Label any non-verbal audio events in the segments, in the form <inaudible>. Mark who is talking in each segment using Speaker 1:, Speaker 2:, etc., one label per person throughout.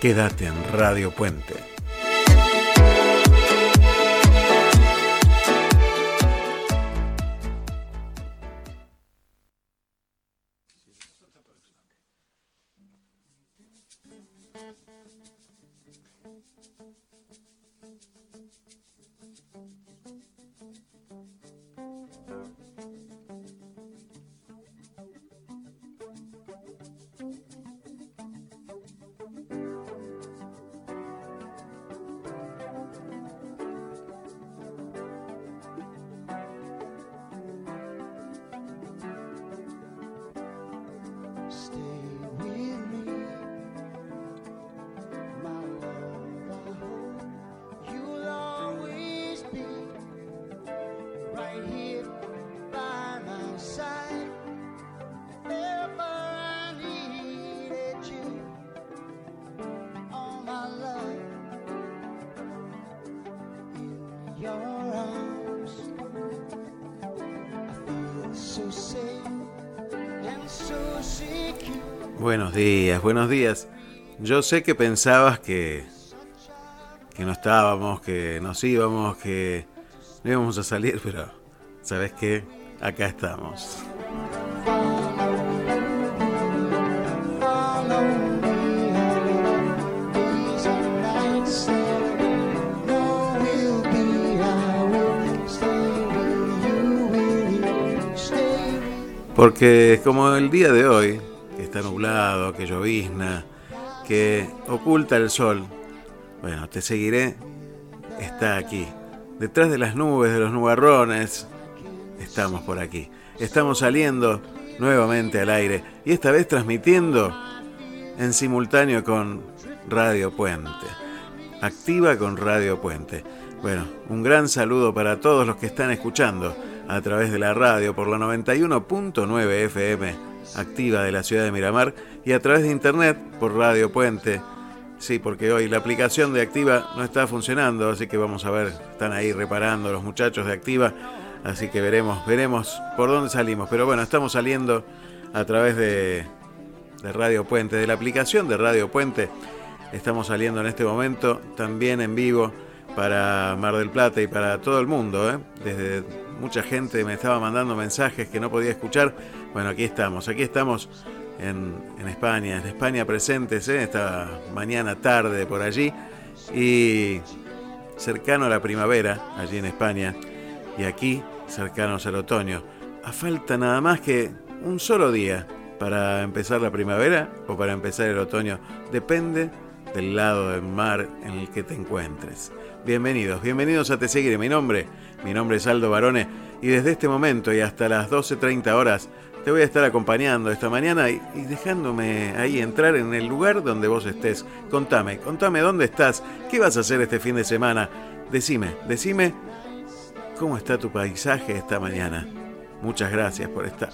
Speaker 1: Quédate en Radio Puente. Buenos días. Yo sé que pensabas que, que no estábamos, que nos íbamos, que no íbamos a salir, <laughs> pero ¿sabes qué? Acá estamos. Porque como el día de hoy, está nublado, que llovizna, que oculta el sol, bueno, te seguiré, está aquí. Detrás de las nubes, de los nubarrones, estamos por aquí. Estamos saliendo nuevamente al aire y esta vez transmitiendo en simultáneo con Radio Puente. Activa con Radio Puente. Bueno, un gran saludo para todos los que están escuchando a través de la radio por la 91.9 FM activa de la ciudad de Miramar y a través de internet por Radio Puente. Sí, porque hoy la aplicación de Activa no está funcionando, así que vamos a ver, están ahí reparando los muchachos de Activa, así que veremos, veremos por dónde salimos. Pero bueno, estamos saliendo a través de, de Radio Puente, de la aplicación de Radio Puente. Estamos saliendo en este momento también en vivo para Mar del Plata y para todo el mundo, ¿eh? desde mucha gente me estaba mandando mensajes que no podía escuchar. Bueno, aquí estamos, aquí estamos en, España, en España presentes, ¿eh? esta mañana tarde por allí y cercano a la primavera, allí en España, y aquí cercanos al otoño. A falta nada más que un solo día para empezar la primavera o para empezar el otoño. Depende del lado del mar en el que te encuentres. Bienvenidos, bienvenidos a Te Seguiré. Mi nombre, mi nombre es Aldo Barone y desde este momento y hasta las 12.30 horas te voy a estar acompañando esta mañana y, y, dejándome ahí entrar en el lugar donde vos estés. Contame, contame dónde estás, qué vas a hacer este fin de semana. Decime, decime cómo está tu paisaje esta mañana. Muchas gracias por estar.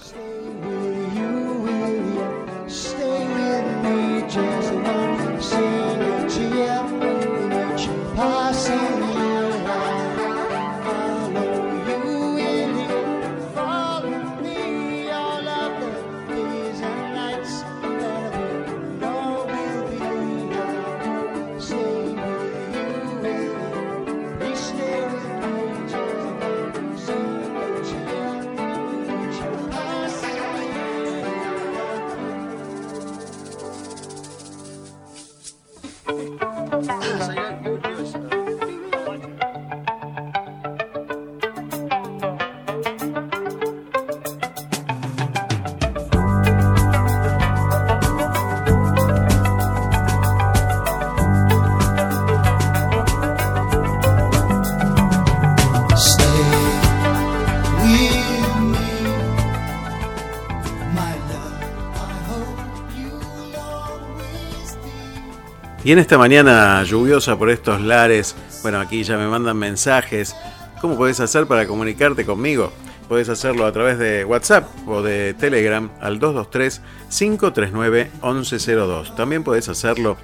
Speaker 1: Y en esta mañana lluviosa por estos lares, bueno, aquí ya me mandan mensajes. ¿Cómo puedes hacer para comunicarte conmigo? Puedes hacerlo a través de WhatsApp o de Telegram al 223-539-1102. También puedes hacerlo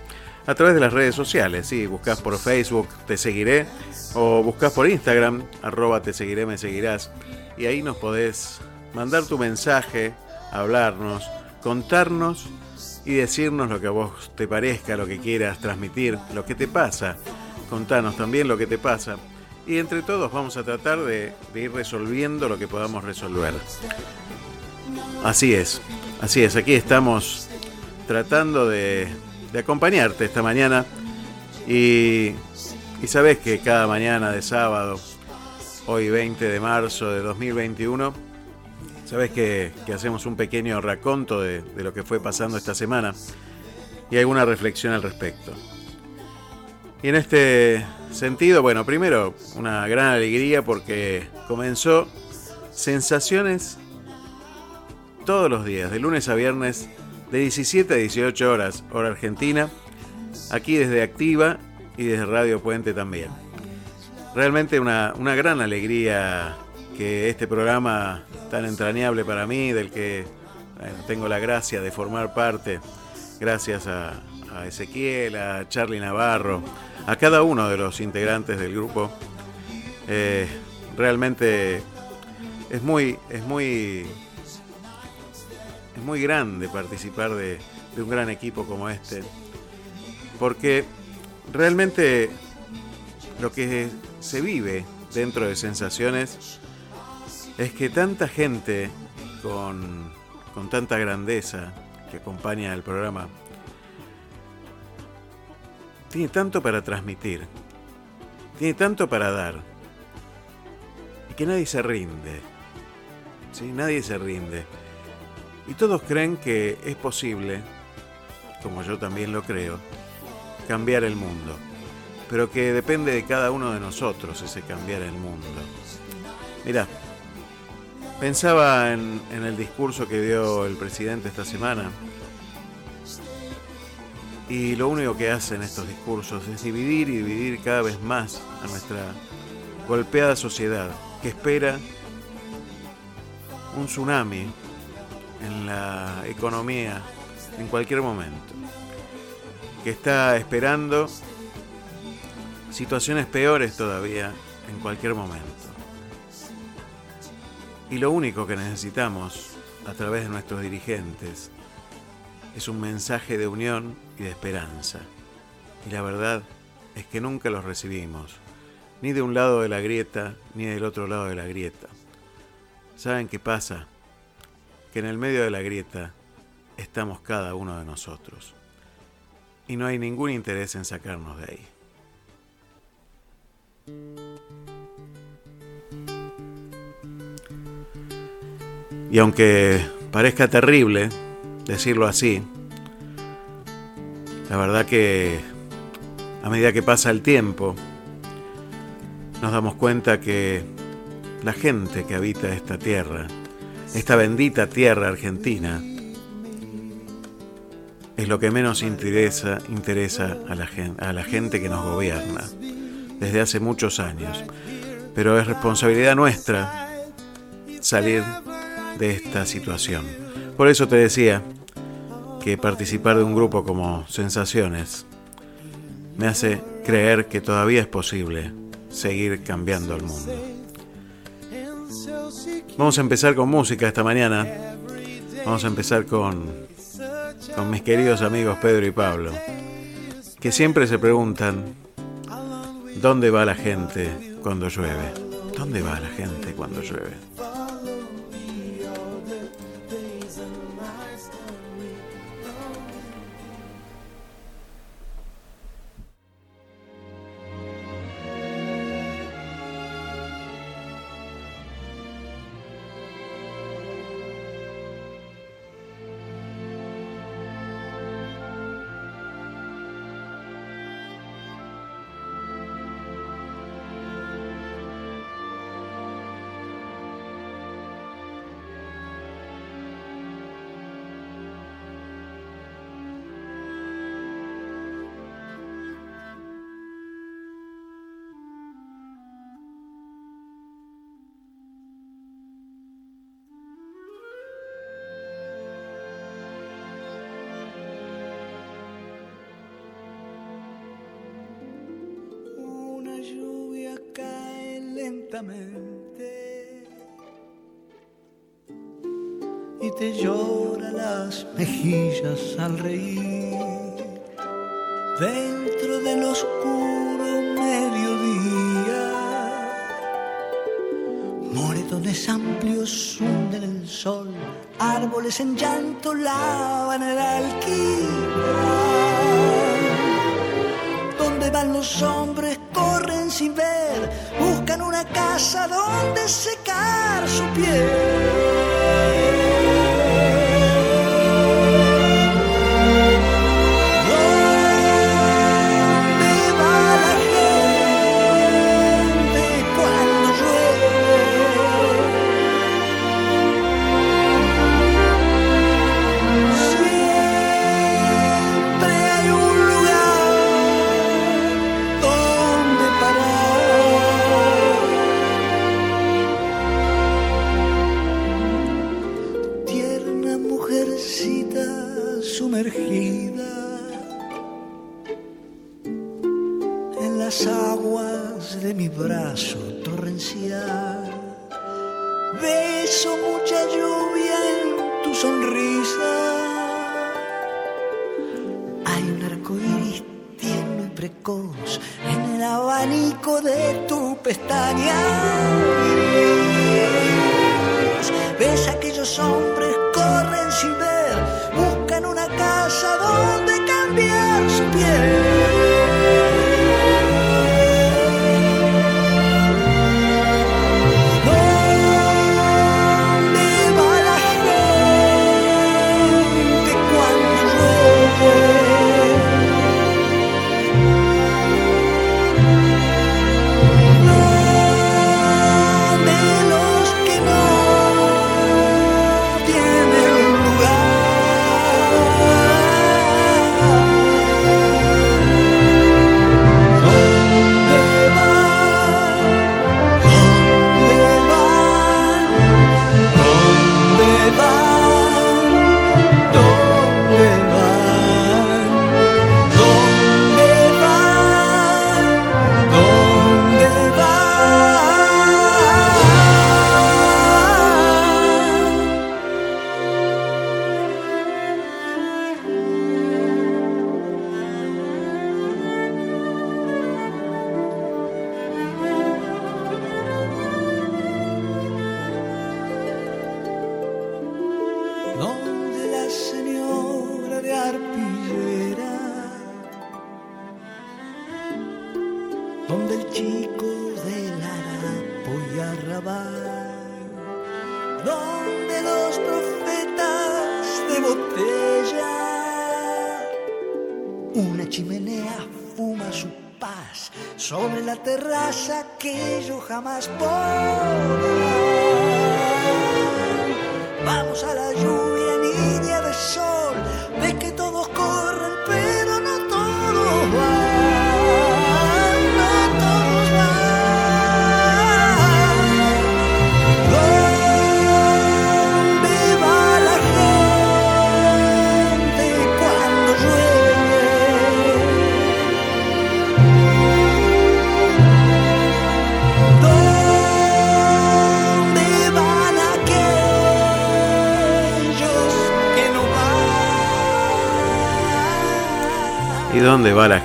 Speaker 1: a través de las redes sociales. Si buscas por Facebook, te seguiré. O buscas por Instagram, arroba te seguiré, me seguirás. Y ahí nos podés mandar tu mensaje, hablarnos contarnos y decirnos lo que a vos te parezca, lo que quieras transmitir, lo que te pasa. Contanos también lo que te pasa. Y entre todos vamos a tratar de, ir resolviendo lo que podamos resolver. Así es, así es, aquí estamos tratando de, acompañarte esta mañana y, y sabes que cada mañana de sábado, hoy 20 de marzo de 2021, Sabes que, hacemos un pequeño raconto de, lo que fue pasando esta semana y alguna reflexión al respecto. Y en este sentido, bueno, primero una gran alegría porque comenzó Sensaciones todos los días, de lunes a viernes, de 17 a 18 horas, hora argentina, aquí desde Activa y desde Radio Puente también. Realmente una, una gran alegría que este programa tan entrañable para mí, del que tengo la gracia de formar parte, gracias a, Ezequiel, a Charlie Navarro, a cada uno de los integrantes del grupo. Eh, realmente es muy, es muy, es muy grande participar de un gran equipo como este, porque realmente lo que se vive dentro de sensaciones es que tanta gente con, tanta grandeza que acompaña el programa tiene tanto para transmitir, tiene tanto para dar, y que nadie se rinde, ¿sí? nadie se rinde. Y todos creen que es posible, como yo también lo creo, cambiar el mundo, pero que depende de cada uno de nosotros ese cambiar el mundo. Mira, Pensaba en, el discurso que dio el presidente esta semana y lo único que hacen estos discursos es dividir y dividir cada vez más a nuestra golpeada sociedad que espera un tsunami en la economía en cualquier momento, que está esperando situaciones peores todavía en cualquier momento. Y lo único que necesitamos a través de nuestros dirigentes es un mensaje de unión y de esperanza. Y la verdad es que nunca los recibimos, ni de un lado de la grieta, ni del otro lado de la grieta. ¿Saben qué pasa? Que en el medio de la grieta estamos cada uno de nosotros. Y no hay ningún interés en sacarnos de ahí. Y aunque parezca terrible decirlo así, la verdad que a medida que pasa el tiempo, nos damos cuenta que la gente que habita esta tierra, esta bendita tierra argentina, es lo que menos interesa, interesa a, la gente, a la gente que nos gobierna desde hace muchos años. Pero es responsabilidad nuestra salir de esta situación. Por eso te decía que participar de un grupo como Sensaciones me hace creer que todavía es posible seguir cambiando el mundo. Vamos a empezar con música esta mañana. Vamos a empezar con, con mis queridos amigos Pedro y Pablo, que siempre se preguntan, ¿dónde va la gente cuando llueve? ¿Dónde va la gente cuando llueve?
Speaker 2: Dónde va la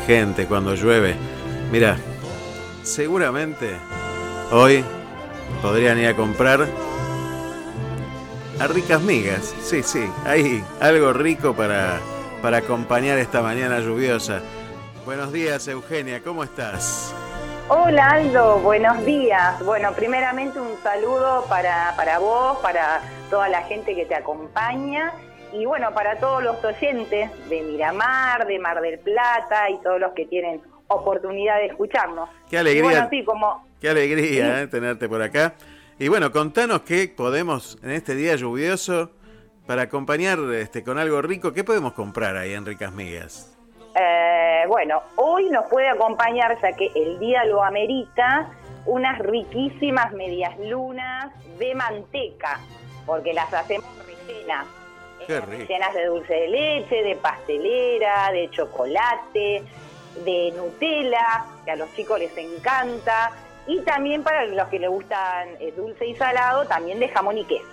Speaker 2: gente cuando llueve? Mira, seguramente hoy podrían ir a comprar a ricas migas. Sí, sí, hay algo rico para, para acompañar esta mañana lluviosa. Buenos días, Eugenia, ¿cómo estás?
Speaker 3: Hola Aldo, buenos días. Bueno, primeramente un saludo para, para vos, para toda la gente que te acompaña y bueno, para todos los oyentes de Miramar, de Mar del Plata y todos los que tienen oportunidad de escucharnos.
Speaker 2: Qué alegría. como... Qué alegría eh, tenerte por acá. Y bueno, contanos qué podemos en este día lluvioso para acompañar este, con algo rico, ¿qué podemos comprar ahí en Ricas Migas?
Speaker 3: Eh, bueno, hoy nos puede acompañar, ya que el día lo amerita, unas riquísimas medias lunas de manteca, porque las hacemos rellenas Llenas de dulce de leche, de pastelera, de chocolate, de Nutella, que a los chicos les encanta. Y también para los que les gustan eh, dulce y salado, también de jamón y queso.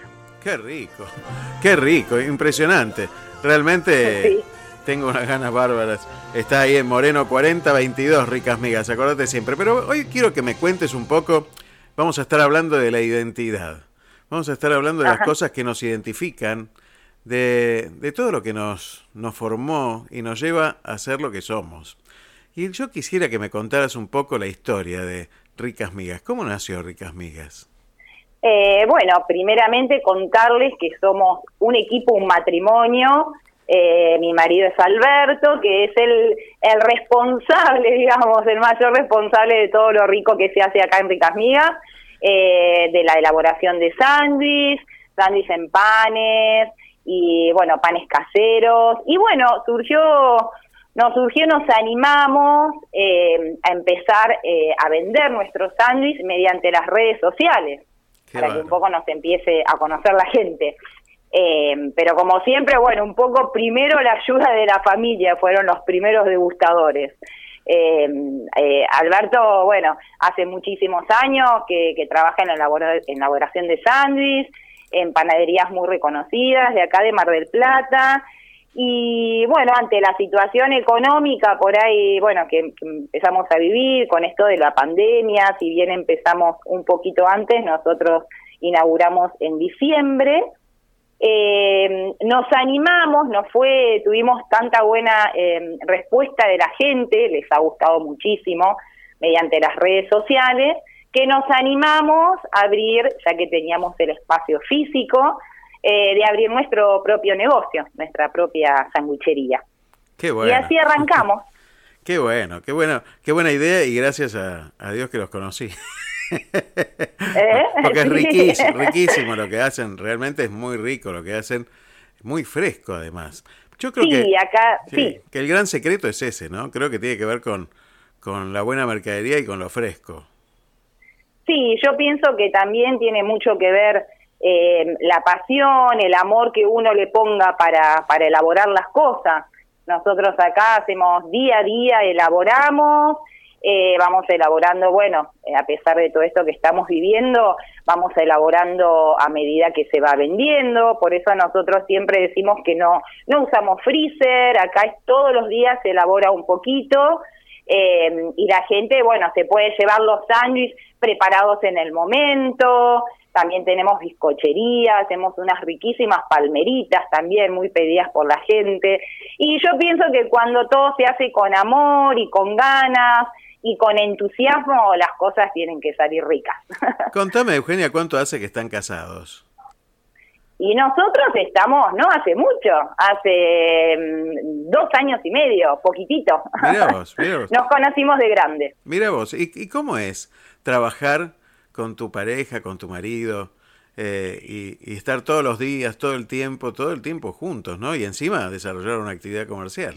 Speaker 1: Qué rico, <laughs> qué rico, impresionante. Realmente <laughs> tengo unas ganas bárbaras. Está ahí en Moreno 4022, ricas migas, acordate siempre. Pero hoy quiero que me cuentes un poco, vamos a estar hablando de la identidad. Vamos a estar hablando de las cosas que nos identifican, de, de, todo lo que nos, nos formó y nos lleva a ser lo que somos. Y yo quisiera que me contaras un poco la historia de Ricas Migas. ¿Cómo nació Ricas Migas?
Speaker 3: Eh, bueno, primeramente contarles que somos un equipo, un matrimonio. Eh, mi marido es Alberto, que es el, el responsable, <laughs> digamos, el mayor responsable de todo lo rico que se hace acá en Ricas Migas, eh, de la elaboración de sándwich, sándwich en panes y, bueno, panes caseros. Y bueno, surgió nos surgió, nos animamos eh, a empezar eh, a vender nuestros sándwiches mediante las redes sociales, para que un poco nos empiece a conocer la gente. Eh, pero como siempre, bueno, un poco primero la ayuda de la familia, fueron los primeros degustadores. Alberto, bueno, hace muchísimos años que, trabaja en la elaboración de sándwiches, en panaderías muy reconocidas de acá de Mar del Plata, y bueno, ante la situación económica por ahí, bueno, que, empezamos a vivir con esto de la pandemia, si bien empezamos un poquito antes, nosotros inauguramos en diciembre, eh, nos animamos, nos fue, tuvimos tanta buena eh, respuesta de la gente, les ha gustado muchísimo mediante las redes sociales, que nos animamos a abrir, ya que teníamos el espacio físico, eh, de abrir nuestro propio negocio, nuestra propia sanguichería.
Speaker 1: Qué bueno.
Speaker 3: Y así arrancamos. <laughs>
Speaker 1: Qué bueno, qué bueno, qué buena idea y gracias a, Dios que los conocí. <laughs> ¿Eh? <laughs> Porque es riquísimo, riquísimo lo que hacen, realmente es muy rico lo que hacen, muy fresco además. Yo creo que,
Speaker 3: acá, sí.
Speaker 1: que el gran secreto es ese, ¿no? Creo que tiene que ver con, con la buena mercadería y con lo fresco.
Speaker 3: Sí, yo pienso que también tiene mucho que ver eh, la pasión, el amor que uno le ponga para, para elaborar las cosas. Nosotros acá hacemos día a día, elaboramos, eh, vamos elaborando, bueno, eh, a pesar de todo esto que estamos viviendo, vamos elaborando a medida que se va vendiendo, por eso nosotros siempre decimos que no, no usamos freezer, acá es, todos los días se elabora un poquito, eh, y la gente, bueno, se puede llevar los sándwiches preparados en el momento, también tenemos bizcochería, hacemos unas riquísimas palmeritas también muy pedidas por la gente. Y yo pienso que cuando todo se hace con amor y con ganas y con entusiasmo, las cosas tienen que salir ricas. <laughs>
Speaker 1: Contame, Eugenia, ¿cuánto hace que están casados?
Speaker 3: Y nosotros estamos, no hace mucho, hace mm, dos años y medio, poquitito.
Speaker 1: Mira vos, <laughs> mira vos.
Speaker 3: Nos conocimos de grande.
Speaker 1: Mira vos, ¿y, cómo es trabajar con tu pareja, con tu marido, eh, y, estar todos los días, todo el tiempo, todo el tiempo juntos, ¿no? Y encima desarrollar una actividad comercial.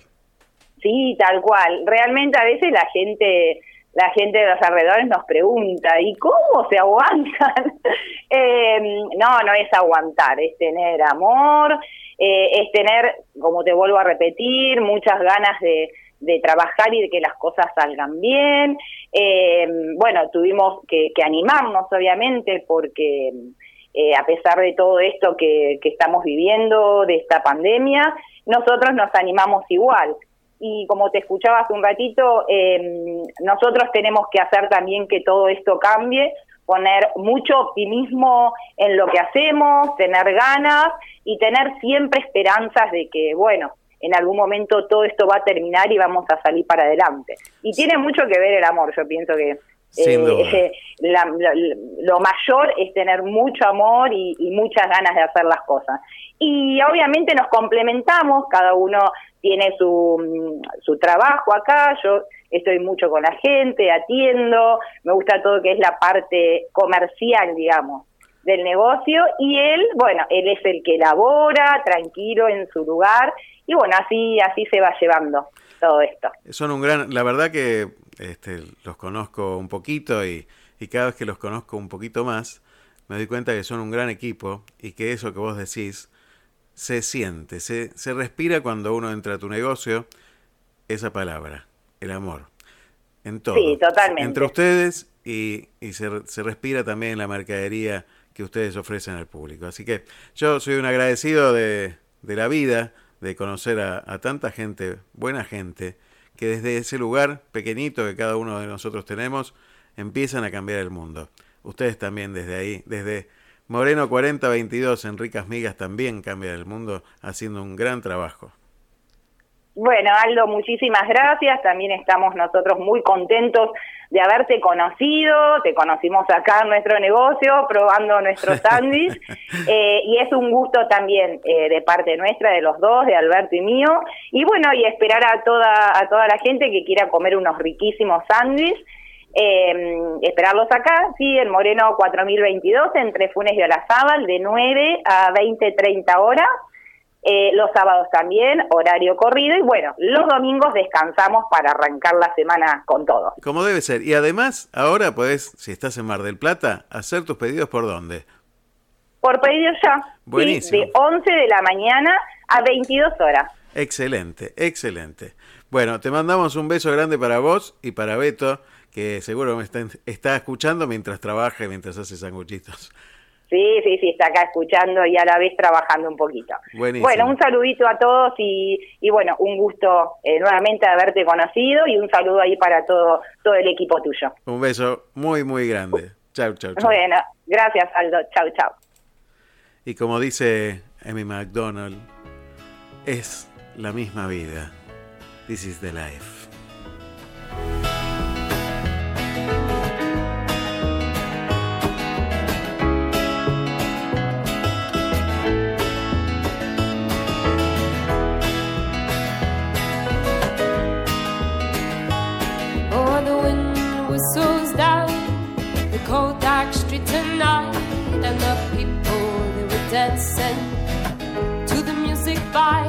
Speaker 3: Sí, tal cual. Realmente a veces la gente, la gente de los alrededores nos pregunta, ¿y cómo se aguantan? <laughs> eh, no, no es aguantar, es tener amor, eh, es tener, como te vuelvo a repetir, muchas ganas de de trabajar y de que las cosas salgan bien. Eh, bueno, tuvimos que, animarnos, obviamente, porque eh, a pesar de todo esto que, estamos viviendo, de esta pandemia, nosotros nos animamos igual. Y como te escuchaba hace un ratito, eh, nosotros tenemos que hacer también que todo esto cambie, poner mucho optimismo en lo que hacemos, tener ganas y tener siempre esperanzas de que, bueno, en algún momento todo esto va a terminar y vamos a salir para adelante. Y tiene mucho que ver el amor, yo pienso que eh, <laughs> lo mayor es tener mucho amor y, muchas ganas de hacer las cosas. Y obviamente nos complementamos, cada uno tiene su, su trabajo acá, yo estoy mucho con la gente, atiendo, me gusta todo que es la parte comercial, digamos del negocio y él, bueno, él es el que elabora, tranquilo en su lugar y bueno, así así se va llevando todo esto.
Speaker 1: Son un gran, la verdad que este, los conozco un poquito y, y cada vez que los conozco un poquito más, me doy cuenta que son un gran equipo y que eso que vos decís se siente, se, se respira cuando uno entra a tu negocio, esa palabra, el amor, en todo.
Speaker 3: Sí, totalmente.
Speaker 1: Entre ustedes y, y se, se respira también la mercadería que ustedes ofrecen al público. Así que yo soy un agradecido de, de la vida, de conocer a, tanta gente, buena gente, que desde ese lugar pequeñito que cada uno de nosotros tenemos, empiezan a cambiar el mundo. Ustedes también desde ahí, desde Moreno 4022 en Ricas Migas también cambian el mundo haciendo un gran trabajo.
Speaker 3: Bueno, Aldo, muchísimas gracias. También estamos nosotros muy contentos de haberte conocido. Te conocimos acá en nuestro negocio, probando nuestros <laughs> sándwich. eh, y es un gusto también eh, de parte nuestra, de los dos, de Alberto y mío. Y bueno, y esperar a toda, a toda la gente que quiera comer unos riquísimos sándwiches. Eh, esperarlos acá, sí, en Moreno 4022, entre Funes y Olazábal, de 9 a 20, 30 horas. Eh, los sábados también, horario corrido, y bueno, los domingos descansamos para arrancar la semana con todo.
Speaker 1: Como debe ser. Y además, ahora podés, si estás en Mar del Plata, hacer tus pedidos por dónde.
Speaker 3: Por pedido ya.
Speaker 1: Buenísimo.
Speaker 3: Sí, de 11 de la mañana a 22 horas.
Speaker 1: Excelente, excelente. Bueno, te mandamos un beso grande para vos y para Beto, que seguro me está, está escuchando mientras trabaja y mientras hace sanguchitos.
Speaker 3: Sí, sí, sí, está acá escuchando y a la vez trabajando un poquito.
Speaker 1: Buenísimo.
Speaker 3: Bueno, un saludito a todos y, y bueno, un gusto eh, nuevamente haberte conocido y un saludo ahí para todo, todo el equipo tuyo.
Speaker 1: Un beso muy, muy grande. Chau, chau, chau.
Speaker 3: Bueno, gracias Aldo. Chau, chau.
Speaker 1: Y como dice Amy McDonald, es la misma vida. This is the life.
Speaker 4: Tonight, and the people they were dancing to the music by,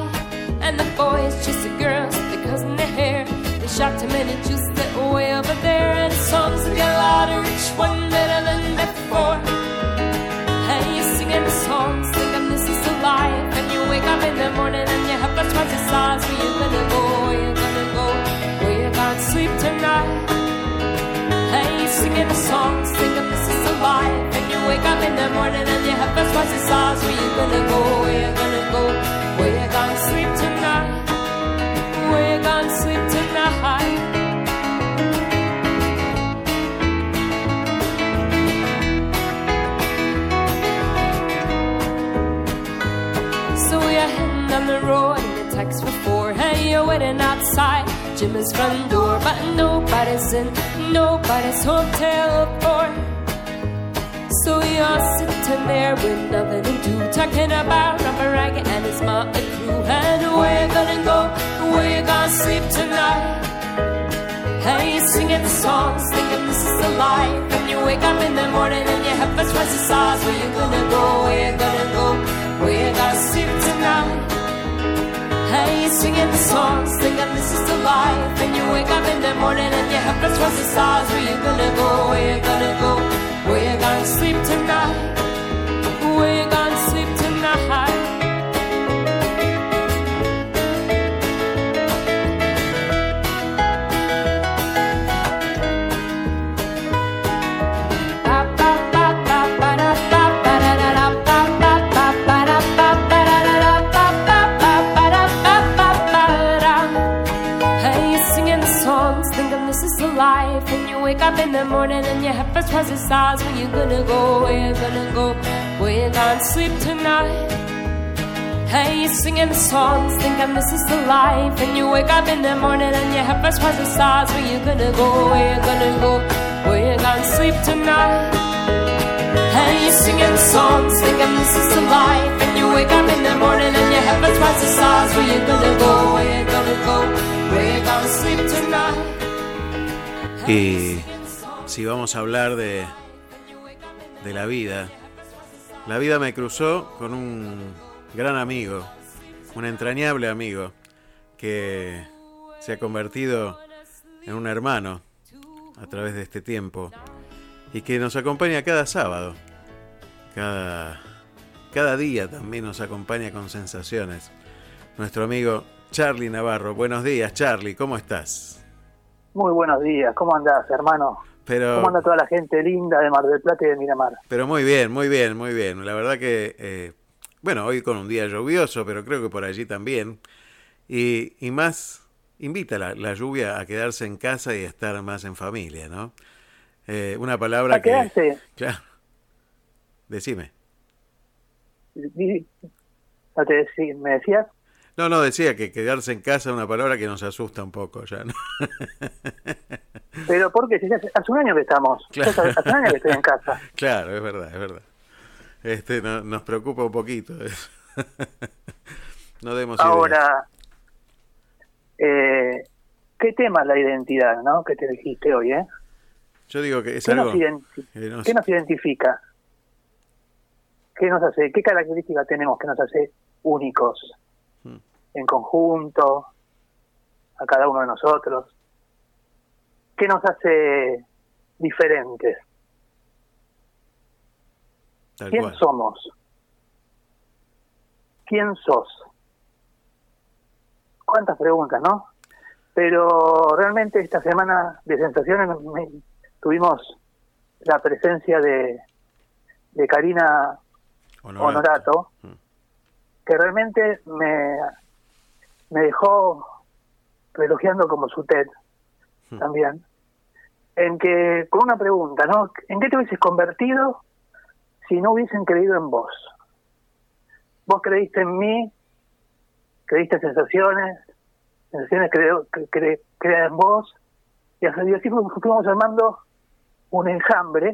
Speaker 4: and the boys chase the girls because in their hair they shot too many juice that way over there, and the songs that get louder, each one better than before. And you singing the songs, thinking this is life, and you wake up in the morning and you have those twice the size where you're gonna go, where you're gonna go, where you gonna sleep tonight. Hey, singing the songs, wake up in the morning and you have those twice the size where you gonna go, where you gonna go, where you gonna sleep tonight, where you gonna sleep tonight. So we're heading down the road and it takes for four. Hey, you're waiting outside Jimmy's front door, but nobody's in nobody's hotel door. So you're sitting there with nothing to do, talking about Robert Ragged and his motley crew. And where you gonna go? Where you gonna sleep tonight? Hey, singing the songs, thinking this is the life. And you wake up in the morning and you have first twice the size. Where you gonna go? Where you gonna go? Where you gonna sleep tonight? Hey, singing the songs, thinking this is the life. And you wake up in the morning and you have first twice the size. Where you gonna go? Where you gonna go? When I sleep tonight. In the morning and you have first twice the size. Where you gonna go? Where you gonna go? Where you gonna sleep tonight? Hey, you singing the songs, thinking this is the life. And you wake up in the morning and you have first twice the size. Where you gonna go? Where you gonna go? Where you gonna sleep tonight? Hey, you singing the songs, thinking this is the life. And you wake up in the morning and you have twice the size. Where you gonna go? Where you gonna go? Where you gonna sleep tonight?
Speaker 1: Y si vamos a hablar de, de la vida, la vida me cruzó con un gran amigo, un entrañable amigo, que se ha convertido en un hermano a través de este tiempo y que nos acompaña cada sábado, cada, cada día también nos acompaña con sensaciones. Nuestro amigo Charlie Navarro. Buenos días, Charlie, ¿cómo estás?
Speaker 5: Muy buenos días, ¿cómo andás, hermano?
Speaker 1: Pero,
Speaker 5: ¿Cómo anda toda la gente linda de Mar del Plata y de Miramar?
Speaker 1: Pero muy bien, muy bien, muy bien. La verdad que, eh, bueno, hoy con un día lluvioso, pero creo que por allí también. Y, y más, invita la, la lluvia a quedarse en casa y estar más en familia, ¿no? Eh, una palabra
Speaker 5: ¿A
Speaker 1: que...
Speaker 5: quedarse?
Speaker 1: Claro. Decime.
Speaker 5: ¿Me decías?
Speaker 1: No, no, decía que quedarse en casa es una palabra que nos asusta un poco ya, ¿no? <laughs>
Speaker 5: Pero porque si hace, hace un año que estamos.
Speaker 1: Claro.
Speaker 5: Hace hace un año que estoy en casa. <laughs>
Speaker 1: Claro, es verdad, es verdad. Este no- nos preocupa un poquito. eso. <laughs> no demos.
Speaker 5: Ahora, eh, ¿qué tema es la identidad, no? Que te dijiste hoy, ¿eh?
Speaker 1: Yo digo que es
Speaker 5: ¿Qué,
Speaker 1: algo
Speaker 5: nos, identi-
Speaker 1: que nos-
Speaker 5: qué nos identifica? ¿Qué nos hace? ¿Qué características tenemos que nos hace únicos. En conjunto a cada uno de nosotros? ¿Qué nos hace diferentes?
Speaker 1: tal
Speaker 5: ¿Quién
Speaker 1: cual.
Speaker 5: somos? ¿Quién sos? ¿Cuántas preguntas, no? Pero realmente esta semana de sensaciones tuvimos la presencia de, de Karina
Speaker 1: Honorato.
Speaker 5: Honorato,
Speaker 1: Mm.
Speaker 5: que realmente me, me dejó relojeando como su TED
Speaker 1: Hmm.
Speaker 5: también, en que con una pregunta, ¿no? ¿En qué te hubieses convertido si no hubiesen creído en vos? Vos creíste en mí, creíste sensaciones, sensaciones creo, que cre, crea en vos, y así fuimos armando un enjambre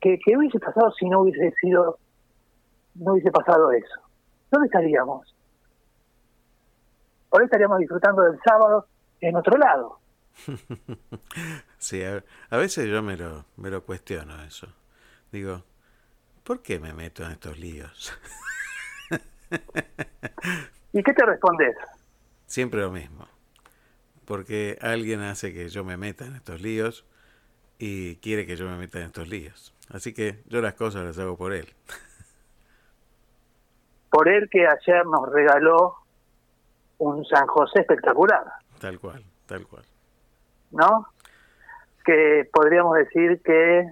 Speaker 5: que, que hubiese pasado si no hubiese sido, no hubiese pasado eso. ¿Dónde estaríamos? Hoy estaríamos disfrutando del sábado en otro lado. <laughs>
Speaker 1: Sí, a, a veces yo me lo, me lo cuestiono eso. Digo, ¿por qué me meto en estos líos? <laughs>
Speaker 5: ¿Y qué te respondes?
Speaker 1: Siempre lo mismo. Porque alguien hace que yo me meta en estos líos y quiere que yo me meta en estos líos. Así que yo las cosas las hago por él. <laughs>
Speaker 5: Por él que ayer nos regaló un San José espectacular,
Speaker 1: Tal cual, tal cual.
Speaker 5: ¿no? Que podríamos decir que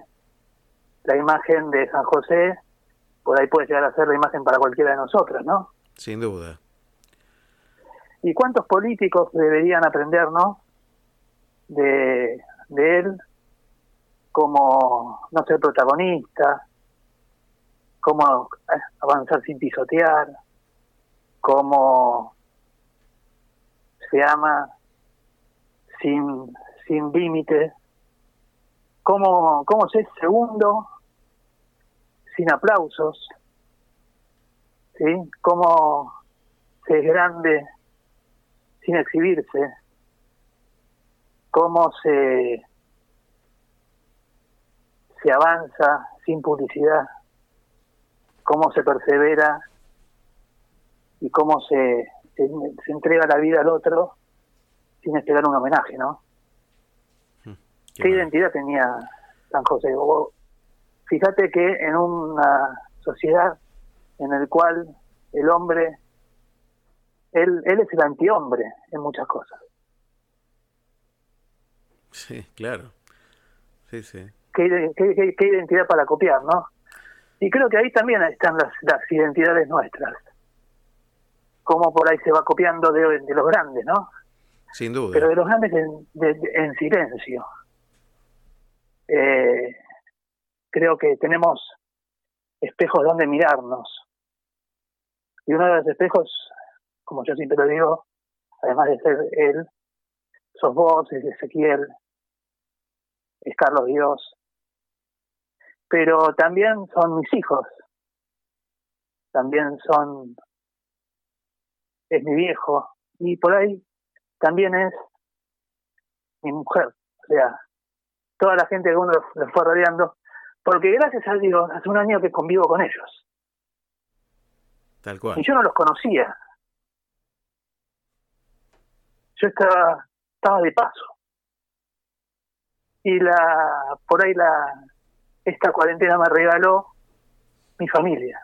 Speaker 5: la imagen de San José, por ahí puede llegar a ser la imagen para cualquiera de nosotros, ¿no?
Speaker 1: Sin duda.
Speaker 5: ¿Y cuántos políticos deberían aprender, no? De, de él, como no ser protagonista, cómo eh, avanzar sin pisotear, cómo se ama sin, sin límites, cómo, cómo se es segundo sin aplausos, ¿sí? cómo se es grande sin exhibirse, cómo se, se avanza sin publicidad, cómo se persevera y cómo se, se, se entrega la vida al otro sin esperar un homenaje, ¿no?
Speaker 1: Qué
Speaker 5: ¿Qué identidad tenía San José? Vos- Fíjate que en una sociedad en el cual el hombre, él, él es el antihombre en muchas cosas.
Speaker 1: Sí, claro. Sí, sí.
Speaker 5: ¿Qué, ide- qué- qué- qué identidad para copiar, no? Y creo que ahí también están las, las identidades nuestras. Cómo por ahí se va copiando de, de los grandes, ¿no?
Speaker 1: Sin duda.
Speaker 5: pero de los grandes en, de- de- en silencio. Eh, creo que tenemos espejos donde mirarnos. Y uno de los espejos, como yo siempre lo digo, además de ser él, sos vos, es Ezequiel, es Carlos Dios, pero también son mis hijos, también son, es mi viejo, y por ahí también es mi mujer, o sea, toda la gente que uno los fue rodeando, porque gracias a Dios hace un año que convivo con ellos.
Speaker 1: Tal cual.
Speaker 5: y yo no los conocía. Yo estaba estaba de paso. Y la por ahí la esta cuarentena me regaló mi familia.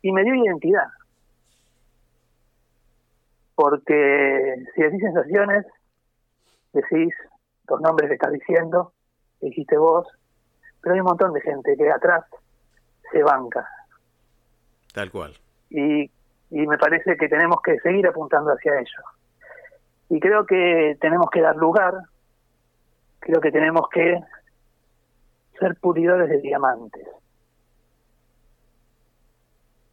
Speaker 5: Y me dio identidad porque si decís sensaciones decís los nombres que estás diciendo, que dijiste vos, pero hay un montón de gente que atrás se banca.
Speaker 1: Tal cual.
Speaker 5: Y, y me parece que tenemos que seguir apuntando hacia ello. Y creo que tenemos que dar lugar, creo que tenemos que ser pulidores de diamantes.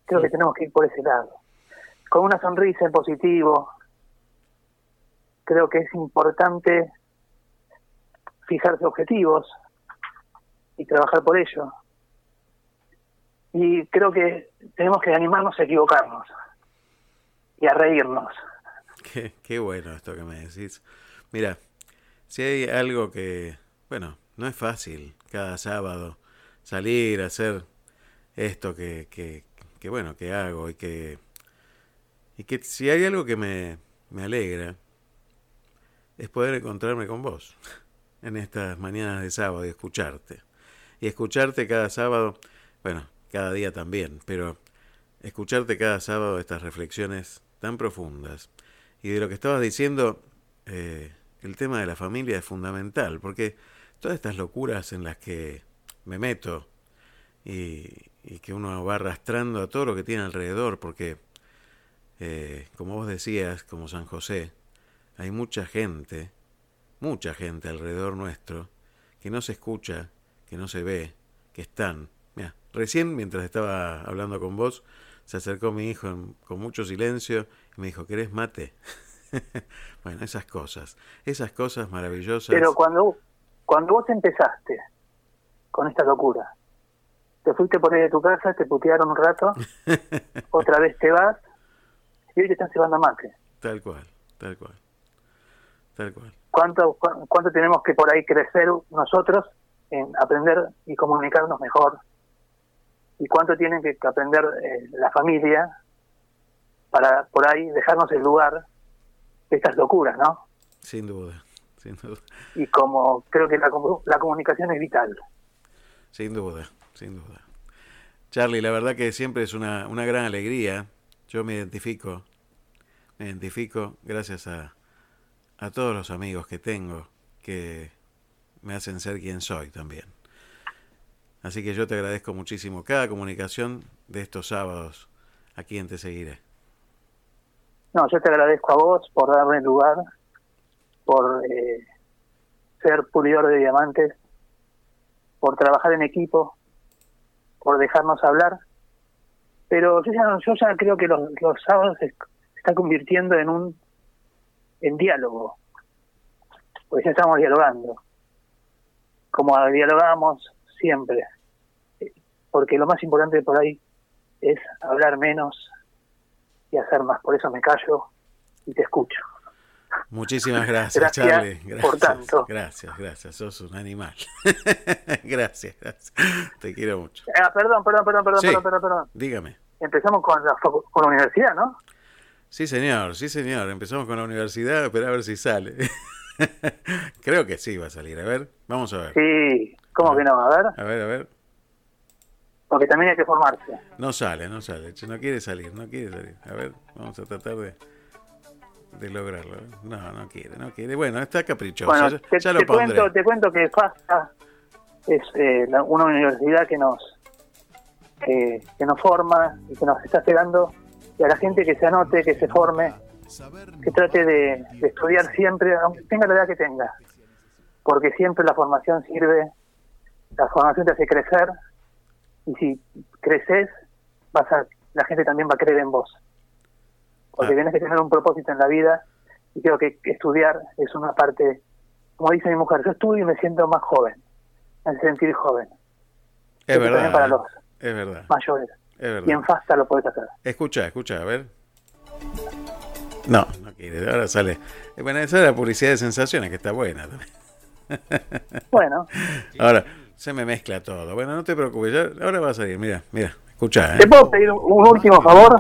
Speaker 5: Creo que tenemos que ir por ese lado. Con una sonrisa en positivo, creo que es importante fijarse objetivos y trabajar por ello. Y creo que tenemos que animarnos a equivocarnos y a reírnos.
Speaker 1: Qué, qué bueno esto que me decís. Mira, si hay algo que, bueno, no es fácil cada sábado salir a hacer esto que, que, que bueno, que hago y que, y que si hay algo que me, me alegra es poder encontrarme con vos en estas mañanas de sábado y escucharte. Y escucharte cada sábado, bueno, cada día también, pero escucharte cada sábado estas reflexiones tan profundas. Y de lo que estabas diciendo, eh, el tema de la familia es fundamental, porque todas estas locuras en las que me meto y, y que uno va arrastrando a todo lo que tiene alrededor, porque, eh, como vos decías, como San José, hay mucha gente, mucha gente alrededor nuestro, que no se escucha, que no se ve, que están. Mira, recién mientras estaba hablando con vos, se acercó mi hijo en- con mucho silencio y me dijo, ¿querés mate? <laughs> bueno, esas cosas, esas cosas maravillosas.
Speaker 5: Pero cuando, cuando vos empezaste con esta locura, te fuiste por ahí de tu casa, te putearon un rato, <laughs> otra vez te vas y hoy te están llevando a mate.
Speaker 1: Tal cual, tal cual, tal cual.
Speaker 5: ¿Cuánto, cu- ¿Cuánto tenemos que por ahí crecer nosotros en aprender y comunicarnos mejor? ¿Y cuánto tienen que aprender eh, la familia para por ahí dejarnos el lugar de estas locuras, ¿no?
Speaker 1: Sin duda, sin duda,
Speaker 5: Y como creo que la, la comunicación es vital.
Speaker 1: sin duda, sin duda. Charlie, la verdad que siempre es una, una gran alegría. Yo me identifico, me identifico gracias a, a todos los amigos que tengo que me hacen ser quien soy también. Así que yo te agradezco muchísimo cada comunicación de estos sábados aquí en Te Seguiré.
Speaker 5: No, yo te agradezco a vos por darme lugar, por eh, ser pulidor de diamantes, por trabajar en equipo, por dejarnos hablar. Pero yo ya, no- yo ya creo que los, los sábados se se están convirtiendo en un en diálogo, pues ya estamos dialogando, como dialogamos siempre, porque lo más importante por ahí es hablar menos y hacer más. Por eso me callo y te escucho.
Speaker 1: Muchísimas gracias,
Speaker 5: Gracias
Speaker 1: Charlie.
Speaker 5: por
Speaker 1: Gracias,
Speaker 5: tanto.
Speaker 1: gracias, gracias. Sos un animal. <laughs> gracias, gracias. Te quiero mucho.
Speaker 5: Ah, perdón, perdón, perdón, perdón,
Speaker 1: Sí.
Speaker 5: perdón, perdón, perdón.
Speaker 1: Dígame.
Speaker 5: Empezamos con la, con la universidad, ¿no?
Speaker 1: Sí, señor, sí, señor. Empezamos con la universidad, pero a ver si sale. <laughs> Creo que sí va a salir. A ver, vamos a ver.
Speaker 5: Sí, ¿cómo que no? A ver,
Speaker 1: A ver, a ver.
Speaker 5: porque también hay que formarse.
Speaker 1: No sale, no sale. No quiere salir, no quiere salir. A ver, vamos a tratar de, de lograrlo. No, no quiere, no quiere. Bueno, está caprichoso.
Speaker 5: Bueno,
Speaker 1: ya,
Speaker 5: te,
Speaker 1: ya lo
Speaker 5: te cuento, te cuento que FASTA es eh, la- una universidad que nos que, que nos forma y que nos está esperando y a la gente que se anote, que se forme, que trate de, de estudiar siempre, aunque tenga la edad que tenga, porque siempre la formación sirve, la formación te hace crecer y si creces, vas a, la gente también va a creer en vos, porque
Speaker 1: Ah.
Speaker 5: tienes que tener un propósito en la vida y creo que estudiar es una parte, como dice mi mujer, yo estudio y me siento más joven, me hace sentir joven,
Speaker 1: Es verdad.
Speaker 5: para
Speaker 1: eh.
Speaker 5: los
Speaker 1: Es verdad.
Speaker 5: mayores,
Speaker 1: Es verdad.
Speaker 5: y en FASTA lo podés hacer.
Speaker 1: Escucha, escucha, a ver. No, no quiere. Ahora sale. Bueno, esa es la publicidad de sensaciones, que está buena también.
Speaker 5: Bueno, <laughs>
Speaker 1: Ahora, se me mezcla todo. Bueno, no te preocupes, ya- ahora va a salir. Mira, mira, escucha,
Speaker 5: ¿te
Speaker 1: ¿eh?
Speaker 5: puedo pedir un último favor?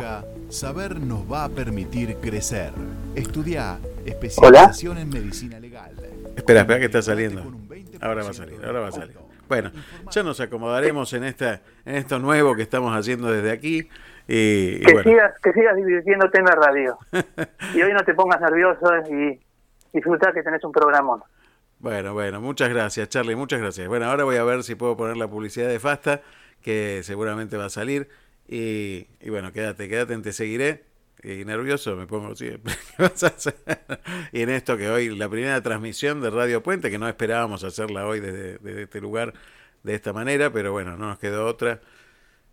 Speaker 6: Saber nos va a permitir crecer. Estudia especialización en medicina legal.
Speaker 1: Espera, espera que está saliendo. Ahora va a salir, ahora va a salir. Bueno, ya nos acomodaremos en esta, en esto nuevo que estamos haciendo desde aquí. Y,
Speaker 5: Que
Speaker 1: bueno,
Speaker 5: sigas, que sigas divirtiéndote en la radio. <laughs> Y hoy no te pongas nervioso y disfrutar que tenés un programón.
Speaker 1: Bueno, bueno, muchas gracias, Charlie, muchas gracias. Bueno, ahora voy a ver si puedo poner la publicidad de Fasta, que seguramente va a salir. Y, y bueno, quédate, quédate, te seguiré. Y nervioso me pongo siempre. <laughs> y en esto que hoy, la primera transmisión de Radio Puente, que no esperábamos hacerla hoy desde, desde este lugar de esta manera, pero bueno, no nos quedó otra.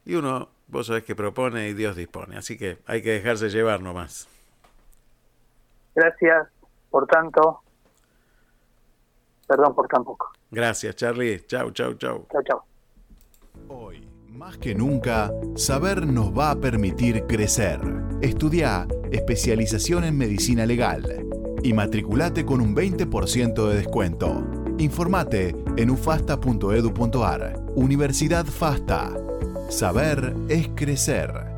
Speaker 1: Y uno, vos sabés que propone y Dios dispone. Así que hay que dejarse llevar nomás.
Speaker 5: Gracias, por tanto. Perdón por tan poco.
Speaker 1: Gracias, Charlie. Chau, chau, chau.
Speaker 5: Chau, chau.
Speaker 6: Hoy, más que nunca, saber nos va a permitir crecer. Estudia especialización en medicina legal y matriculate con un 20% de descuento. Informate en ufasta.edu.ar. Universidad FASTA. Saber es crecer.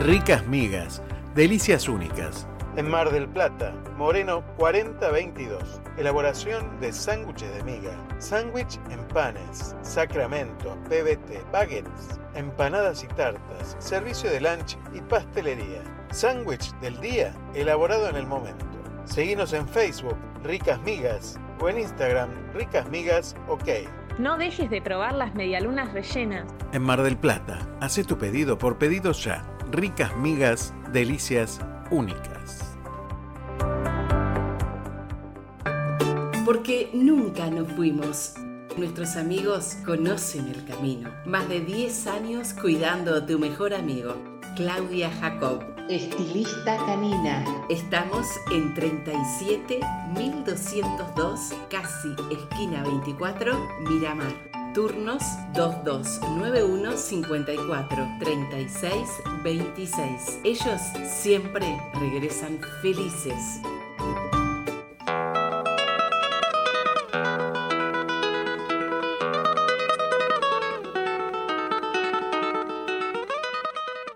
Speaker 1: Ricas migas, delicias únicas. En Mar del Plata, Moreno 4022. Elaboración de sándwiches de miga, sándwich en panes, sacramento, PBT, baguettes, empanadas y tartas, servicio de lunch y pastelería. Sándwich del día elaborado en el momento. Seguinos en Facebook, Ricas Migas, o en Instagram, Ricas Migas OK.
Speaker 7: No dejes de probar las medialunas rellenas.
Speaker 1: En Mar del Plata, hace tu pedido por pedido ya. Ricas migas, delicias únicas.
Speaker 8: Porque nunca nos fuimos. Nuestros amigos conocen el camino. Más de 10 años cuidando a tu mejor amigo. Claudia Jacob. Estilista canina. Estamos en 37 1202, casi esquina 24, Miramar. Turnos 2291 54 36 26. Ellos siempre regresan felices.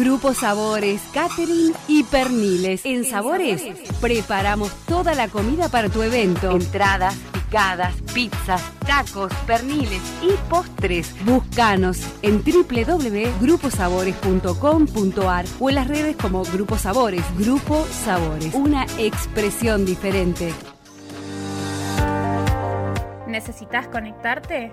Speaker 9: Grupo Sabores, Catering y Perniles. En Sabores preparamos toda la comida para tu evento. Entradas, picadas, pizzas, tacos, perniles y postres. Búscanos en www.gruposabores.com.ar o en las redes como Grupo Sabores. Grupo Sabores, una expresión diferente.
Speaker 7: ¿Necesitas conectarte?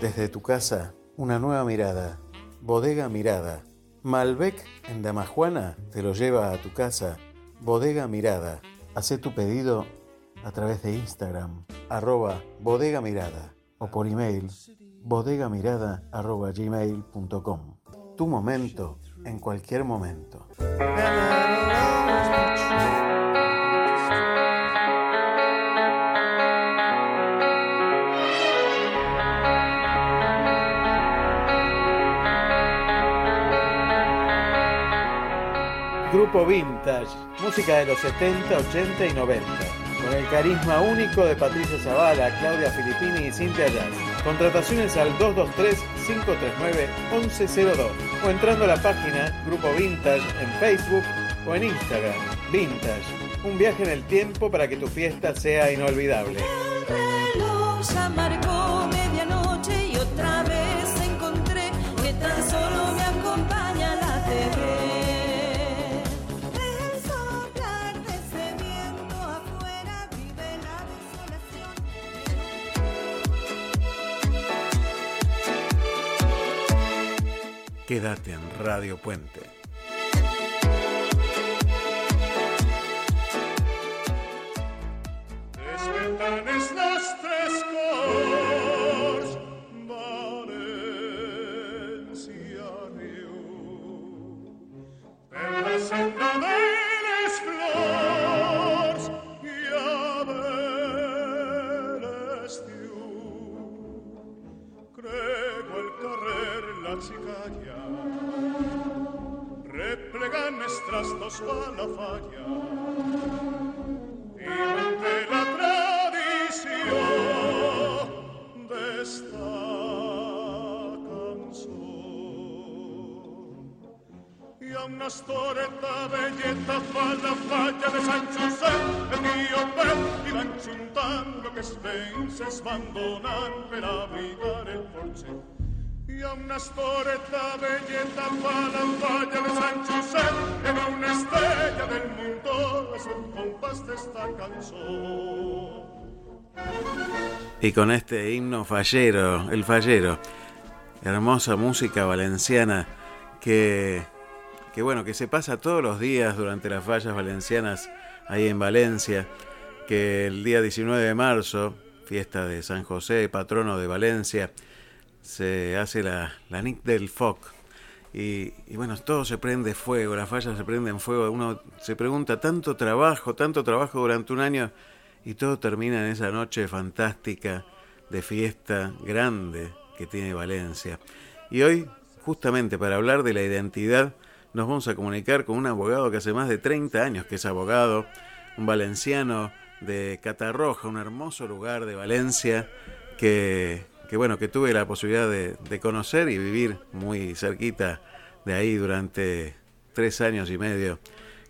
Speaker 1: Desde tu casa, una nueva mirada. Bodega Mirada. Malbec en Damajuana te lo lleva a tu casa. Bodega Mirada. Haz tu pedido a través de Instagram, arroba bodega mirada o por email bodegamirada arroba gmail.com. Tu momento en cualquier momento. Grupo Vintage, música de los 70, 80 y 90. Con el carisma único de Patricia Zavala, Claudia Filippini y Cintia Jazz. Contrataciones al 223-539-1102 o entrando a la página Grupo Vintage en Facebook o en Instagram. Vintage, un viaje en el tiempo para que tu fiesta sea inolvidable. Quédate en Radio Puente.
Speaker 10: Pasqua e la faglia Vivente la tradizione d'esta canzone E a una storetta veglietta fa la faglia di San Giuseppe e mio bel e lancio un tango che svense svandonan per abitare il forcetto a una San una del compás
Speaker 1: Y con este himno fallero, el fallero, hermosa música valenciana que, que bueno, que se pasa todos los días durante las fallas valencianas ahí en Valencia, que el día 19 de marzo, fiesta de San José, patrono de Valencia, se hace la, la Nick del Foc. Y, y bueno, todo se prende fuego, las fallas se prenden fuego. Uno se pregunta, tanto trabajo, tanto trabajo durante un año y todo termina en esa noche fantástica de fiesta grande que tiene Valencia. Y hoy, justamente para hablar de la identidad, nos vamos a comunicar con un abogado que hace más de 30 años que es abogado, un valenciano de Catarroja, un hermoso lugar de Valencia que, que bueno, que tuve la posibilidad de, de conocer y vivir muy cerquita de ahí durante tres años y medio,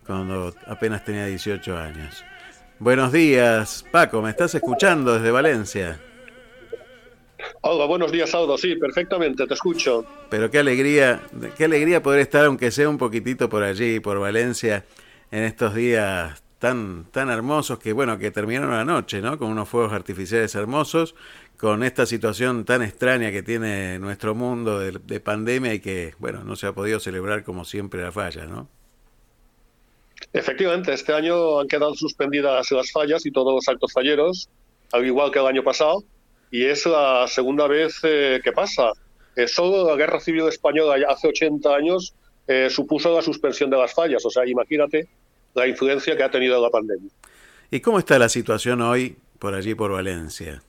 Speaker 1: cuando apenas tenía 18 años. Buenos días, Paco, ¿me estás escuchando desde Valencia?
Speaker 11: Hola, buenos días, Aldo. Sí, perfectamente, te escucho.
Speaker 1: Pero qué alegría, qué alegría poder estar, aunque sea un poquitito por allí, por Valencia, en estos días tan, tan hermosos que, bueno, que terminaron anoche, ¿no? Con unos fuegos artificiales hermosos, con esta situación tan extraña que tiene nuestro mundo de, de pandemia y que, bueno, no se ha podido celebrar como siempre la falla, ¿no?
Speaker 11: Efectivamente, este año han quedado suspendidas las fallas y todos los actos falleros, al igual que el año pasado, y es la segunda vez eh, que pasa. Eh, solo la Guerra Civil Española hace 80 años eh, supuso la suspensión de las fallas, o sea, imagínate la influencia que ha tenido la pandemia.
Speaker 1: ¿Y cómo está la situación hoy por allí, por Valencia?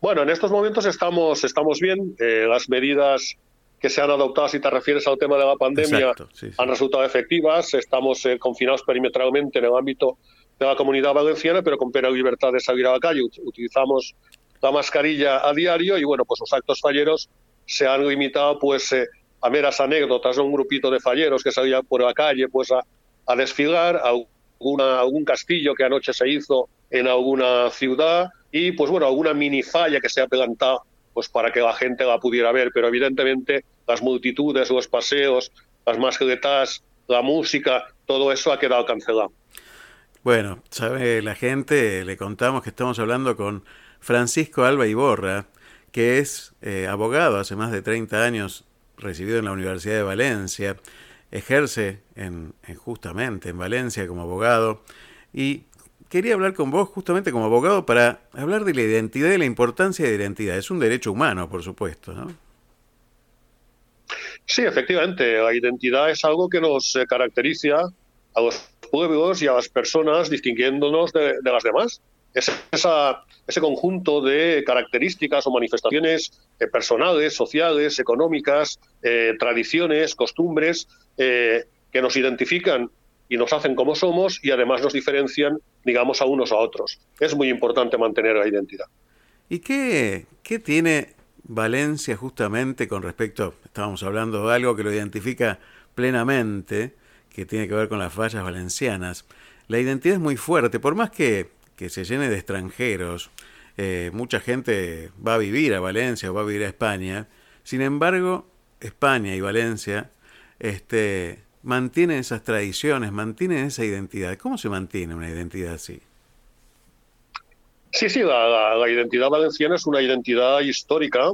Speaker 11: Bueno, en estos momentos estamos, estamos bien. Eh, las medidas que se han adoptado, si te refieres al tema de la pandemia,
Speaker 1: Exacto, sí, sí.
Speaker 11: han resultado efectivas. Estamos eh, confinados perimetralmente en el ámbito de la comunidad valenciana, pero con plena libertad de salir a la calle. Ut- Utilizamos la mascarilla a diario y, bueno, pues los actos falleros se han limitado pues eh, a meras anécdotas, ¿no? un grupito de falleros que salía por la calle pues a, a desfilar, a alguna, algún castillo que anoche se hizo en alguna ciudad y pues bueno, alguna mini falla que se ha plantado pues para que la gente la pudiera ver, pero evidentemente las multitudes, los paseos, las mascletas, la música, todo eso ha quedado cancelado.
Speaker 1: Bueno, sabe la gente, le contamos que estamos hablando con Francisco Alba Iborra, que es eh, abogado hace más de 30 años, recibido en la Universidad de Valencia, ejerce en, en justamente en Valencia como abogado y quería hablar con vos justamente como abogado para hablar de la identidad y la importancia de la identidad. Es un derecho humano, por supuesto, ¿no?
Speaker 11: Sí, efectivamente, la identidad es algo que nos eh, caracteriza a los pueblos y a las personas distinguiéndonos de, las demás. Es esa, ese conjunto de características o manifestaciones eh, personales, sociales, económicas, eh, tradiciones, costumbres que nos identifican y nos hacen como somos y además nos diferencian, digamos, a unos a otros. Es muy importante mantener la identidad.
Speaker 1: ¿Y qué, qué tiene Valencia justamente con respecto, estábamos hablando de algo que lo identifica plenamente, que tiene que ver con las fallas valencianas? La identidad es muy fuerte, por más que, que se llene de extranjeros, eh, mucha gente va a vivir a Valencia o va a vivir a España, sin embargo, España y Valencia este, mantienen esas tradiciones, mantienen esa identidad. ¿Cómo se mantiene una identidad así?
Speaker 11: Sí, sí, la, la- identidad valenciana es una identidad histórica,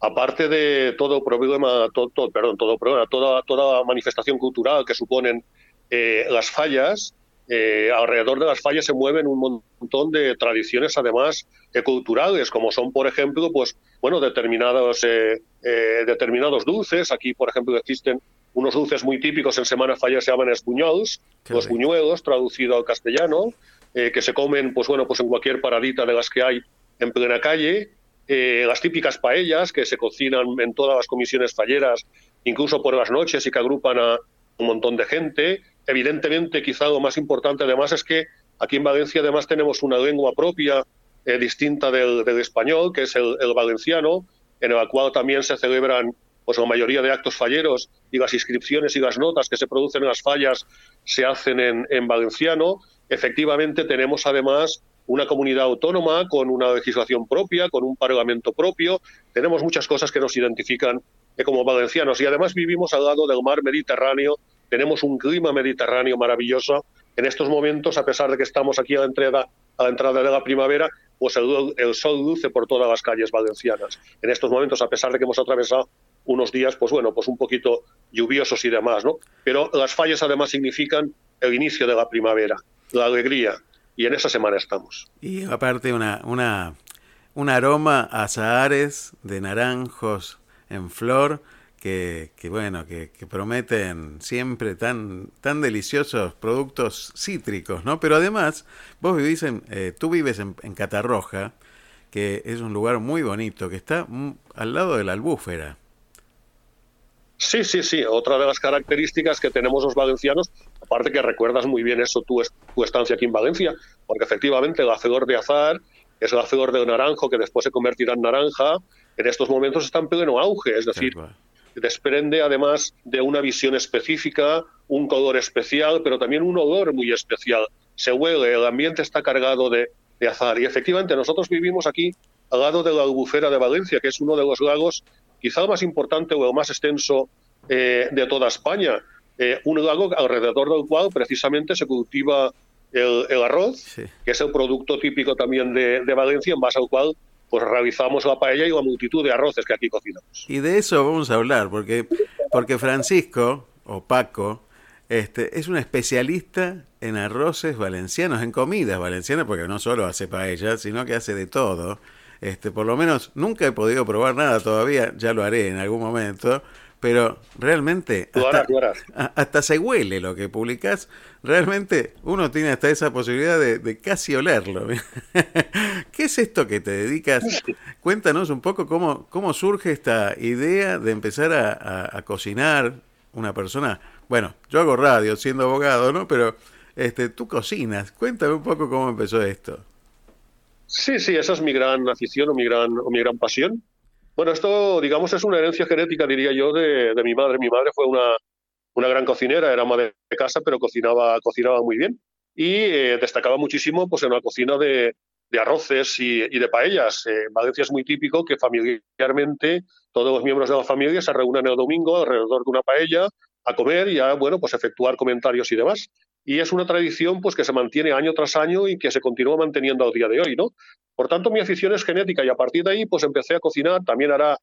Speaker 11: aparte de todo problema, to- to- perdón, todo problema, toda, toda manifestación cultural que suponen eh, las fallas. eh, alrededor de las fallas se mueven un montón de tradiciones, además eh, culturales, como son, por ejemplo, pues, bueno, determinados, eh, eh, determinados dulces. Aquí, por ejemplo, existen unos dulces muy típicos en Semana Falla se llaman esbuñols, los
Speaker 1: rico.
Speaker 11: buñuelos, traducido al castellano, eh, que se comen, pues bueno, pues en cualquier paradita de las que hay en plena calle. Eh, las típicas paellas que se cocinan en todas las comisiones falleras, incluso por las noches y que agrupan a un montón de gente. Evidentemente, quizá lo más importante además es que aquí en Valencia además tenemos una lengua propia eh, distinta del, del español, que es el, el valenciano, en el cual también se celebran pues la mayoría de actos falleros y las inscripciones y las notas que se producen en las fallas se hacen en, en valenciano. Efectivamente, tenemos además una comunidad autónoma con una legislación propia, con un parlamento propio. Tenemos muchas cosas que nos identifican eh, como valencianos y además vivimos al lado del mar Mediterráneo. Tenemos un clima mediterráneo maravilloso. En estos momentos, a pesar de que estamos aquí a la entrada, a la entrada de la primavera, pues el, el sol luce por todas las calles valencianas. En estos momentos, a pesar de que hemos atravesado unos días, pues bueno, pues un poquito lluviosos y demás, ¿no? Pero las fallas además significan el inicio de la primavera, la alegría, y en esa semana estamos.
Speaker 1: Y aparte una, una, un aroma a sahares de naranjos en flor que, que bueno, que, que, prometen siempre tan, tan deliciosos productos cítricos, ¿no? Pero además, vos vivís en, eh, tú vives en, en, Catarroja, que es un lugar muy bonito, que está al lado de la albúfera.
Speaker 11: Sí, sí, sí. Otra de las características que tenemos los valencianos, aparte que recuerdas muy bien eso, tu, tu estancia aquí en Valencia, porque efectivamente el hacedor de azar es el hacedor de naranjo que después se convertirá en naranja, en estos momentos está en pleno auge, es decir, desprende además de una visión específica, un color especial, pero también un olor muy especial. Se huele, el ambiente está cargado de, de azar. Y efectivamente, nosotros vivimos aquí al lado de la albufera de Valencia, que es uno de los lagos quizá el más importante o el más extenso eh, de toda España. Eh, un lago alrededor del cual precisamente se cultiva el, el arroz, sí. que es el producto típico también de, de, Valencia, en base al cual pues realizamos la paella y la multitud de arroces que aquí cocinamos.
Speaker 1: Y de eso vamos a hablar, porque, porque Francisco, o Paco, este, es un especialista en arroces valencianos, en comidas valencianas, porque no solo hace paella, sino que hace de todo. Este, por lo menos nunca he podido probar nada todavía, ya lo haré en algún momento, pero realmente hasta, hasta, se huele lo que publicás. Realmente uno tiene hasta esa posibilidad de, de casi olerlo. <laughs> ¿Qué es esto que te dedicas? Cuéntanos un poco cómo, cómo surge esta idea de empezar a, a, a cocinar una persona. Bueno, yo hago radio siendo abogado, ¿no? Pero este, tú cocinas. Cuéntame un poco cómo empezó esto.
Speaker 11: Sí, sí, esa es mi gran afición o mi gran, o mi gran pasión. Bueno, esto, digamos, es una herencia genética, diría yo, de, de mi madre. Mi madre fue una, una, gran cocinera, era ama de casa, pero cocinaba, cocinaba muy bien. Y eh, destacaba muchísimo pues, en la cocina de, de arroces y, y, de paellas. Eh, en Valencia es muy típico que familiarmente todos los miembros de la familia se reúnen el domingo alrededor de una paella a comer y a, bueno, pues efectuar comentarios y demás y es una tradición pues que se mantiene año tras año y que se continúa manteniendo al día de hoy, ¿no? Por tanto, mi afición es genética y a partir de ahí pues empecé a cocinar, también hará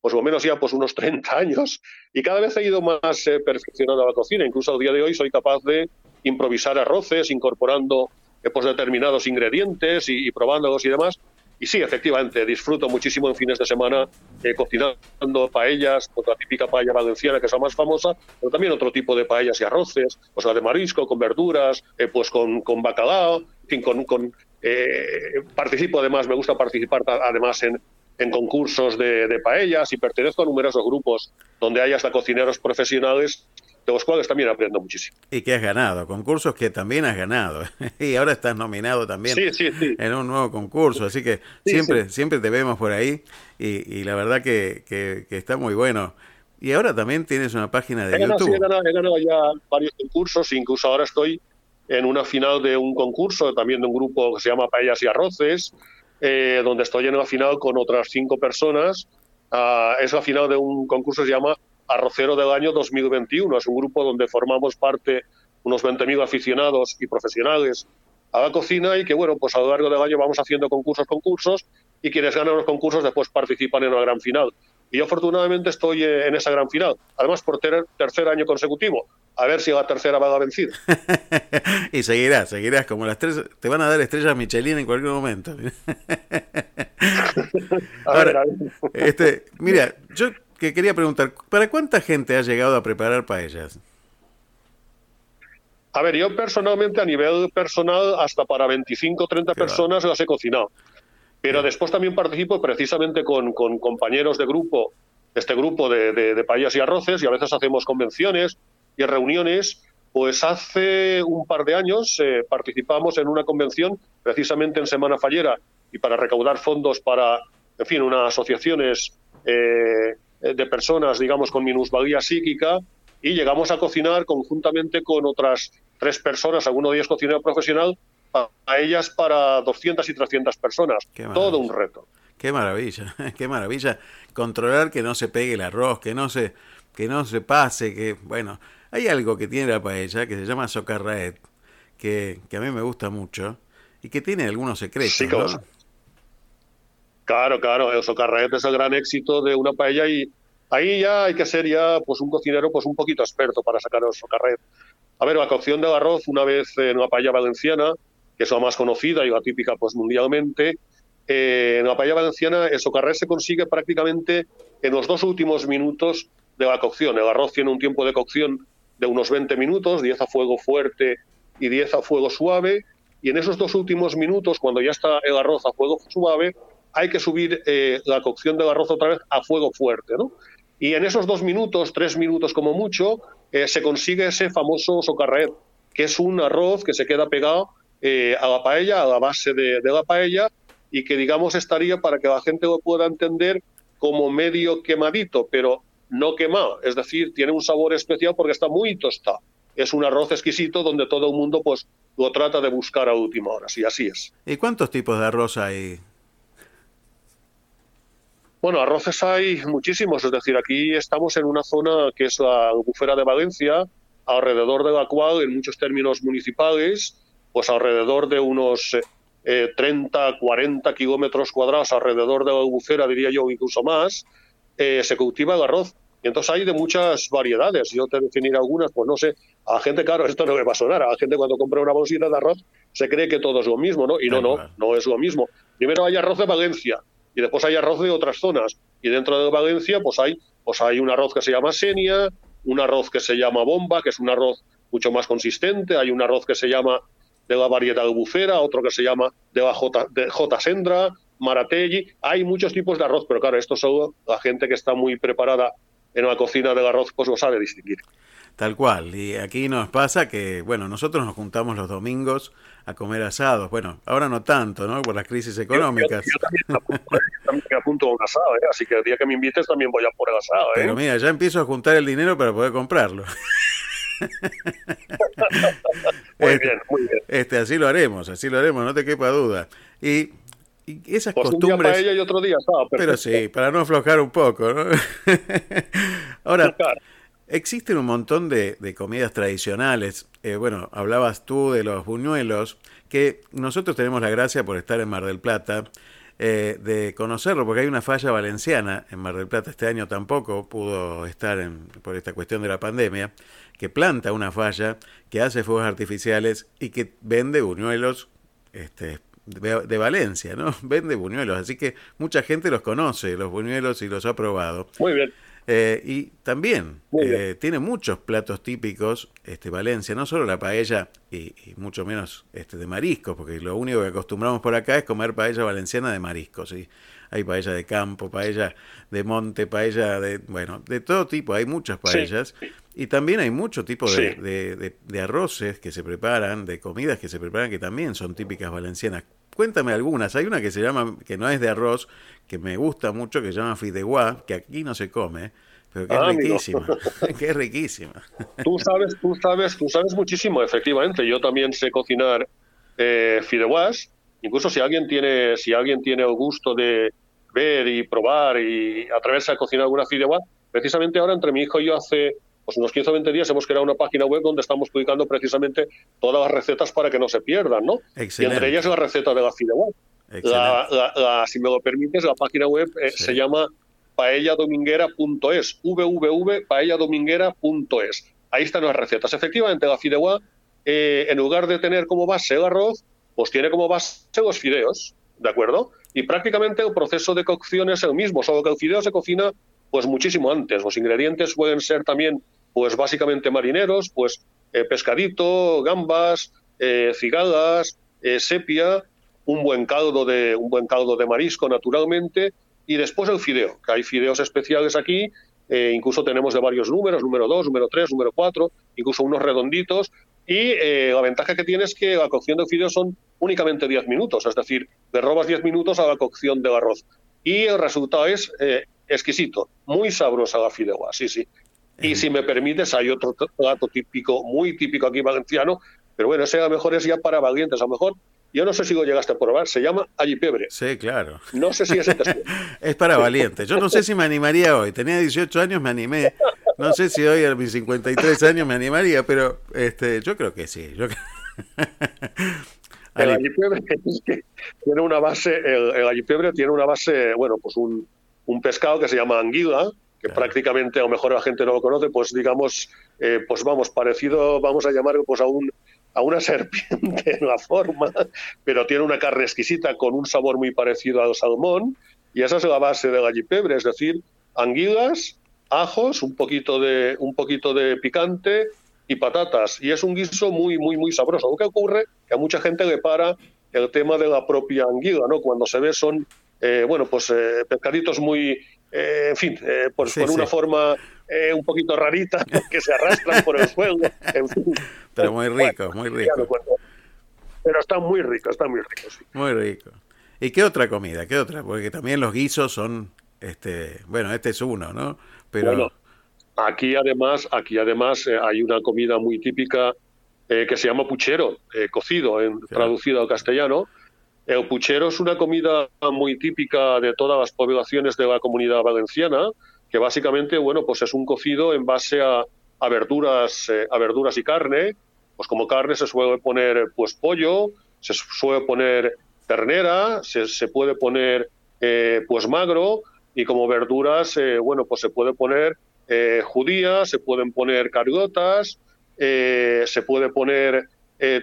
Speaker 11: pues lo menos ya pues unos <laughs> 30 años. Y cada vez he ido más eh, perfeccionando la cocina, incluso al día de hoy soy capaz de improvisar arroces incorporando eh, pues determinados ingredientes y probándolos y demás y sí, efectivamente, disfruto muchísimo en fines de semana eh, cocinando paellas, pues la típica paella valenciana que es la más famosa, pero también otro tipo de paellas y arroces, pues la de marisco, con verduras, eh, pues con, con bacalao, en fin, con, con eh, participo además, me gusta participar además en, en concursos de, de, paellas y pertenezco a numerosos grupos donde hay hasta cocineros profesionales de los cuales también aprendo muchísimo.
Speaker 1: Y que has ganado, concursos que también has ganado. <laughs> y ahora estás nominado también
Speaker 11: sí, sí, sí.
Speaker 1: en un nuevo concurso, así que siempre, siempre te vemos por ahí y, y la verdad que, que, que, está muy bueno. Y ahora también tienes una página de
Speaker 11: he ganado,
Speaker 1: YouTube.
Speaker 11: he, ganado, he ganado ya varios concursos, incluso ahora estoy en una final de un concurso, también de un grupo que se llama Paellas y Arroces, eh, donde estoy en la final con otras cinco personas. Uh, es la final de un concurso que se llama Arrocero del año 2021. Es un grupo donde formamos parte unos 20.000 aficionados y profesionales a la cocina y que, bueno, pues a lo largo del año vamos haciendo concursos, concursos y quienes ganan los concursos después participan en la gran final. Y yo afortunadamente estoy eh, en esa gran final, además por ter tercer año consecutivo. A ver si la tercera va a vencida. <laughs>
Speaker 1: y seguirás, seguirás como las tres, te van a dar estrellas Michelin en cualquier momento. <laughs> <laughs>
Speaker 11: a ver, a ver.
Speaker 1: Este, mira, yo que quería preguntar, ¿para cuánta gente has llegado a preparar paellas?
Speaker 11: A ver, yo personalmente, a nivel personal, hasta para 25 o 30 Qué personas va. las he cocinado. Pero después también participo precisamente con, con, compañeros de grupo, este grupo de, de, de paellas y arroces, y a veces hacemos convenciones y reuniones. Pues hace un par de años eh, participamos en una convención, precisamente en Semana Fallera, y para recaudar fondos para, en fin, unas asociaciones eh, de personas, digamos, con minusvalía psíquica y llegamos a cocinar conjuntamente con otras tres personas, alguno de ellos cocinero profesional, a ellas para 200 y 300 personas. Todo un reto.
Speaker 1: Qué maravilla, <laughs> qué maravilla. Controlar que no se pegue el arroz, que no se, que no se pase, que, bueno, hay algo que tiene la paella que se llama socarraet, que, que a mí me gusta mucho y que tiene algunos secretos.
Speaker 11: Sí, claro.
Speaker 1: ¿no?
Speaker 11: Claro, claro, el socarraet es el gran éxito de una paella y ahí ya hay que ser ya pues un cocinero pues un poquito experto para sacar el socarraet. A ver, la cocción del arroz una vez en una paella valenciana, que es la más conocida y la típica pues mundialmente, eh, en la paella valenciana el socarraet se consigue prácticamente en los dos últimos minutos de la cocción. El arroz tiene un tiempo de cocción de unos 20 minutos, 10 a fuego fuerte y 10 a fuego suave, y en esos dos últimos minutos, cuando ya está el arroz a fuego suave, hay que subir eh, la cocción del arroz otra vez a fuego fuerte, ¿no? Y en esos dos minutos, tres minutos como mucho, eh, se consigue ese famoso socarret, que es un arroz que se queda pegado eh, a la paella, a la base de, la paella, y que digamos estaría para que la gente lo pueda entender como medio quemadito, pero no quemado, es decir, tiene un sabor especial porque está muy tostado. Es un arroz exquisito donde todo el mundo pues lo trata de buscar a última hora, y así es.
Speaker 1: ¿Y cuántos tipos de arroz hay?
Speaker 11: Bueno, arroces hay muchísimos, es decir, aquí estamos en una zona que es la albufera de Valencia, alrededor de la cual, en muchos términos municipales, pues alrededor de unos eh, 30, 40 kilómetros cuadrados alrededor de la albufera, diría yo, incluso más, eh, se cultiva el arroz. Y entonces hay de muchas variedades. Yo te definiré algunas, pues no sé, a la gente, claro, <laughs> esto no me va a sonar, a la gente cuando compra una bolsita de arroz se cree que todo es lo mismo, ¿no? Y no, no, no es lo mismo. Primero hay arroz de Valencia, y después hay arroz de otras zonas. Y dentro de Valencia, pues hay, pues hay un arroz que se llama Senia, un arroz que se llama Bomba, que es un arroz mucho más consistente, hay un arroz que se llama de la variedad albufera, otro que se llama de la J. Sendra, Maratelli. Hay muchos tipos de arroz, pero claro, esto solo la gente que está muy preparada en la cocina del arroz pues lo sabe distinguir.
Speaker 1: Tal cual. Y aquí nos pasa que, bueno, nosotros nos juntamos los domingos a comer asados. Bueno, ahora no tanto, ¿no? Por las crisis económicas.
Speaker 11: Yo, yo, yo también, me apunto a un asado, ¿eh? Así que el día que me invites también voy a por el asado, ¿eh?
Speaker 1: Pero mira, ya empiezo a juntar el dinero para poder comprarlo. <laughs>
Speaker 11: muy este, bien, muy bien.
Speaker 1: Este, así lo haremos, así lo haremos, no te quepa duda. Y, y esas
Speaker 11: pues
Speaker 1: costumbres.
Speaker 11: Un día para ella y otro día asado.
Speaker 1: Pero sí, para no aflojar un poco, ¿no? <laughs> Ahora. Existen un montón de, comidas tradicionales. Eh, bueno, hablabas tú de los buñuelos, que nosotros tenemos la gracia por estar en Mar del Plata, eh, de conocerlo, porque hay una falla valenciana en Mar del Plata. Este año tampoco pudo estar en, por esta cuestión de la pandemia, que planta una falla, que hace fuegos artificiales y que vende buñuelos este, de, de, Valencia, ¿no? <laughs> Vende buñuelos, así que mucha gente los conoce, los buñuelos, y los ha probado.
Speaker 11: Muy bien.
Speaker 1: Eh, y también eh, tiene muchos platos típicos, este Valencia, no solo la paella y, y, mucho menos este de mariscos, porque lo único que acostumbramos por acá es comer paella valenciana de mariscos, ¿sí? Hay paella de campo, paella de monte, paella de, bueno, de todo tipo, hay muchas paellas. Sí. Y también hay mucho tipo de, sí. de, de, de, arroces que se preparan, de comidas que se preparan que también son típicas valencianas. Cuéntame algunas. Hay una que se llama, que no es de arroz, que me gusta mucho, que se llama fideuá, que aquí no se come, pero que ah, es riquísima. <laughs> <laughs> que es riquísima.
Speaker 11: Tú sabes, tú sabes, tú sabes muchísimo, efectivamente. Yo también sé cocinar eh, fideuás. Incluso si alguien tiene, si alguien tiene el gusto de ver y probar y atreverse a cocinar alguna fideuá, precisamente ahora entre mi hijo y yo hace pues unos 15 o 20 días hemos creado una página web donde estamos publicando precisamente todas las recetas para que no se pierdan, ¿no?
Speaker 1: Excelente.
Speaker 11: Y entre ellas la receta de la fideuá. La, la, la, si me lo permites, la página web eh, sí. se llama paelladominguera.es, www.paelladominguera.es. Ahí están las recetas. Efectivamente, la fideuá, eh, en lugar de tener como base el arroz, pues tiene como base los fideos, ¿de acuerdo? Y prácticamente el proceso de cocción es el mismo, solo que el fideo se cocina pues muchísimo antes. Los ingredientes pueden ser también, pues básicamente marineros, pues eh, pescadito, gambas, eh, cigalas, eh, sepia, un buen caldo de un buen caldo de marisco naturalmente y después el fideo, que hay fideos especiales aquí, eh, incluso tenemos de varios números, número 2, número 3, número 4, incluso unos redonditos y eh, la ventaja que tiene es que la cocción del fideo son únicamente 10 minutos, es decir, le robas 10 minutos a la cocción del arroz y el resultado es eh, exquisito, muy sabrosa la fideuá, sí, sí. Y si me permites, hay otro plato típico, muy típico aquí valenciano, pero bueno, ese a lo mejor es ya para valientes, a lo mejor, yo no sé si lo llegaste a probar, se llama allipebre.
Speaker 1: Sí, claro.
Speaker 11: No sé si suena. <laughs>
Speaker 1: Es para valientes. Yo no sé si me animaría hoy. Tenía 18 años, me animé. No sé si hoy a mis 53 años me animaría, pero este, yo creo que sí. Yo...
Speaker 11: El allipebre es que tiene una base, el, el allipebre tiene una base, bueno, pues un, un pescado que se llama anguila, que prácticamente a lo mejor la gente no lo conoce, pues digamos, eh, pues vamos, parecido, vamos a llamar pues a un a una <laughs> serpiente en la forma, pero tiene una carne exquisita con un sabor muy parecido al salmón, y esa es la base del allipebre, es decir, anguilas, ajos, un poquito de, un poquito de picante y patatas. Y es un guiso muy, muy, muy sabroso. Lo que ocurre que a mucha gente le para el tema de la propia anguila, ¿no? Cuando se ve son, eh, bueno, pues eh, pescaditos muy, eh, en fin, pues
Speaker 1: Sí,
Speaker 11: con una forma eh, un poquito rarita, <laughs> que se arrastran por el en fin.
Speaker 1: Pero muy rico, muy rico.
Speaker 11: Pero está muy rico, está muy rico, sí.
Speaker 1: Muy rico. ¿Y qué otra comida? ¿Qué otra? Porque también los guisos son, este, bueno, este es uno, ¿no? Pero
Speaker 11: Bueno, aquí además, aquí además eh, hay una comida muy típica eh, que se llama puchero, eh, cocido, en, traducido al castellano. El puchero es una comida muy típica de todas las poblaciones de la comunidad valenciana, que básicamente, bueno, pues es un cocido en base a, verduras, eh, a verduras y carne. Pues como carne se suele poner pues pollo, se suele poner ternera, se, puede poner eh, pues magro y como verduras, eh, bueno, pues se puede poner judías, se pueden poner cargotas, se puede poner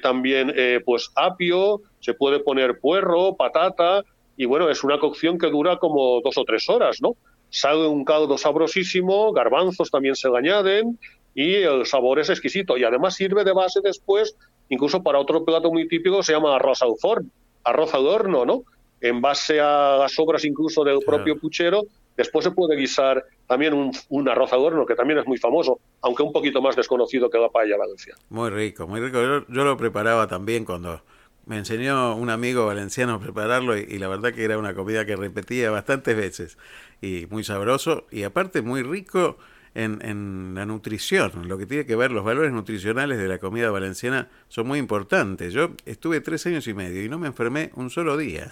Speaker 11: también pues apio, se puede poner puerro, patata y bueno, es una cocción que dura como dos o tres horas, ¿no? Sale un caldo sabrosísimo, garbanzos también se le añaden y el sabor es exquisito y además sirve de base después incluso para otro plato muy típico que se llama arroz al forn, arroz al horno, ¿no? En base a las obras incluso del propio puchero, después se puede guisar también un, un arroz al horno que también es muy famoso, aunque un poquito más desconocido que la paella valenciana.
Speaker 1: muy rico, muy rico. Yo, yo lo preparaba también cuando me enseñó un amigo valenciano a prepararlo y, y la verdad que era una comida que repetía bastantes veces y muy sabroso y aparte muy rico en, en la nutrición, lo que tiene que ver los valores nutricionales de la comida valenciana son muy importantes. Yo estuve tres años y medio y no me enfermé un solo día.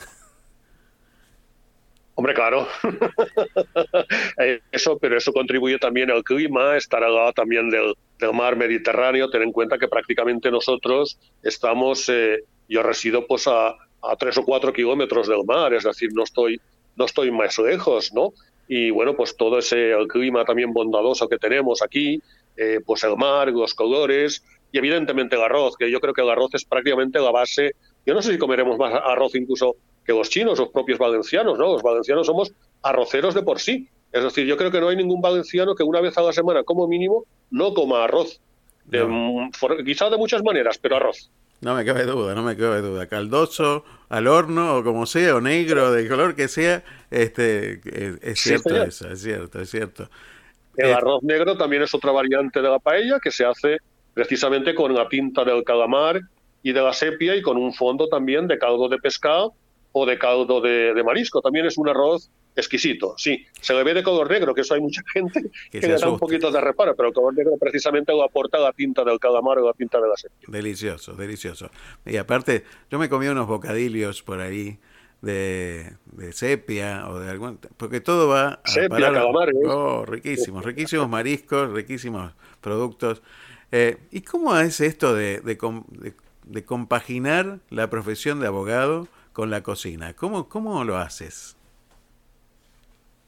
Speaker 11: Hombre, claro. <laughs> Eso, pero eso contribuye también al clima, estar al lado también del, del mar Mediterráneo. Ten en cuenta que prácticamente nosotros estamos, eh, yo resido pues a, a tres o cuatro kilómetros del mar, es decir, no estoy, no estoy más lejos, ¿no? Y bueno, pues todo ese el clima también bondadoso que tenemos aquí, eh, pues el mar, los colores y evidentemente el arroz, que yo creo que el arroz es prácticamente la base. Yo no sé si comeremos más arroz incluso que los chinos, los propios valencianos, ¿no? Los valencianos somos arroceros de por sí. Es decir, yo creo que no hay ningún valenciano que una vez a la semana, como mínimo, no coma arroz. De, quizá de muchas maneras, pero arroz.
Speaker 1: No me cabe duda, no me cabe duda. Caldoso, al horno, o como sea, o negro, de color que sea, este, es, cierto eso, es cierto, es cierto.
Speaker 11: El
Speaker 1: Eh,
Speaker 11: arroz negro también es otra variante de la paella que se hace precisamente con la tinta del calamar y de la sepia y con un fondo también de caldo de pescado o de caldo de, de marisco. También es un arroz exquisito. Sí, se le ve de color negro, que eso hay mucha gente que, le da un poquito de reparo, pero el color negro precisamente lo aporta la tinta del calamar o la tinta de la sepia.
Speaker 1: Delicioso, delicioso. Y aparte, yo me comí unos bocadillos por ahí de, de sepia o de algún... Porque todo va a
Speaker 11: Sepia,
Speaker 1: parar-
Speaker 11: calamares.
Speaker 1: Oh, riquísimos, riquísimos mariscos, riquísimos productos. Eh, ¿Y cómo es esto de, de- de compaginar la profesión de abogado con la cocina? ¿Cómo, cómo lo haces?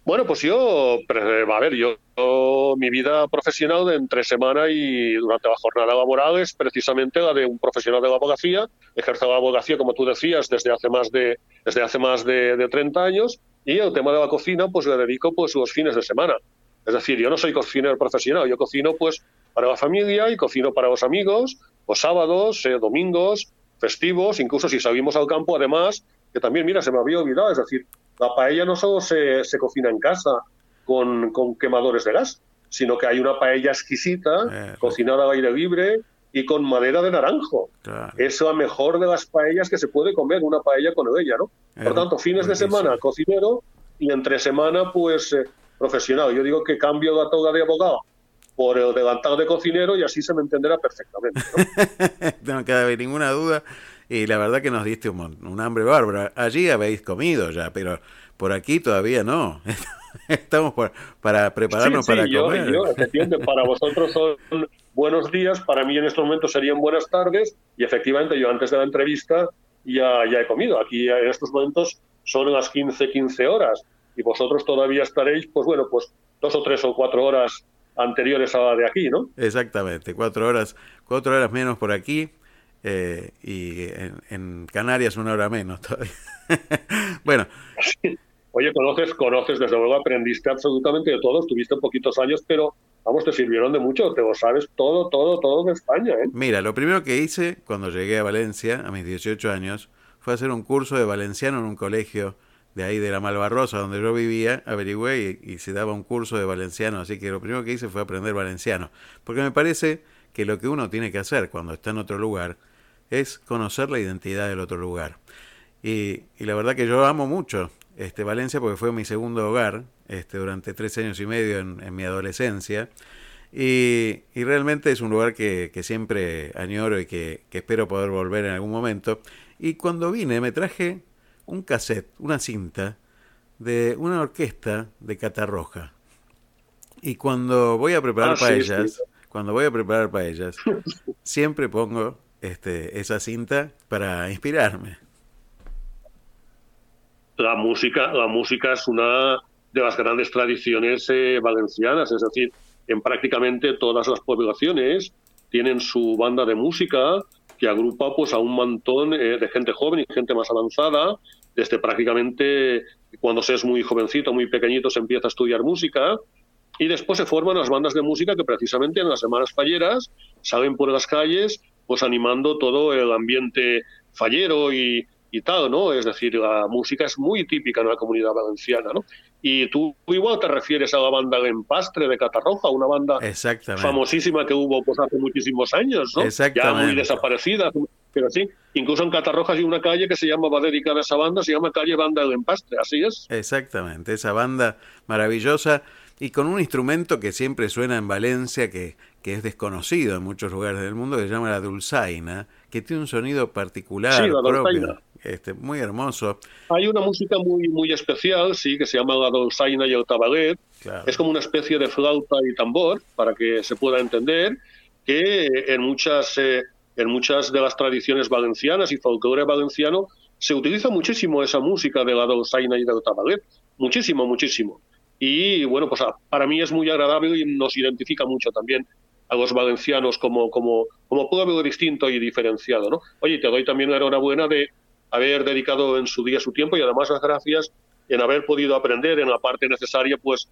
Speaker 11: Bueno, pues yo, a ver, yo, yo- mi vida profesional de entre semana y durante la jornada laboral es precisamente la de un profesional de la abogacía. Ejerzo la abogacía, como tú decías, desde hace más de, desde hace más de, de 30 años y el tema de la cocina pues le dedico pues los fines de semana. Es decir, yo no soy cocinero profesional, yo cocino pues para la familia y cocino para los amigos, los sábados, eh, domingos, festivos, incluso si salimos al campo, además, que también, mira, se me había olvidado, es decir, la paella no solo se, se cocina en casa con, con quemadores de gas, sino que hay una paella exquisita, cocinada al aire libre y con madera de naranjo. Es la mejor de las paellas que se puede comer, una paella con ella, ¿no? Por
Speaker 1: Eh,
Speaker 11: tanto, fines de semana cocinero y entre semana, pues, eh, profesional. Yo digo que cambio la toga de abogado por el delantal de cocinero y así se me entenderá perfectamente. ¿no? <laughs>
Speaker 1: no cabe ninguna duda. Y la verdad que nos diste un, un hambre bárbara. Allí habéis comido ya, pero por aquí todavía no. <laughs> Estamos por- para prepararnos
Speaker 11: Sí, sí,
Speaker 1: para
Speaker 11: yo,
Speaker 1: comer.
Speaker 11: yo, efectivamente, <laughs> para vosotros son buenos días, para mí en estos momentos serían buenas tardes y efectivamente yo antes de la entrevista ya, ya he comido. Aquí en estos momentos son las 15, 15 horas y vosotros todavía estaréis, pues bueno, pues dos o tres o cuatro horas anteriores a la de aquí, ¿no?
Speaker 1: Exactamente, cuatro horas, cuatro horas menos por aquí eh, y en, en Canarias una hora menos todavía. <laughs> bueno, <laughs>
Speaker 11: Oye, conoces, conoces, desde luego aprendiste absolutamente de todo, estuviste poquitos años, pero vamos, te sirvieron de mucho, te lo sabes todo, todo, todo de España, ¿eh?
Speaker 1: mira, lo primero que hice cuando llegué a Valencia, a mis 18 años, fue hacer un curso de valenciano en un colegio de ahí de la Malvarrosa, donde yo vivía, averigüé y, y se daba un curso de valenciano, así que lo primero que hice fue aprender valenciano, porque me parece que lo que uno tiene que hacer cuando está en otro lugar es conocer la identidad del otro lugar. Y, y la verdad que yo amo mucho este Valencia porque fue mi segundo hogar este, durante tres años y medio en, en mi adolescencia. Y, y realmente es un lugar que, que siempre añoro y que, que espero poder volver en algún momento. Y cuando vine me traje un cassette, una cinta de una orquesta de Catarroja. Y cuando voy a preparar
Speaker 11: Ah, sí,
Speaker 1: paellas,
Speaker 11: sí.
Speaker 1: cuando voy a preparar paellas, <laughs> siempre pongo este, esa cinta para inspirarme.
Speaker 11: la música, la música es una de las grandes tradiciones eh, valencianas, es decir, en prácticamente todas las poblaciones tienen su banda de música que agrupa pues a un montón eh, de gente joven y gente más avanzada, desde prácticamente cuando se es muy jovencito, muy pequeñito, se empieza a estudiar música y después se forman las bandas de música que precisamente en las semanas falleras salen por las calles pues animando todo el ambiente fallero y, y tal, ¿no? Es decir, la música es muy típica en la comunidad valenciana, ¿no? Y tú igual te refieres a la banda de Empastre de Catarroja, una banda famosísima que hubo pues hace muchísimos años, ¿no? Ya muy desaparecida, pero sí, incluso en Catarroja hay una calle que se llama, va dedicada a esa banda, se llama calle Banda del Empastre, así es.
Speaker 1: Exactamente, esa banda maravillosa y con un instrumento que siempre suena en Valencia, que, que es desconocido en muchos lugares del mundo, que se llama la dulzaina, que tiene un sonido particular,
Speaker 11: Sí, la
Speaker 1: propio,
Speaker 11: dulzaina.
Speaker 1: este, muy hermoso.
Speaker 11: Hay una música muy, muy especial, sí, que se llama la dolzaina y el tabalet.
Speaker 1: Claro.
Speaker 11: Es como una especie de flauta y tambor, para que se pueda entender, que en muchas, eh, en muchas de las tradiciones valencianas y folclore valenciano se utiliza muchísimo esa música de la dolzaina y del tabalet. Muchísimo, muchísimo. Y bueno, pues para mí es muy agradable y nos identifica mucho también a los valencianos como, como, como pueblo distinto y diferenciado. ¿no? Oye, te doy también la enhorabuena de haber dedicado en su día su tiempo y además las gracias en haber podido aprender en la parte necesaria pues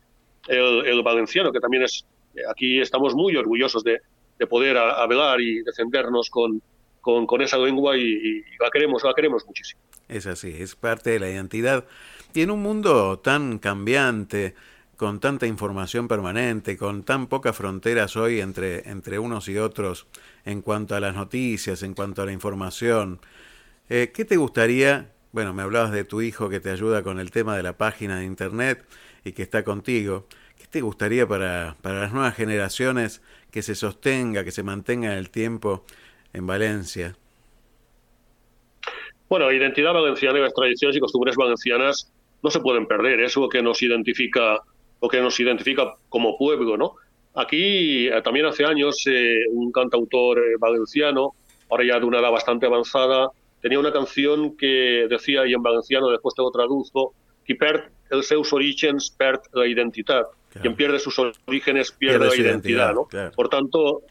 Speaker 11: el, valenciano, que también es, aquí estamos muy orgullosos de, de poder a- hablar y defendernos con, con, con esa lengua y, y la queremos, la queremos muchísimo.
Speaker 1: Es así, es parte de la identidad. Y en un mundo tan cambiante, con tanta información permanente, con tan pocas fronteras hoy entre, entre unos y otros en cuanto a las noticias, en cuanto a la información, eh, ¿qué te gustaría? Bueno, me hablabas de tu hijo que te ayuda con el tema de la página de internet y que está contigo. ¿Qué te gustaría para, para las nuevas generaciones que se sostenga, que se mantenga en el tiempo en Valencia?
Speaker 11: Bueno, identidad valenciana y las tradiciones y costumbres valencianas no se pueden perder, es lo que nos identifica, lo que nos identifica como pueblo, ¿no? Aquí eh, también hace años eh, un cantautor eh, valenciano, ahora ya de una edad bastante avanzada, tenía una canción que decía, y en valenciano después te lo traduzco, qui perd els seus orígens perd la identidad. Quien pierde sus orígenes pierde,
Speaker 1: Pierde
Speaker 11: la identidad,
Speaker 1: identidad,
Speaker 11: ¿no?
Speaker 1: claro.
Speaker 11: Por tanto,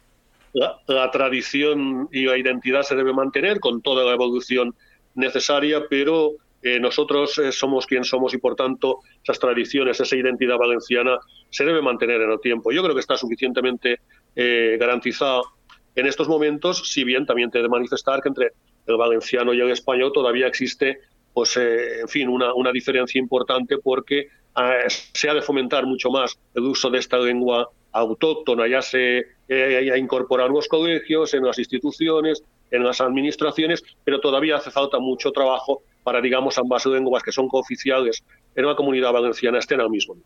Speaker 11: la, la tradición y la identidad se debe mantener con toda la evolución necesaria, pero eh, nosotros eh, somos quien somos y por tanto esas tradiciones, esa identidad valenciana se debe mantener en el tiempo. Yo creo que está suficientemente eh, garantizada en estos momentos, si bien también te he de manifestar que entre el valenciano y el español todavía existe, pues, eh, en fin, una, una diferencia importante porque eh, se ha de fomentar mucho más el uso de esta lengua autóctona, ya se eh, ha incorporado en los colegios, en las instituciones, en las administraciones, pero todavía hace falta mucho trabajo para, digamos, ambas lenguas que son cooficiales en la comunidad valenciana estén al mismo.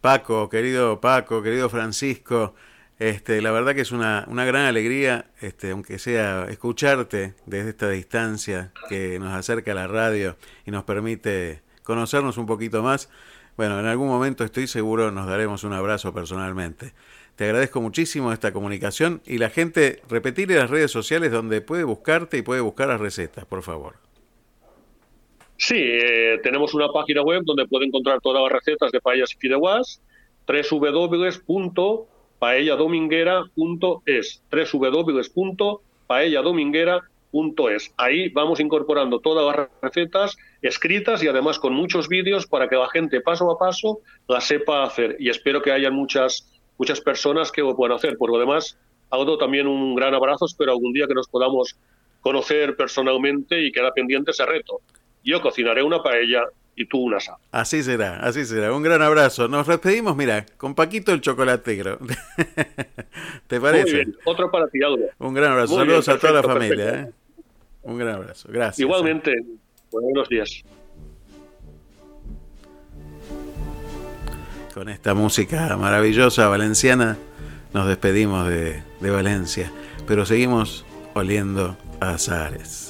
Speaker 1: Paco, querido Paco, querido Francisco, este, la verdad que es una, una gran alegría, este, aunque sea escucharte desde esta distancia que nos acerca a la radio y nos permite conocernos un poquito más. Bueno, en algún momento estoy seguro nos daremos un abrazo personalmente. Te agradezco muchísimo esta comunicación y la gente, repetirle las redes sociales donde puede buscarte y puede buscar las recetas, por favor.
Speaker 11: Sí, eh, tenemos una página web donde puede encontrar todas las recetas de paellas y fideuás, www.paelladominguera.es, www.paelladominguera.es. Ahí vamos incorporando todas las recetas escritas y además con muchos vídeos para que la gente paso a paso las sepa hacer. Y espero que haya muchas, muchas personas que lo puedan hacer. Por lo demás, hago también un gran abrazo. Espero algún día que nos podamos conocer personalmente y queda pendiente ese reto. Yo cocinaré una paella y tú una asado.
Speaker 1: Así será, así será. Un gran abrazo. Nos despedimos, mira, con Paquito el chocolatero. <laughs> ¿Te parece?
Speaker 11: Muy bien. Otro para ti, Aldo.
Speaker 1: Un gran abrazo.
Speaker 11: Muy
Speaker 1: Saludos
Speaker 11: bien,
Speaker 1: a toda la familia. ¿eh? Un gran abrazo. Gracias.
Speaker 11: Igualmente, buenos días.
Speaker 1: Con esta música maravillosa valenciana nos despedimos de, de Valencia, pero seguimos oliendo a azares.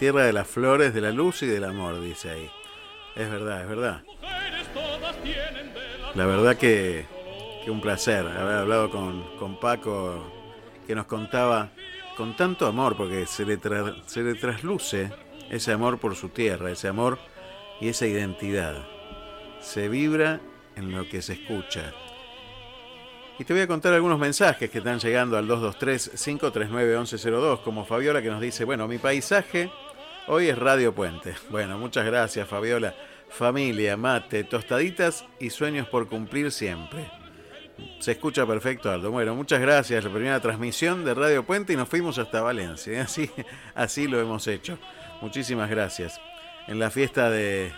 Speaker 10: Tierra de las flores, de la luz y del amor,
Speaker 1: dice ahí. Es verdad, es verdad. La verdad que, que un placer haber hablado con, con Paco, que nos contaba con tanto amor, porque se le, se le trasluce ese amor por su tierra, ese amor y esa identidad. Se vibra en lo que se escucha. Y te voy a contar algunos mensajes que están llegando al 223-539-1102, como Fabiola que nos dice, bueno, mi paisaje hoy es Radio Puente. Bueno, muchas gracias Fabiola. Familia, mate, tostaditas y sueños por cumplir siempre. Se escucha perfecto, Aldo. Bueno, muchas gracias. La primera transmisión de Radio Puente y nos fuimos hasta Valencia. Así, así lo hemos hecho. Muchísimas gracias. En la fiesta de,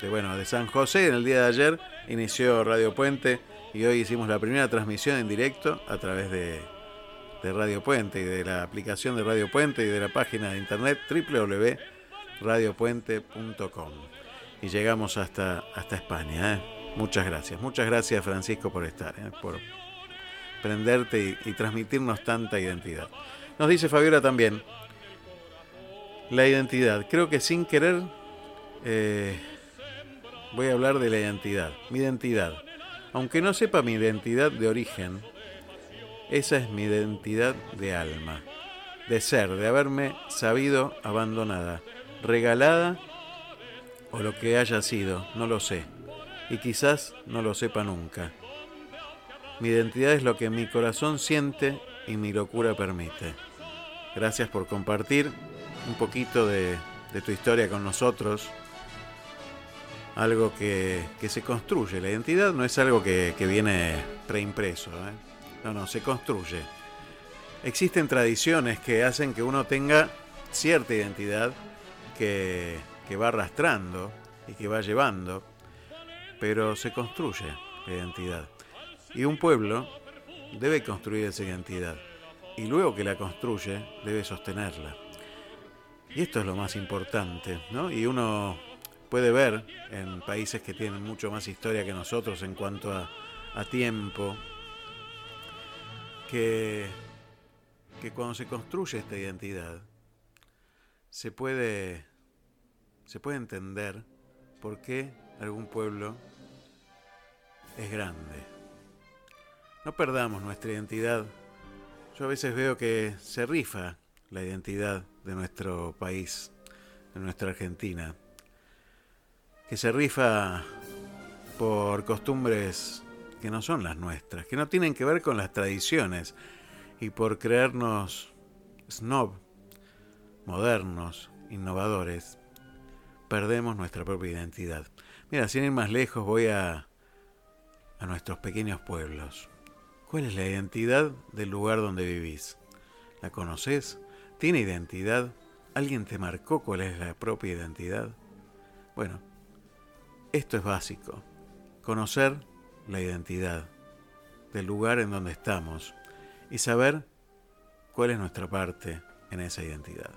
Speaker 1: de, bueno, de San José, en el día de ayer, inició Radio Puente y hoy hicimos la primera transmisión en directo a través de, de Radio Puente y de la aplicación de Radio Puente y de la página de internet www.radiopuente.com. Y llegamos hasta, hasta España. ¿eh? Muchas gracias. Muchas gracias Francisco por estar, ¿eh? por prenderte y, transmitirnos tanta identidad. Nos dice Fabiola también, la identidad. Creo que sin querer eh, voy a hablar de la identidad. Mi identidad. Aunque no sepa mi identidad de origen, esa es mi identidad de alma. De ser, de haberme sabido abandonada, regalada o lo que haya sido, no lo sé. Y quizás no lo sepa nunca. Mi identidad es lo que mi corazón siente y mi locura permite. Gracias por compartir un poquito de, tu historia con nosotros. Algo que, se construye. La identidad no es algo que, que viene preimpreso. ¿eh? No, no, se construye. Existen tradiciones que hacen que uno tenga cierta identidad que, que va arrastrando y que va llevando, pero se construye la identidad. Y un pueblo debe construir esa identidad y luego que la construye debe sostenerla. Y esto es lo más importante, ¿no? Y uno puede ver en países que tienen mucho más historia que nosotros en cuanto a, a tiempo, que, que cuando se construye esta identidad, se puede, se puede entender por qué algún pueblo es grande. No perdamos nuestra identidad. Yo a veces veo que se rifa la identidad de nuestro país, de nuestra Argentina, que se rifa por costumbres que no son las nuestras, que no tienen que ver con las tradiciones y por creernos snob, modernos, innovadores, perdemos nuestra propia identidad. Mira, sin ir más lejos voy a, a nuestros pequeños pueblos. ¿Cuál es la identidad del lugar donde vivís? ¿La conoces? ¿Tiene identidad? ¿Alguien te marcó cuál es la propia identidad? Bueno, esto es básico. Conocer la identidad del lugar en donde estamos y saber cuál es nuestra parte en esa identidad.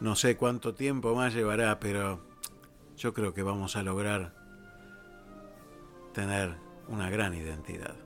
Speaker 1: No sé cuánto tiempo más llevará, pero yo creo que vamos a lograr tener una gran identidad.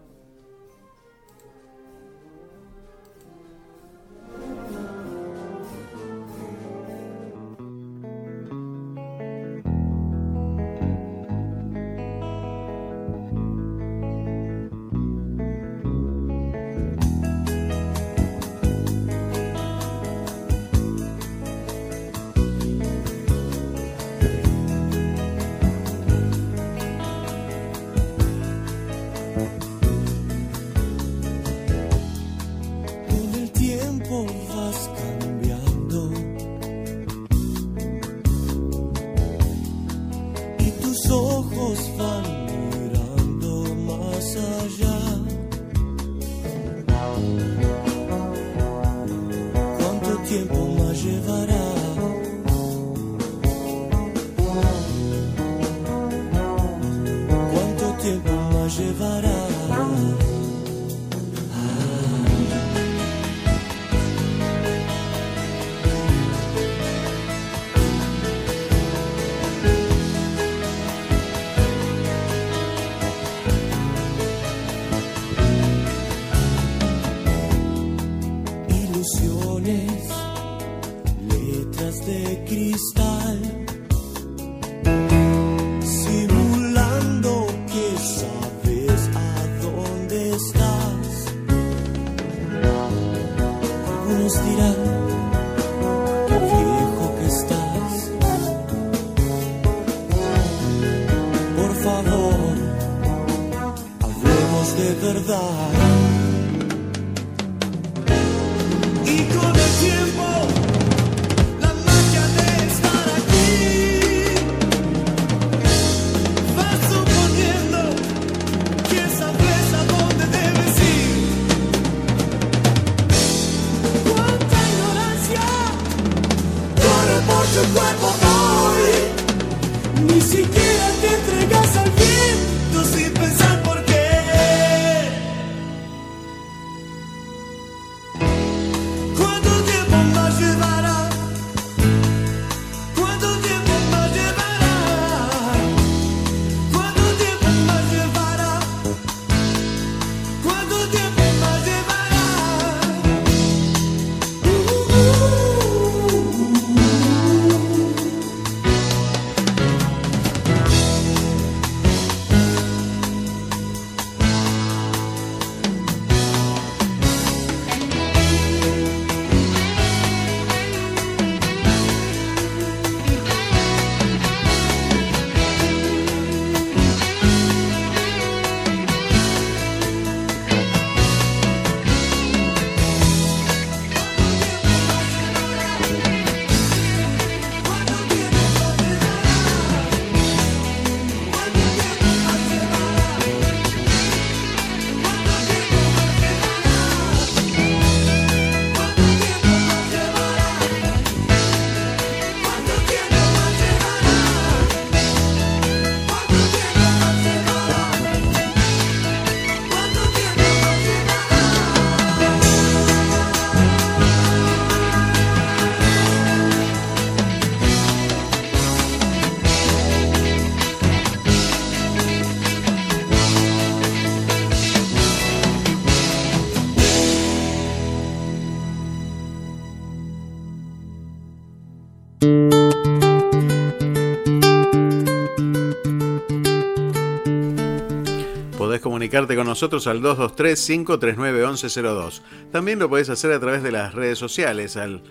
Speaker 1: Comunicarte con nosotros al 223-539-1102. También lo podés hacer a través de las redes sociales, al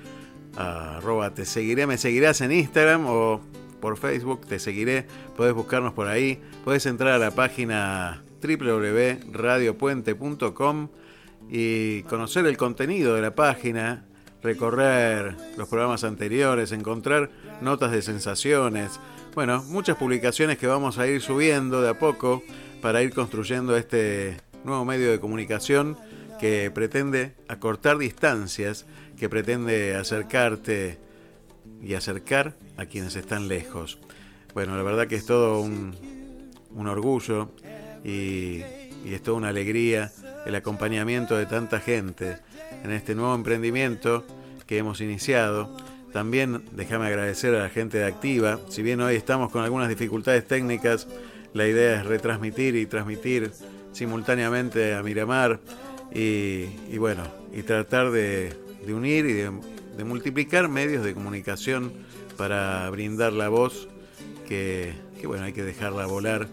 Speaker 1: arroba te seguiré, me seguirás en Instagram o por Facebook, te seguiré, podés buscarnos por ahí, podés entrar a la página www.radiopuente.com y conocer el contenido de la página, recorrer los programas anteriores, encontrar notas de sensaciones, bueno, muchas publicaciones que vamos a ir subiendo de a poco para ir construyendo este nuevo medio de comunicación que pretende acortar distancias, que pretende acercarte y acercar a quienes están lejos. Bueno, la verdad que es todo un, orgullo y, y es toda una alegría el acompañamiento de tanta gente en este nuevo emprendimiento que hemos iniciado. También déjame agradecer a la gente de Activa, si bien hoy estamos con algunas dificultades técnicas, la idea es retransmitir y transmitir simultáneamente a Miramar y, bueno, y tratar de, unir y de, multiplicar medios de comunicación para brindar la voz que, bueno, hay que dejarla volar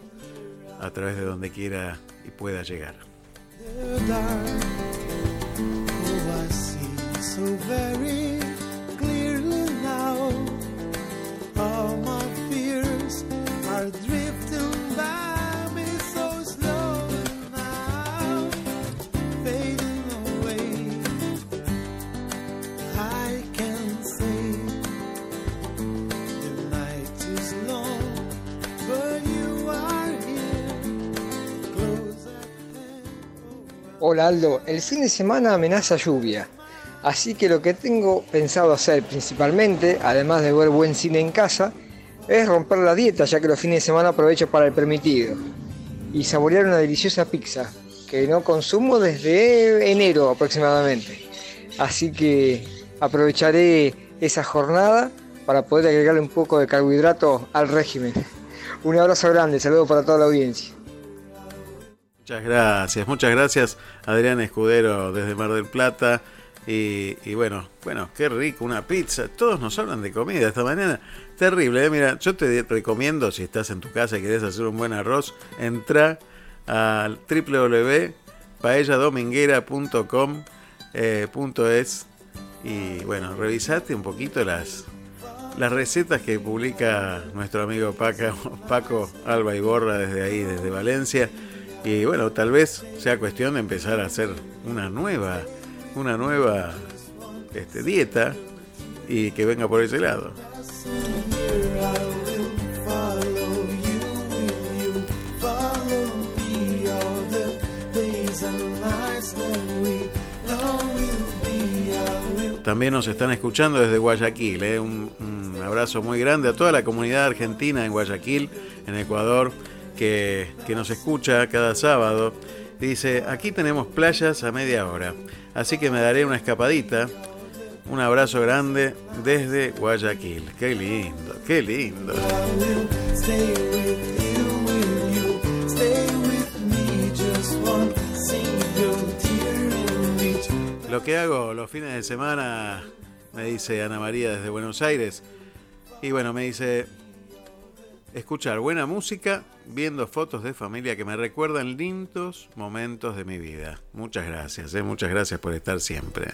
Speaker 1: a través de donde quiera y pueda llegar.
Speaker 12: Hola Aldo, el fin de semana amenaza lluvia, así que lo que tengo pensado hacer principalmente, además de ver buen cine en casa, es romper la dieta ya que los fines de semana aprovecho para el permitido y saborear una deliciosa pizza que no consumo desde enero aproximadamente. Así que aprovecharé esa jornada para poder agregarle un poco de carbohidrato al régimen. Un abrazo grande, saludos para toda la audiencia.
Speaker 1: Muchas gracias, muchas gracias Adrián Escudero desde Mar del Plata. Y, bueno, bueno, qué rico, una pizza. Todos nos hablan de comida esta mañana. Terrible, ¿eh? mira, yo te recomiendo, si estás en tu casa y querés hacer un buen arroz, entra al www.paelladominguera.com eh, y bueno, revisate un poquito las, las recetas que publica nuestro amigo Paca, <laughs> Paco Alba Iborra desde ahí, desde Valencia. Y bueno, tal vez sea cuestión de empezar a hacer una nueva, una nueva este, dieta y que venga por ese lado. También nos están escuchando desde Guayaquil. ¿eh? Un, un abrazo muy grande a toda la comunidad argentina en Guayaquil, en Ecuador, que, nos escucha cada sábado. Dice, aquí tenemos playas a media hora, así que me daré una escapadita. Un abrazo grande desde Guayaquil. Qué lindo, qué lindo. Lo que hago los fines de semana, me dice Ana María desde Buenos Aires, y bueno, me dice, escuchar buena música, viendo fotos de familia que me recuerdan lindos momentos de mi vida. Muchas gracias, ¿eh? muchas gracias por estar siempre.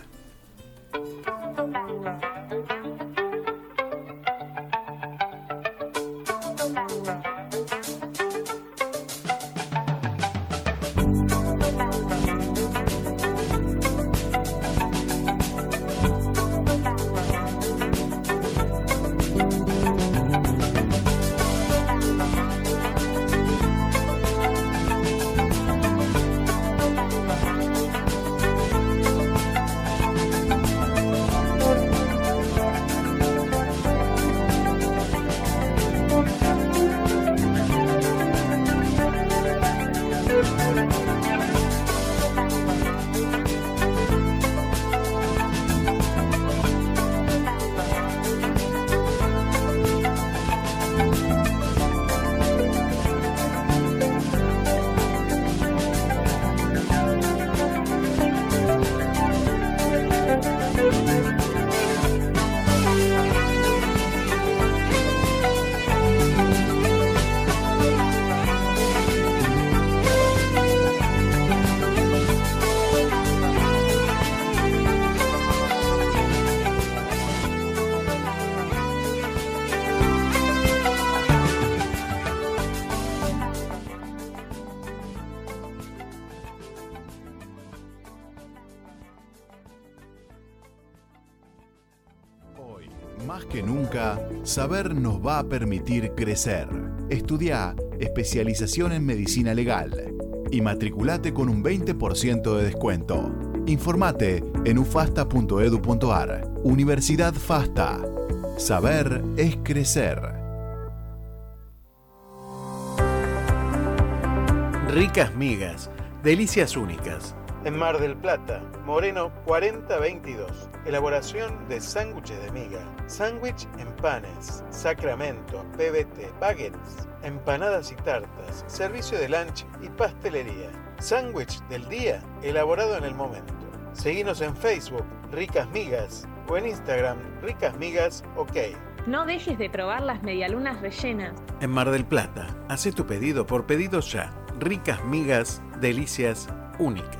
Speaker 6: Saber nos va a permitir crecer. Estudia especialización en medicina legal y matriculate con un 20% de descuento. Informate en ufasta.edu.ar. Universidad FASTA. Saber es crecer.
Speaker 1: Ricas migas, delicias únicas. En Mar del Plata, Moreno 4022. Elaboración de sándwiches de miga, sándwich en panes, sacramento, PBT, baguettes, empanadas y tartas, servicio de lunch y pastelería. Sándwich del día elaborado en el momento. Seguinos en Facebook, Ricas Migas, o en Instagram, Ricas Migas OK.
Speaker 13: No dejes de probar las medialunas rellenas.
Speaker 1: En Mar del Plata, hace tu pedido por pedido ya. Ricas migas, delicias únicas.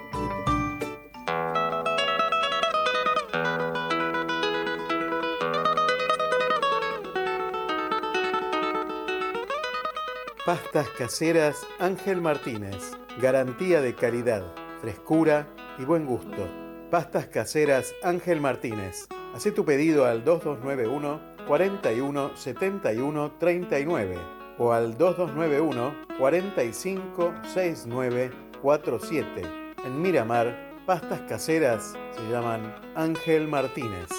Speaker 1: Pastas caseras Ángel Martínez. Garantía de calidad, frescura y buen gusto. Pastas caseras Ángel Martínez. Haz tu pedido al 2291 41 71 39 o al 2291 45 69 47. En Miramar, pastas caseras se llaman Ángel Martínez.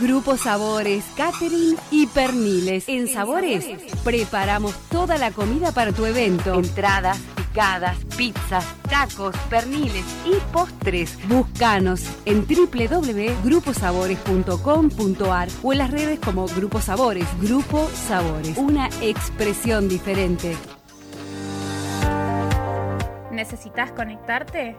Speaker 9: Grupo Sabores, Catering y Perniles. En Sabores preparamos toda la comida para tu evento. Entradas, picadas, pizzas, tacos, perniles y postres. Búscanos en www.gruposabores.com.ar o en las redes como Grupo Sabores. Grupo Sabores, una expresión diferente.
Speaker 7: ¿Necesitas conectarte?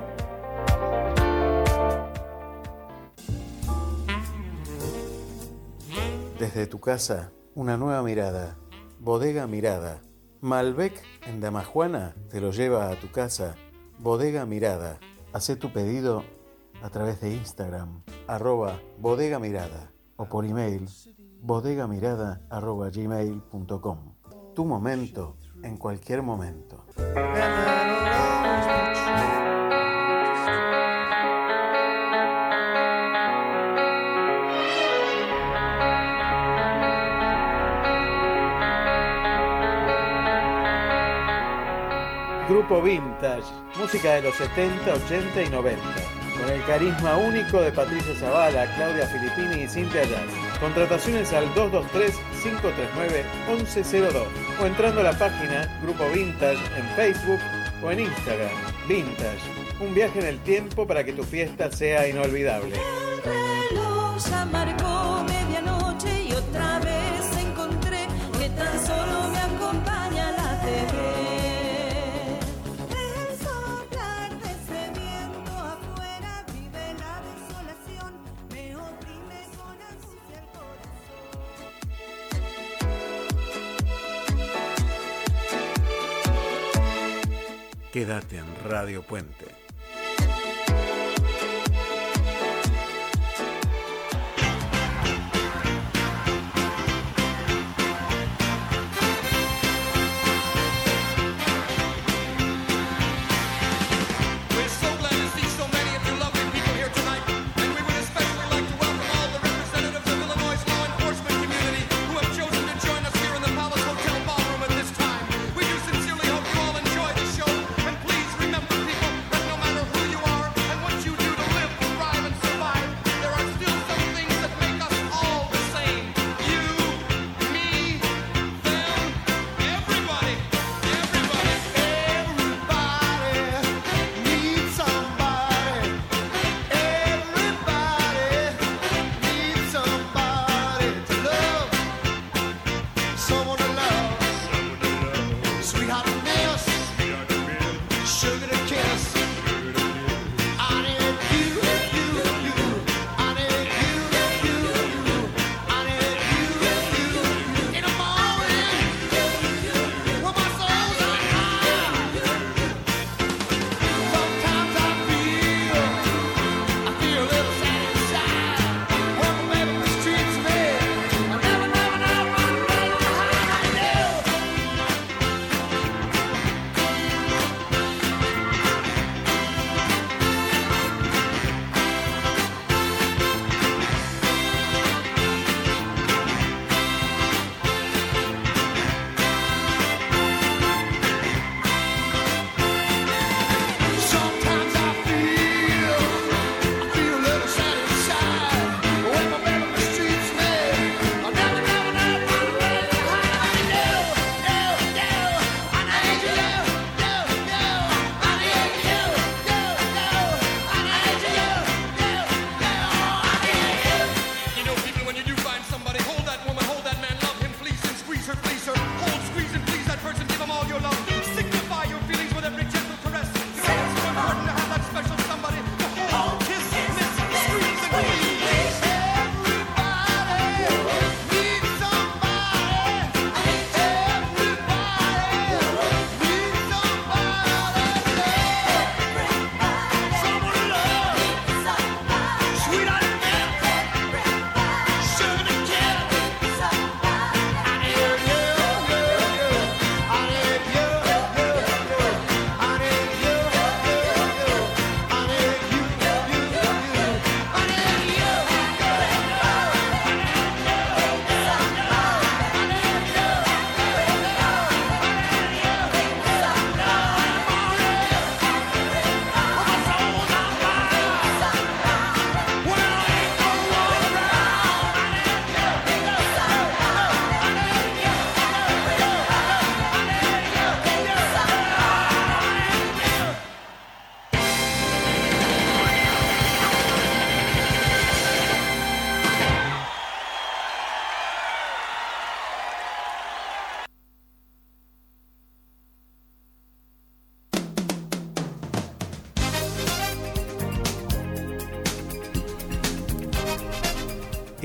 Speaker 1: Desde tu casa, una nueva mirada. Bodega Mirada. Malbec en Damajuana te lo lleva a tu casa. Bodega Mirada. Haz tu pedido a través de Instagram, arroba bodega mirada o por email bodegamirada arroba. Tu momento en cualquier momento. Grupo Vintage, música de los 70, 80 y 90. Con el carisma único de Patricia Zavala, Claudia Filippini y Cintia Jazz. Contrataciones al 223-539-1102 o entrando a la página Grupo Vintage en Facebook o en Instagram. Vintage, un viaje en el tiempo para que tu fiesta sea inolvidable. Quédate en Radio Puente.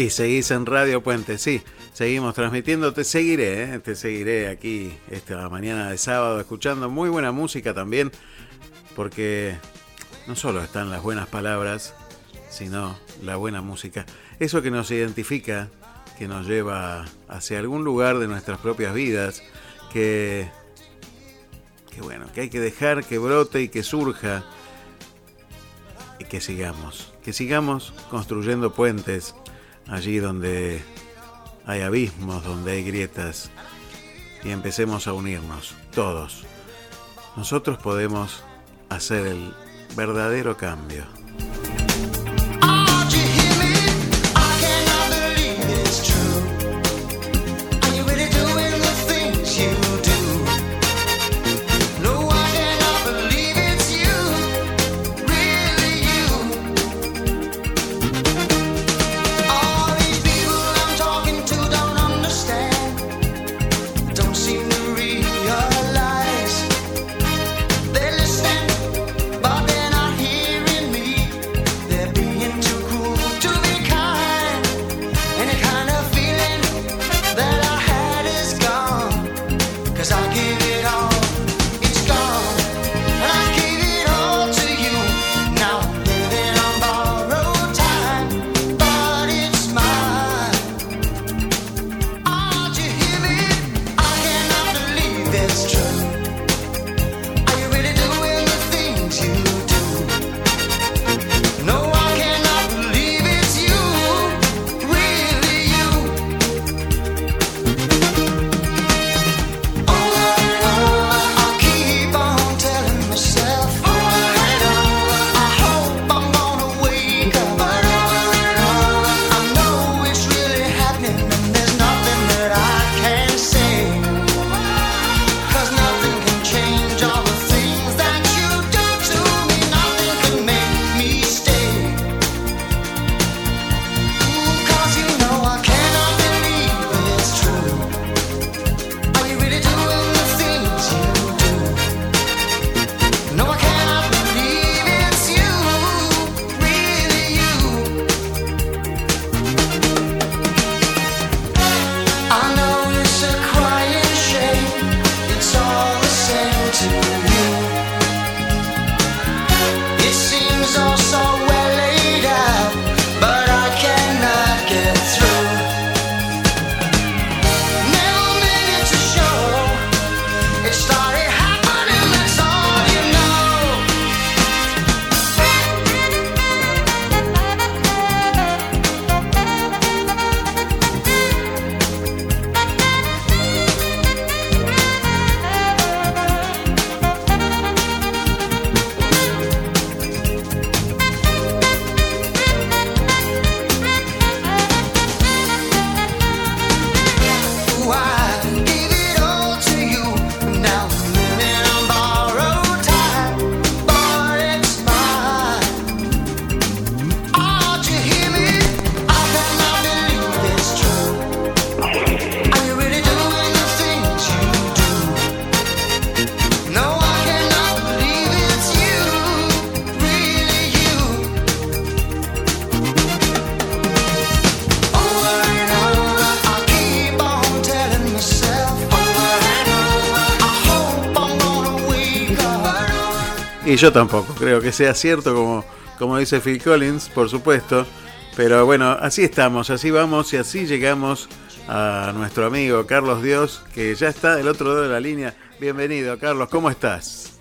Speaker 14: Y seguís en Radio Puente, sí, seguimos transmitiendo, te seguiré, ¿eh? te seguiré aquí esta mañana de sábado escuchando muy buena música también, porque no solo están las buenas palabras, sino la buena música. Eso que nos identifica, que nos lleva hacia algún lugar de nuestras propias vidas, que, que bueno, que hay que dejar que brote y que surja y que sigamos, que sigamos construyendo puentes allí donde hay abismos, donde hay grietas y empecemos a unirnos todos. Nosotros podemos hacer el verdadero cambio. Yo tampoco, creo que sea cierto como, como dice Phil Collins, por supuesto. Pero bueno, así estamos, así vamos y así llegamos a nuestro amigo Carlos Dios, que ya está del otro lado de la línea. Bienvenido, Carlos, ¿cómo estás?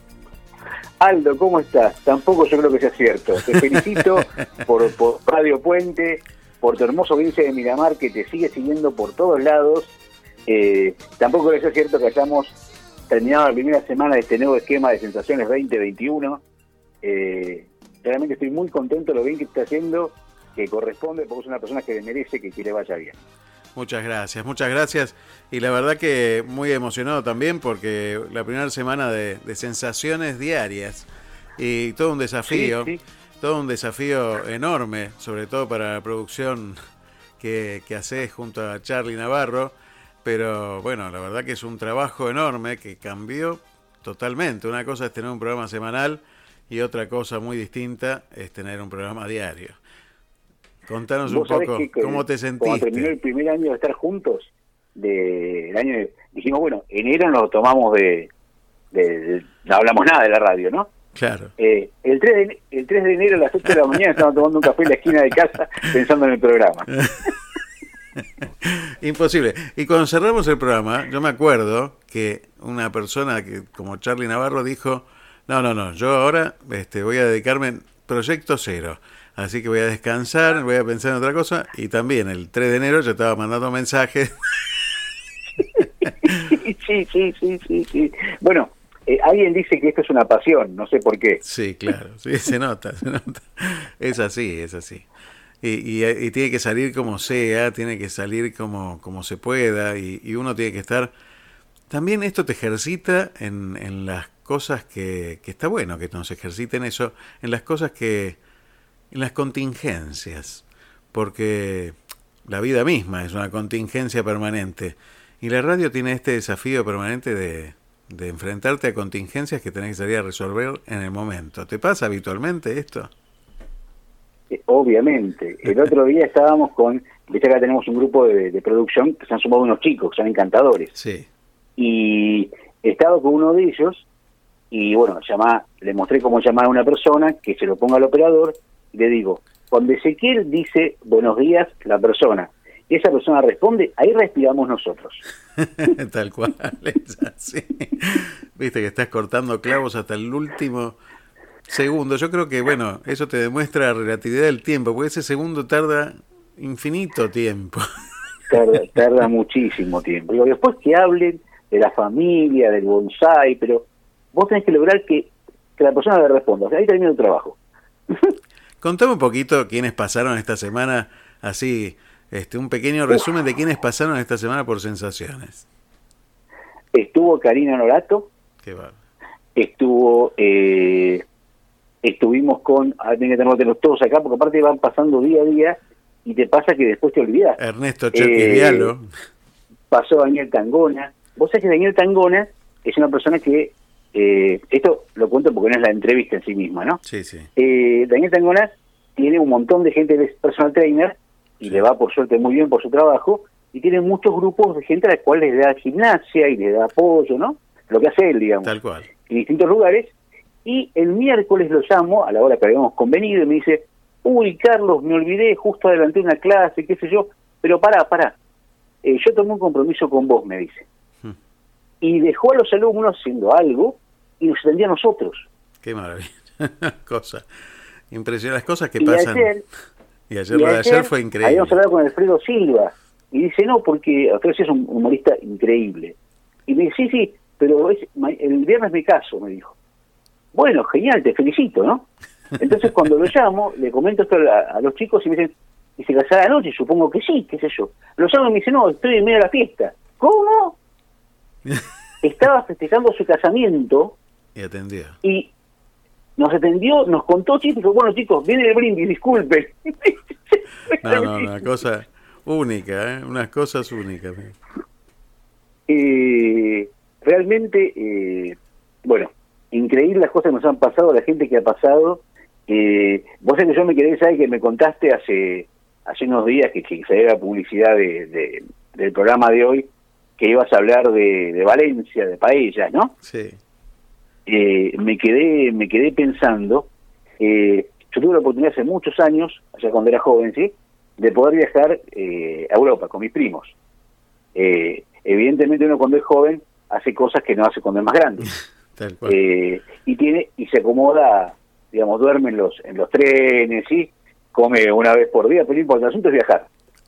Speaker 15: Aldo, ¿cómo estás? Tampoco yo creo que sea cierto. Te <laughs> felicito por, por Radio Puente, por tu hermoso audiencia de Miramar que te sigue siguiendo por todos lados. Eh, tampoco creo que sea cierto que hayamos terminado la primera semana de este nuevo esquema de Sensaciones 2021. Eh, realmente estoy muy contento de lo bien que está haciendo, que corresponde, porque es una persona que merece que, que le vaya bien.
Speaker 14: Muchas gracias, muchas gracias. Y la verdad que muy emocionado también porque la primera semana de, de sensaciones diarias y todo un desafío,
Speaker 15: Sí, sí.
Speaker 14: todo un desafío enorme, sobre todo para la producción que, que haces junto a Charlie Navarro. Pero bueno, la verdad que es un trabajo enorme que cambió totalmente. Una cosa es tener un programa semanal y otra cosa muy distinta es tener un programa diario.
Speaker 1: Contanos un poco
Speaker 15: que,
Speaker 1: cómo te
Speaker 15: Cuando terminó
Speaker 1: sentiste.
Speaker 15: el primer año de estar juntos, de, el año de- dijimos, bueno, enero nos lo tomamos de, de- de- No hablamos nada de la radio, ¿no?
Speaker 1: Claro.
Speaker 15: Eh, el, 3 de, el 3 de enero a las 8 de la mañana <laughs> estábamos tomando un café en la esquina de casa pensando en el programa. <laughs> <laughs>
Speaker 1: Imposible. Y cuando cerramos el programa, yo me acuerdo que una persona que como Charlie Navarro dijo, no, no, no, yo ahora este, voy a dedicarme en proyecto cero. Así que voy a descansar, voy a pensar en otra cosa. Y también el 3 de enero yo estaba mandando mensajes. <laughs>
Speaker 15: sí, sí, sí, sí, sí. Bueno, eh, alguien dice que esto es una pasión, no sé por qué.
Speaker 1: Sí, claro, sí, se nota, se nota. Es así, es así. Y, y- y tiene que salir como sea, tiene que salir como, como se pueda, y, y uno tiene que estar... También esto te ejercita en, en las cosas que, que está bueno que nos ejerciten eso, en las cosas que... en las contingencias, porque la vida misma es una contingencia permanente, y la radio tiene este desafío permanente de, de enfrentarte a contingencias que tenés que salir a resolver en el momento. ¿Te pasa habitualmente esto?
Speaker 15: Eh, Obviamente. El otro día estábamos con, viste acá tenemos un grupo de, de producción que se han sumado unos chicos, que son encantadores.
Speaker 1: Sí.
Speaker 15: Y estaba con uno de ellos y bueno, llama, le mostré cómo llamar a una persona, que se lo ponga al operador, y le digo, cuando Ezequiel dice buenos días, la persona, y esa persona responde, ahí respiramos nosotros. <laughs>
Speaker 1: Tal cual, así. Viste que estás cortando clavos hasta el último segundo. Yo creo que, bueno, eso te demuestra la relatividad del tiempo, porque ese segundo tarda infinito tiempo. <laughs>
Speaker 15: Tarda, tarda muchísimo tiempo. Digo, después que hablen de la familia, del bonsai, pero vos tenés que lograr que, que la persona le responda. O sea, ahí termina el trabajo. <laughs>
Speaker 1: Contame un poquito quiénes pasaron esta semana, así, este, un pequeño resumen de quiénes pasaron esta semana por sensaciones.
Speaker 15: Estuvo Karina Norato,
Speaker 1: Qué va.
Speaker 15: estuvo eh, estuvimos con ah, que tenerlos todos acá porque aparte van pasando día a día y te pasa que después te olvidas
Speaker 1: Ernesto Cherky
Speaker 15: Eh, pasó Daniel Tangona vos sabés que Daniel Tangona es una persona que eh, esto lo cuento porque no es la entrevista en sí misma ¿no?
Speaker 1: Sí, sí.
Speaker 15: Eh, Daniel Tangona tiene un montón de gente de personal trainer y le va por suerte muy bien por su trabajo y tiene muchos grupos de gente a la cual les da gimnasia y le da apoyo, ¿no? Lo que hace él, digamos.
Speaker 1: Tal cual.
Speaker 15: En distintos lugares. Y el miércoles lo llamo, a la hora que habíamos convenido, y me dice, uy, Carlos, me olvidé, justo adelanté una clase, qué sé yo, pero pará, pará. Eh, yo tomé un compromiso con vos, me dice.
Speaker 1: Hmm.
Speaker 15: Y dejó a los alumnos haciendo algo y nos atendía a nosotros.
Speaker 1: Qué maravilla. <laughs> Cosa. Impresionante. Las cosas que
Speaker 15: y
Speaker 1: pasan.
Speaker 15: ayer,
Speaker 1: y ayer
Speaker 15: y
Speaker 1: lo de ayer fue increíble.
Speaker 15: Habíamos hablado con Alfredo Silva y dice, no, porque Alfredo es un humorista increíble. Y me dice, sí, sí, pero es, el viernes me caso, me dijo. Bueno, genial, te felicito, ¿no? Entonces cuando lo llamo, le comento esto a, a los chicos y me dicen, ¿y se casará anoche? Supongo que sí, qué sé yo. Lo llamo y me dice, no, estoy en medio de la fiesta. ¿Cómo? <laughs> Estaba festejando su casamiento
Speaker 1: Y atendió.
Speaker 15: y nos atendió, nos contó chistes, dijo, bueno chicos, viene el brindis, disculpen. <laughs>
Speaker 1: No, no, una <laughs> cosa única, ¿eh? unas cosas únicas.
Speaker 15: eh, realmente, eh, bueno, increíble las cosas que nos han pasado, la gente que ha pasado. Eh, vos sabés que yo me quedé, ¿sabes? Que me contaste hace hace unos días que, que salió la publicidad de, de- del programa de hoy, que ibas a hablar de, de Valencia, de paellas, ¿no?
Speaker 1: Sí.
Speaker 15: Eh, me quedé me quedé pensando, eh, yo tuve la oportunidad hace muchos años, allá cuando era joven, ¿sí? De poder viajar eh, a Europa con mis primos. Eh, evidentemente uno cuando es joven hace cosas que no hace cuando es más grande. <laughs>
Speaker 1: Tal cual.
Speaker 15: Eh, y tiene y se acomoda, digamos, duerme en los en los trenes, ¿sí? come una vez por día, pero no importa, el asunto es viajar.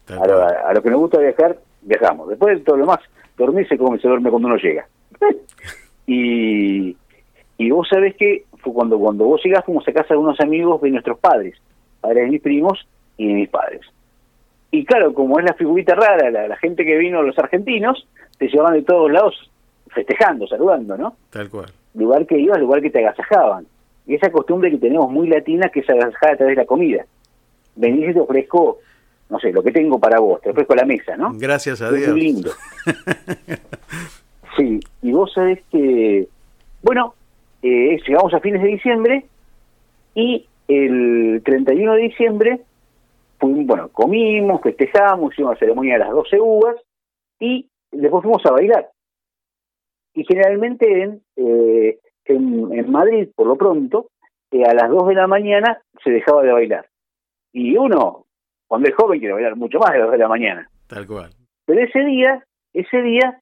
Speaker 15: A lo,
Speaker 1: cual.
Speaker 15: a lo que nos gusta viajar, viajamos. Después de todo lo demás, dormir se come, se duerme cuando uno llega. <laughs> y, y vos sabés que fue cuando, cuando vos llegás fuimos a casa de unos amigos de nuestros padres, padres de mis primos y de mis padres. Y claro, como es la figurita rara, la, la gente que vino, los argentinos, te llevaban de todos lados festejando, saludando, ¿no?
Speaker 1: Tal cual.
Speaker 15: lugar que ibas, lugar que te agasajaban. Y esa costumbre que tenemos muy latina, que es agasajar a través de la comida. Venís y te ofrezco, no sé, lo que tengo para vos, te ofrezco la mesa, ¿no?
Speaker 1: Gracias a
Speaker 15: Es
Speaker 1: Dios.
Speaker 15: muy lindo. <laughs> Sí, y vos sabés que, bueno, eh, llegamos a fines de diciembre y el 31 de diciembre fuimos, bueno, comimos, festejamos, hicimos la ceremonia de las 12 uvas y después fuimos a bailar. Y generalmente en, eh, en, en Madrid, por lo pronto, eh, a las 2 de la mañana se dejaba de bailar. Y uno, cuando es joven, quiere bailar mucho más de las 2 de la mañana.
Speaker 1: Tal cual.
Speaker 15: Pero ese día, ese día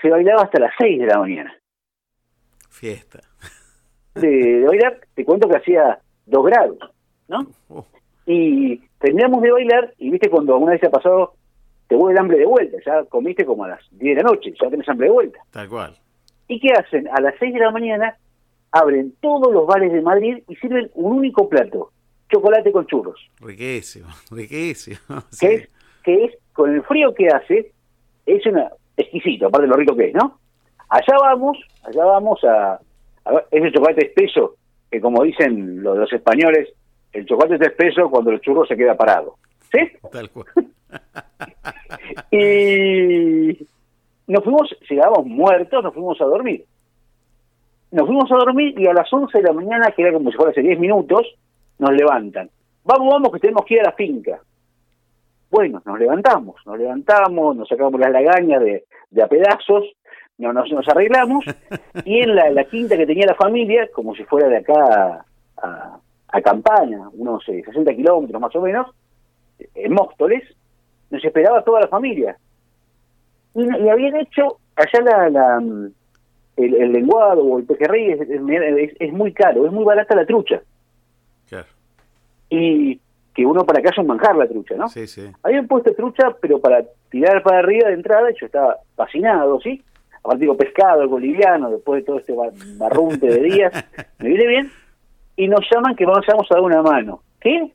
Speaker 15: se bailaba hasta las 6 de la mañana.
Speaker 1: Fiesta.
Speaker 15: De, de bailar, te cuento que hacía 2 grados, ¿no? Y terminamos de bailar y viste cuando alguna vez se ha pasado, te vuelve el hambre de vuelta, ya comiste como a las 10 de la noche, ya tenés hambre de vuelta.
Speaker 1: Tal cual.
Speaker 15: ¿Y qué hacen? A las 6 de la mañana abren todos los bares de Madrid y sirven un único plato, chocolate con churros.
Speaker 1: Riquísimo, <laughs> riquísimo.
Speaker 15: que es, que es con el frío que hace, es una exquisito, aparte de lo rico que es, ¿no? Allá vamos, allá vamos a, a ver, ese chocolate espeso, que como dicen los, los españoles, el chocolate es espeso cuando el churro se queda parado. ¿Sí?
Speaker 1: Tal cual. <laughs>
Speaker 15: Y nos fuimos, llegamos muertos, nos fuimos a dormir. Nos fuimos a dormir y a las 11 de la mañana, que era como si fuera hace 10 minutos, nos levantan. Vamos, vamos, que tenemos que ir a la finca. Bueno, nos levantamos, nos levantamos, nos sacamos las lagañas de, a pedazos, no, nos, arreglamos, y en la, quinta que tenía la familia, como si fuera de acá a, a, a Campaña, unos eh, 60 kilómetros más o menos, en Móstoles, nos esperaba toda la familia. Y, y habían hecho allá la, la, mm, el, el lenguado o el pejerrey es, es, es muy caro, es muy barata la trucha.
Speaker 1: Claro.
Speaker 15: Y que uno para acá es un manjar la trucha, ¿no?
Speaker 1: Sí, sí.
Speaker 15: Habían puesto trucha, pero para tirar para arriba de entrada, yo estaba fascinado, ¿sí? Aparte digo, pescado, algo liviano, después de todo este bar- barrunte de días, <laughs> me viene bien, y nos llaman que vamos, vamos a dar una mano. ¿Qué?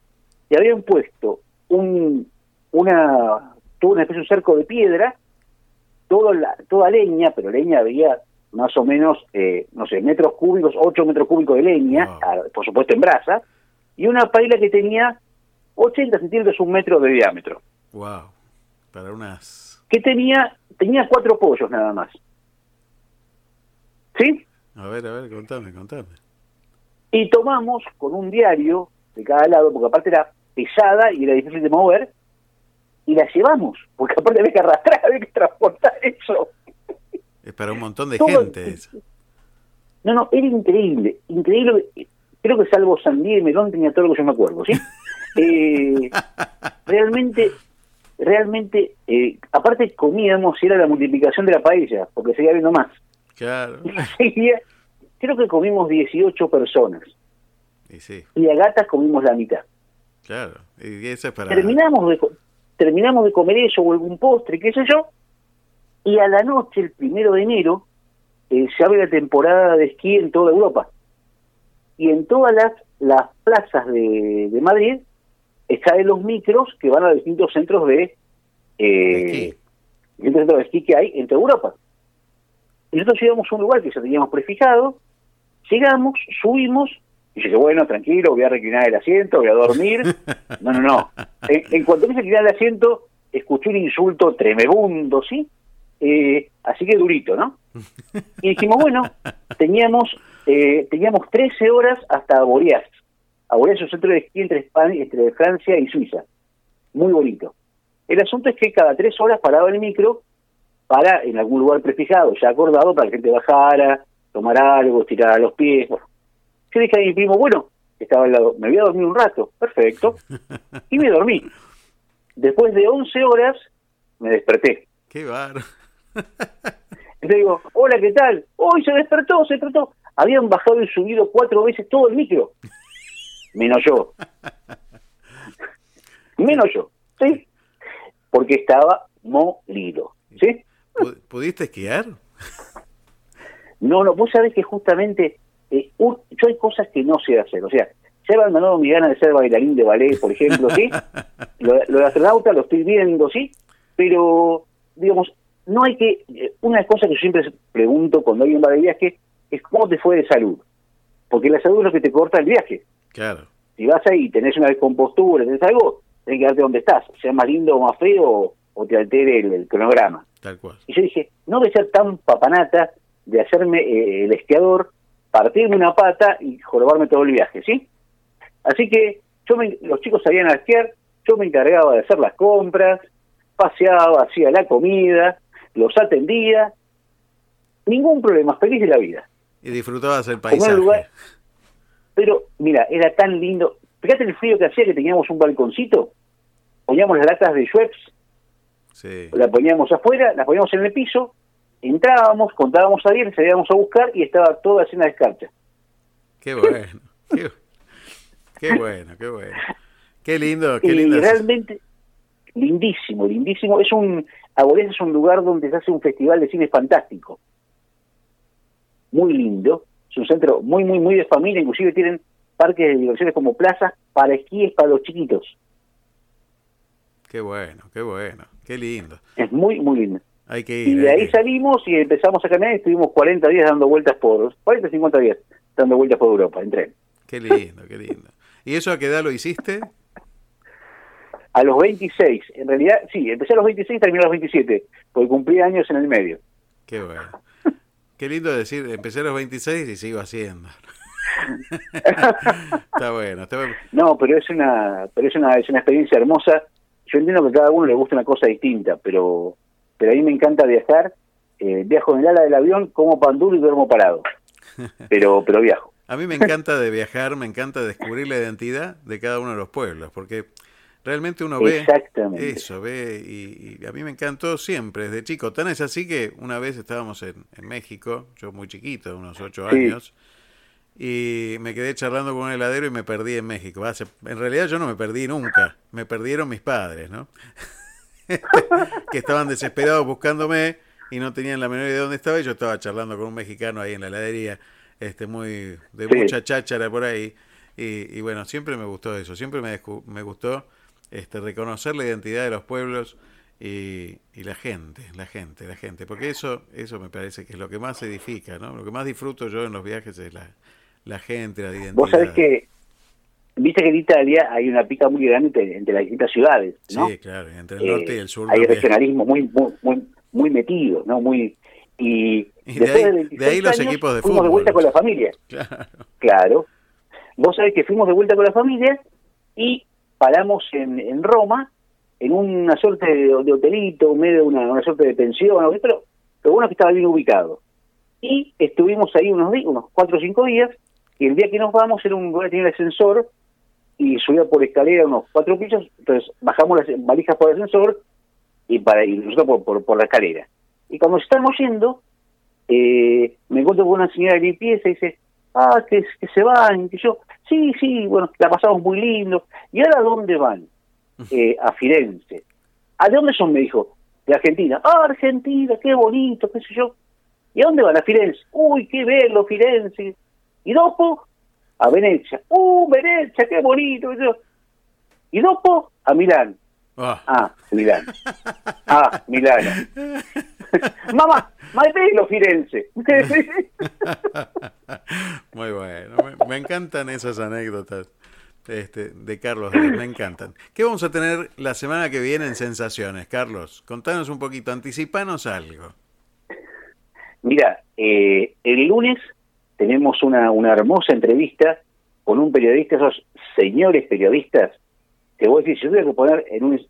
Speaker 15: Y habían puesto un, una, toda una especie de cerco de piedra, toda, la, toda leña, pero leña había más o menos, eh, no sé, metros cúbicos, 8 metros cúbicos de leña, ah, por supuesto en brasa, y una paila que tenía 80 centímetros, un metro de diámetro,
Speaker 1: Wow. Para unas.
Speaker 15: que tenía, tenía cuatro pollos nada más. ¿Sí?
Speaker 1: A ver, a ver, contame, contame.
Speaker 15: Y tomamos con un diario de cada lado, porque aparte era pesada y era difícil de mover, y la llevamos, porque aparte había que arrastrar, había que transportar eso.
Speaker 1: Es para un montón de
Speaker 15: Todo-
Speaker 1: gente eso.
Speaker 15: No, no, era increíble, increíble. Creo que salvo Sandía y Melón tenía todo lo que yo me acuerdo, ¿sí? <laughs> Eh, realmente, realmente, eh, aparte comíamos y era la multiplicación de la paella, porque seguía habiendo más.
Speaker 1: Claro. <laughs>
Speaker 15: Seguía- creo que comimos 18 personas
Speaker 1: Y sí,
Speaker 15: y a gatas comimos la mitad.
Speaker 1: claro. Y eso es para.
Speaker 15: Terminamos de, terminamos de comer eso o algún postre, qué sé yo, y a la noche, el primero de enero, eh, se abre la temporada de esquí en toda Europa. Y en todas las, las plazas de, de Madrid están los micros que van a distintos centros de, eh, distintos centros de esquí que hay en toda Europa. Y nosotros llegamos a un lugar que ya teníamos prefijado, llegamos, subimos, y dije, bueno, tranquilo, voy a reclinar el asiento, voy a dormir. <laughs> No, no, no. En, en cuanto quise reclinar el asiento, escuché un insulto tremebundo, ¿sí? Eh, así que durito, ¿no? Y dijimos, bueno, teníamos eh, teníamos 13 horas hasta Boreas. A Boreas es un centro de esquí entre, España, entre Francia y Suiza. Muy bonito. El asunto es que cada tres horas paraba el micro para en algún lugar prefijado, ya acordado, para que la gente bajara, tomara algo, tirara los pies. Bueno, yo dije a mi primo, bueno, estaba al lado, me voy a dormir un rato, perfecto, y me dormí. Después de 11 horas, me desperté.
Speaker 1: Qué bar.
Speaker 15: Entonces digo, hola, ¿qué tal? Hoy se despertó, se despertó. Habían bajado y subido cuatro veces todo el micro. Menos yo. Menos yo, ¿sí? Porque estaba molido, ¿sí?
Speaker 1: ¿Pu- ¿Pudiste esquiar?
Speaker 15: No, no, vos sabés que justamente eh, un- yo hay cosas que no sé hacer. O sea, se ha abandonado mi gana de ser bailarín de ballet, por ejemplo, ¿sí? <laughs> Lo, lo de astronauta lo estoy viendo, ¿sí? Pero, digamos, no hay que... eh, Una cosa que yo siempre pregunto cuando alguien va de viaje es cómo te fue de salud. Porque la salud es lo que te corta el viaje.
Speaker 1: Claro.
Speaker 15: Si vas ahí y tenés una descompostura, tenés algo, tenés que quedarte donde estás, sea más lindo o más feo o, te altere el, el cronograma.
Speaker 1: Tal cual.
Speaker 15: Y yo dije, no de ser tan papanata de hacerme eh, el esquiador, partirme una pata y jorobarme todo el viaje, ¿sí? Así que yo me- los chicos salían a esquiar, yo me encargaba de hacer las compras, paseaba, hacía la comida, los atendía, ningún problema, feliz de la vida.
Speaker 1: Y disfrutabas el paisaje.
Speaker 15: lugar- pero mira, era tan lindo. Fíjate el frío que hacía que teníamos un balconcito, poníamos las latas de Schweppes,
Speaker 1: Sí.
Speaker 15: las poníamos afuera, las poníamos en el piso, entrábamos, contábamos a 10, salíamos a buscar y estaba toda llena de escarcha.
Speaker 1: Qué bueno. Qué, qué bueno, qué bueno. Qué lindo, qué lindo. es-
Speaker 15: realmente lindísimo, lindísimo. Es un Abolés es un lugar donde se hace un festival de cine fantástico. Muy lindo. Es un centro muy, muy, muy de familia. Inclusive tienen parques de diversiones como plazas para esquíes para los chiquitos.
Speaker 1: Qué bueno, qué bueno. Qué lindo.
Speaker 15: Es muy, muy lindo.
Speaker 1: Hay que
Speaker 15: Y
Speaker 1: ir.
Speaker 15: de
Speaker 1: hay
Speaker 15: ahí
Speaker 1: que-
Speaker 15: salimos y empezamos a caminar y estuvimos 40 días dando vueltas por... 40, 50 días dando vueltas por Europa en tren.
Speaker 1: Qué lindo, qué lindo. ¿Y eso a qué edad lo hiciste?
Speaker 15: A los 26, en realidad, sí, empecé a los 26 y terminé a los 27, porque cumplí años en el medio.
Speaker 1: Qué bueno. Qué lindo decir, empecé a los 26 y sigo haciendo. <laughs> está bueno, está bueno.
Speaker 15: No, pero es una, pero es una, es una experiencia hermosa. Yo entiendo que a cada uno le gusta una cosa distinta, pero, pero a mí me encanta viajar. Eh, viajo en el ala del avión, como pan duro y duermo parado. <laughs> Pero, pero viajo.
Speaker 1: A mí me encanta de viajar, me encanta descubrir la identidad de cada uno de los pueblos, porque realmente uno ve eso, ve, y, y a mí me encantó siempre, desde chico. Tan es así que una vez estábamos en, en México, yo muy chiquito, unos ocho
Speaker 15: Sí.
Speaker 1: años, y me quedé charlando con un heladero y me perdí en México. Hace- en realidad yo no me perdí nunca, me perdieron mis padres, ¿no? <laughs> <laughs> que estaban desesperados buscándome y no tenían la menor idea de dónde estaba y yo estaba charlando con un mexicano ahí en la heladería, este muy de
Speaker 15: Sí.
Speaker 1: mucha cháchara por ahí y, y bueno, siempre me gustó eso, siempre me, me gustó este reconocer la identidad de los pueblos y, y la gente, la gente, la gente, porque eso eso me parece que es lo que más edifica, ¿no? Lo que más disfruto yo en los viajes es la, la gente, la identidad.
Speaker 15: Vos sabés que, viste que en Italia hay una pica muy grande entre, entre las distintas ciudades, ¿no?
Speaker 1: Sí, claro, entre el
Speaker 15: Eh,
Speaker 1: norte y el sur
Speaker 15: Hay
Speaker 1: también.
Speaker 15: regionalismo muy, muy, muy, muy metido, ¿no? Muy, y,
Speaker 1: Y de ahí-
Speaker 15: de,
Speaker 1: de
Speaker 15: 26
Speaker 1: ahí los
Speaker 15: años,
Speaker 1: equipos de
Speaker 15: fuimos de
Speaker 1: fútbol.
Speaker 15: vuelta con la familia. <laughs>
Speaker 1: Claro.
Speaker 15: Claro. Vos sabés que fuimos de vuelta con la familia y paramos en, en Roma, en una suerte de, de hotelito, medio de una, una suerte de pensión, pero lo bueno es que estaba bien ubicado. Y estuvimos ahí unos días, unos cuatro o cinco días, y el día que nos vamos era un lugar que tenía el ascensor y subía por escalera unos cuatro pisos, entonces bajamos las valijas por el ascensor y para y nosotros por, por, por la escalera. Y cuando estamos yendo, eh, me encuentro con una señora de limpieza y dice, ah, que, que se van, que yo, sí, sí, bueno, la pasamos muy lindo. ¿Y ahora dónde van? <laughs> Eh, a Firenze. ¿A de dónde son? Me dijo, de Argentina. Ah, Argentina, qué bonito, qué sé yo. ¿Y a dónde van? A Firenze. Uy, qué bello, Firenze. ¿Y dopo? A Venecia. Uh, Venecia, qué bonito. ¿Y dopo? A Milán.
Speaker 1: Ah.
Speaker 15: Ah, Milán. Ah, Milano. <laughs> Mamá, ma è bello Firenze. <laughs>
Speaker 1: Muy bueno, me, me encantan esas anécdotas este, de Carlos me encantan. ¿Qué vamos a tener la semana que viene en Sensaciones, Carlos? Contanos un poquito, anticipanos algo.
Speaker 15: Mira, eh, el lunes tenemos una, una hermosa entrevista con un periodista, esos señores periodistas, que vos decís, si yo tuviera que poner en un,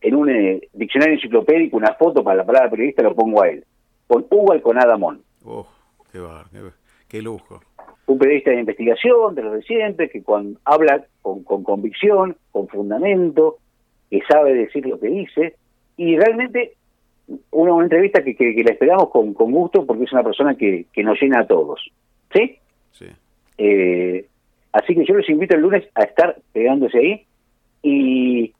Speaker 15: en un eh, diccionario enciclopédico una foto para la palabra periodista, lo pongo a él, con Hugo Alconadamón.
Speaker 1: Oh, qué, bar- qué, qué lujo.
Speaker 15: un periodista de investigación, de los de siempre, que cuando habla con, con convicción, con fundamento, que sabe decir lo que dice, y realmente una, una entrevista que, que, que la esperamos con, con gusto porque es una persona que, que nos llena a todos. ¿Sí?
Speaker 1: Sí.
Speaker 15: Eh, así que yo los invito el lunes a estar pegándose ahí y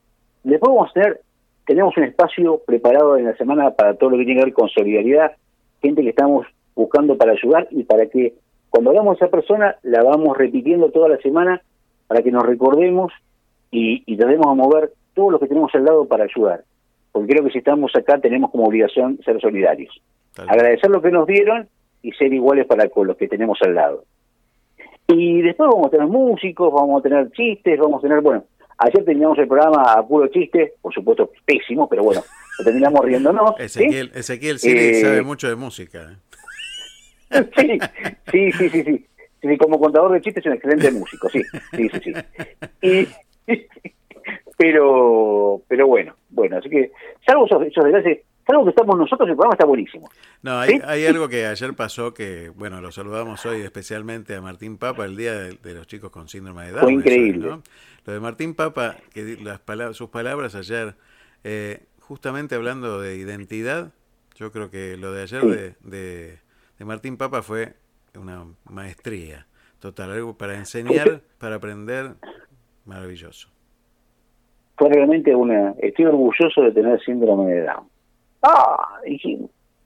Speaker 15: después vamos a tener, tenemos un espacio preparado en la semana para todo lo que tiene que ver con solidaridad, gente que estamos buscando para ayudar y para que cuando hagamos a esa persona la vamos repitiendo toda la semana para que nos recordemos y, y tratemos a mover todos los que tenemos al lado para ayudar. Porque creo que si estamos acá tenemos como obligación ser solidarios. Agradecer lo que nos dieron y ser iguales para con los que tenemos al lado. Y después vamos a tener músicos, vamos a tener chistes, vamos a tener, bueno, ayer terminamos el programa a puro chiste, por supuesto pésimo, pero bueno, <laughs> lo terminamos riéndonos. ¿sí?
Speaker 1: Ezequiel, Ezequiel Siri
Speaker 15: Eh,
Speaker 1: sabe mucho de música. <laughs>
Speaker 15: sí, sí, sí, sí, sí. Sí, como contador de chistes es un excelente músico, sí, sí, sí, sí. Y, <laughs> Pero, pero bueno, bueno, así que, salvo esos, esos desgracias, salvo que estamos nosotros, el programa está buenísimo.
Speaker 1: No, hay, hay algo que ayer pasó que, bueno, lo saludamos hoy especialmente a Martín Papa, el día de, de los chicos con síndrome de Down.
Speaker 15: Fue increíble.
Speaker 1: ¿no? Lo de Martín Papa, que las palabras, sus palabras ayer, eh, justamente hablando de identidad, yo creo que lo de ayer
Speaker 15: Sí.
Speaker 1: de, de, de Martín Papa fue una maestría total, algo para enseñar, para aprender, maravilloso.
Speaker 15: Fue realmente una, estoy orgulloso de tener síndrome de Down. Ah, y,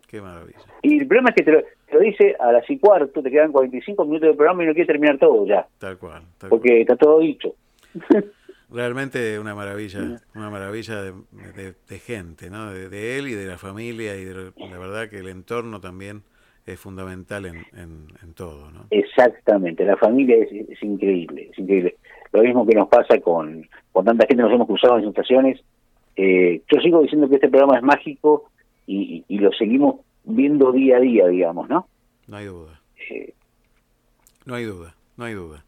Speaker 1: Qué maravilla.
Speaker 15: y el problema es que te lo, te lo dice a las y cuarto, te quedan 45 minutos de programa y no quieres terminar todo ya,
Speaker 1: Tal cual. tal
Speaker 15: porque está todo dicho. <laughs>
Speaker 1: Realmente una maravilla, una maravilla de, de- de gente, ¿no? De, de él y de la familia y de la verdad que el entorno también es fundamental en, en, en todo, ¿no?
Speaker 15: Exactamente, la familia es, es increíble, es increíble. Lo mismo que nos pasa con, con tanta gente nos hemos cruzado en situaciones. Eh, yo sigo diciendo que este programa es mágico y, y- y lo seguimos viendo día a día, digamos, ¿no?
Speaker 1: No hay duda.
Speaker 15: Eh,
Speaker 1: No hay duda, no hay duda.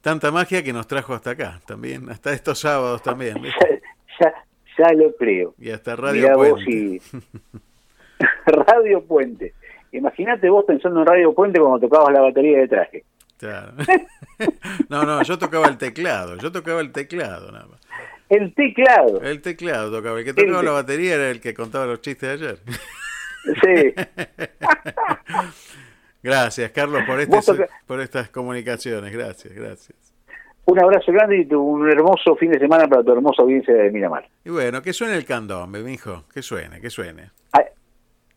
Speaker 1: Tanta magia que nos trajo hasta acá también, hasta estos sábados también. <laughs>
Speaker 15: ya, ya lo creo.
Speaker 1: Y hasta Radio
Speaker 15: Mirá vos
Speaker 1: Puente.
Speaker 15: y- <laughs> Radio Puente. Imagínate vos pensando en Radio Puente cuando tocabas la batería de traje.
Speaker 1: Claro. <laughs> No, no, yo tocaba el teclado, yo tocaba el teclado nada más.
Speaker 15: El teclado.
Speaker 1: El teclado tocaba, el que tocaba
Speaker 15: El-
Speaker 1: la batería era el que contaba los chistes de ayer. <laughs>
Speaker 15: Sí. <laughs>
Speaker 1: Gracias, Carlos, por, este, por estas comunicaciones. Gracias, gracias.
Speaker 15: Un abrazo grande y un hermoso fin de semana para tu hermosa audiencia de Miramar.
Speaker 1: Y bueno, que suene el candombe, mijo. Que suene, que suene.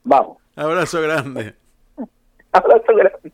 Speaker 15: Vamos.
Speaker 1: Abrazo grande. <laughs>
Speaker 15: Abrazo grande.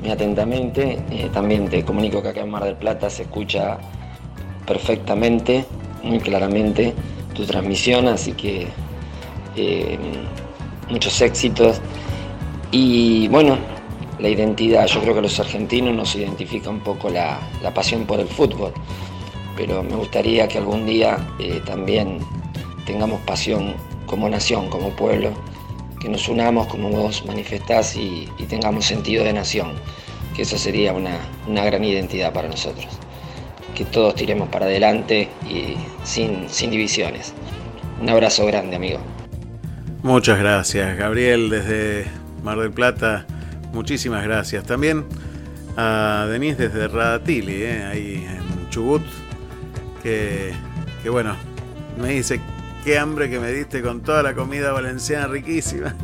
Speaker 16: Muy atentamente. Eh, también te comunico que acá en Mar del Plata se escucha perfectamente, muy claramente tu transmisión, así que eh, muchos éxitos. Y bueno, la identidad, yo creo que los argentinos nos identifica un poco la, la pasión por el fútbol, pero me gustaría que algún día eh, también tengamos pasión como nación, como pueblo, que nos unamos como vos manifestás y, tengamos sentido de nación, que eso sería una, una gran identidad para nosotros. Que todos tiremos para adelante y sin, sin divisiones. Un abrazo grande, amigo.
Speaker 1: Muchas gracias, Gabriel, desde Mar del Plata. Muchísimas gracias. También a Denise desde Radatili, eh, ahí en Chubut, que, que bueno, me dice, qué hambre que me diste con toda la comida valenciana riquísima.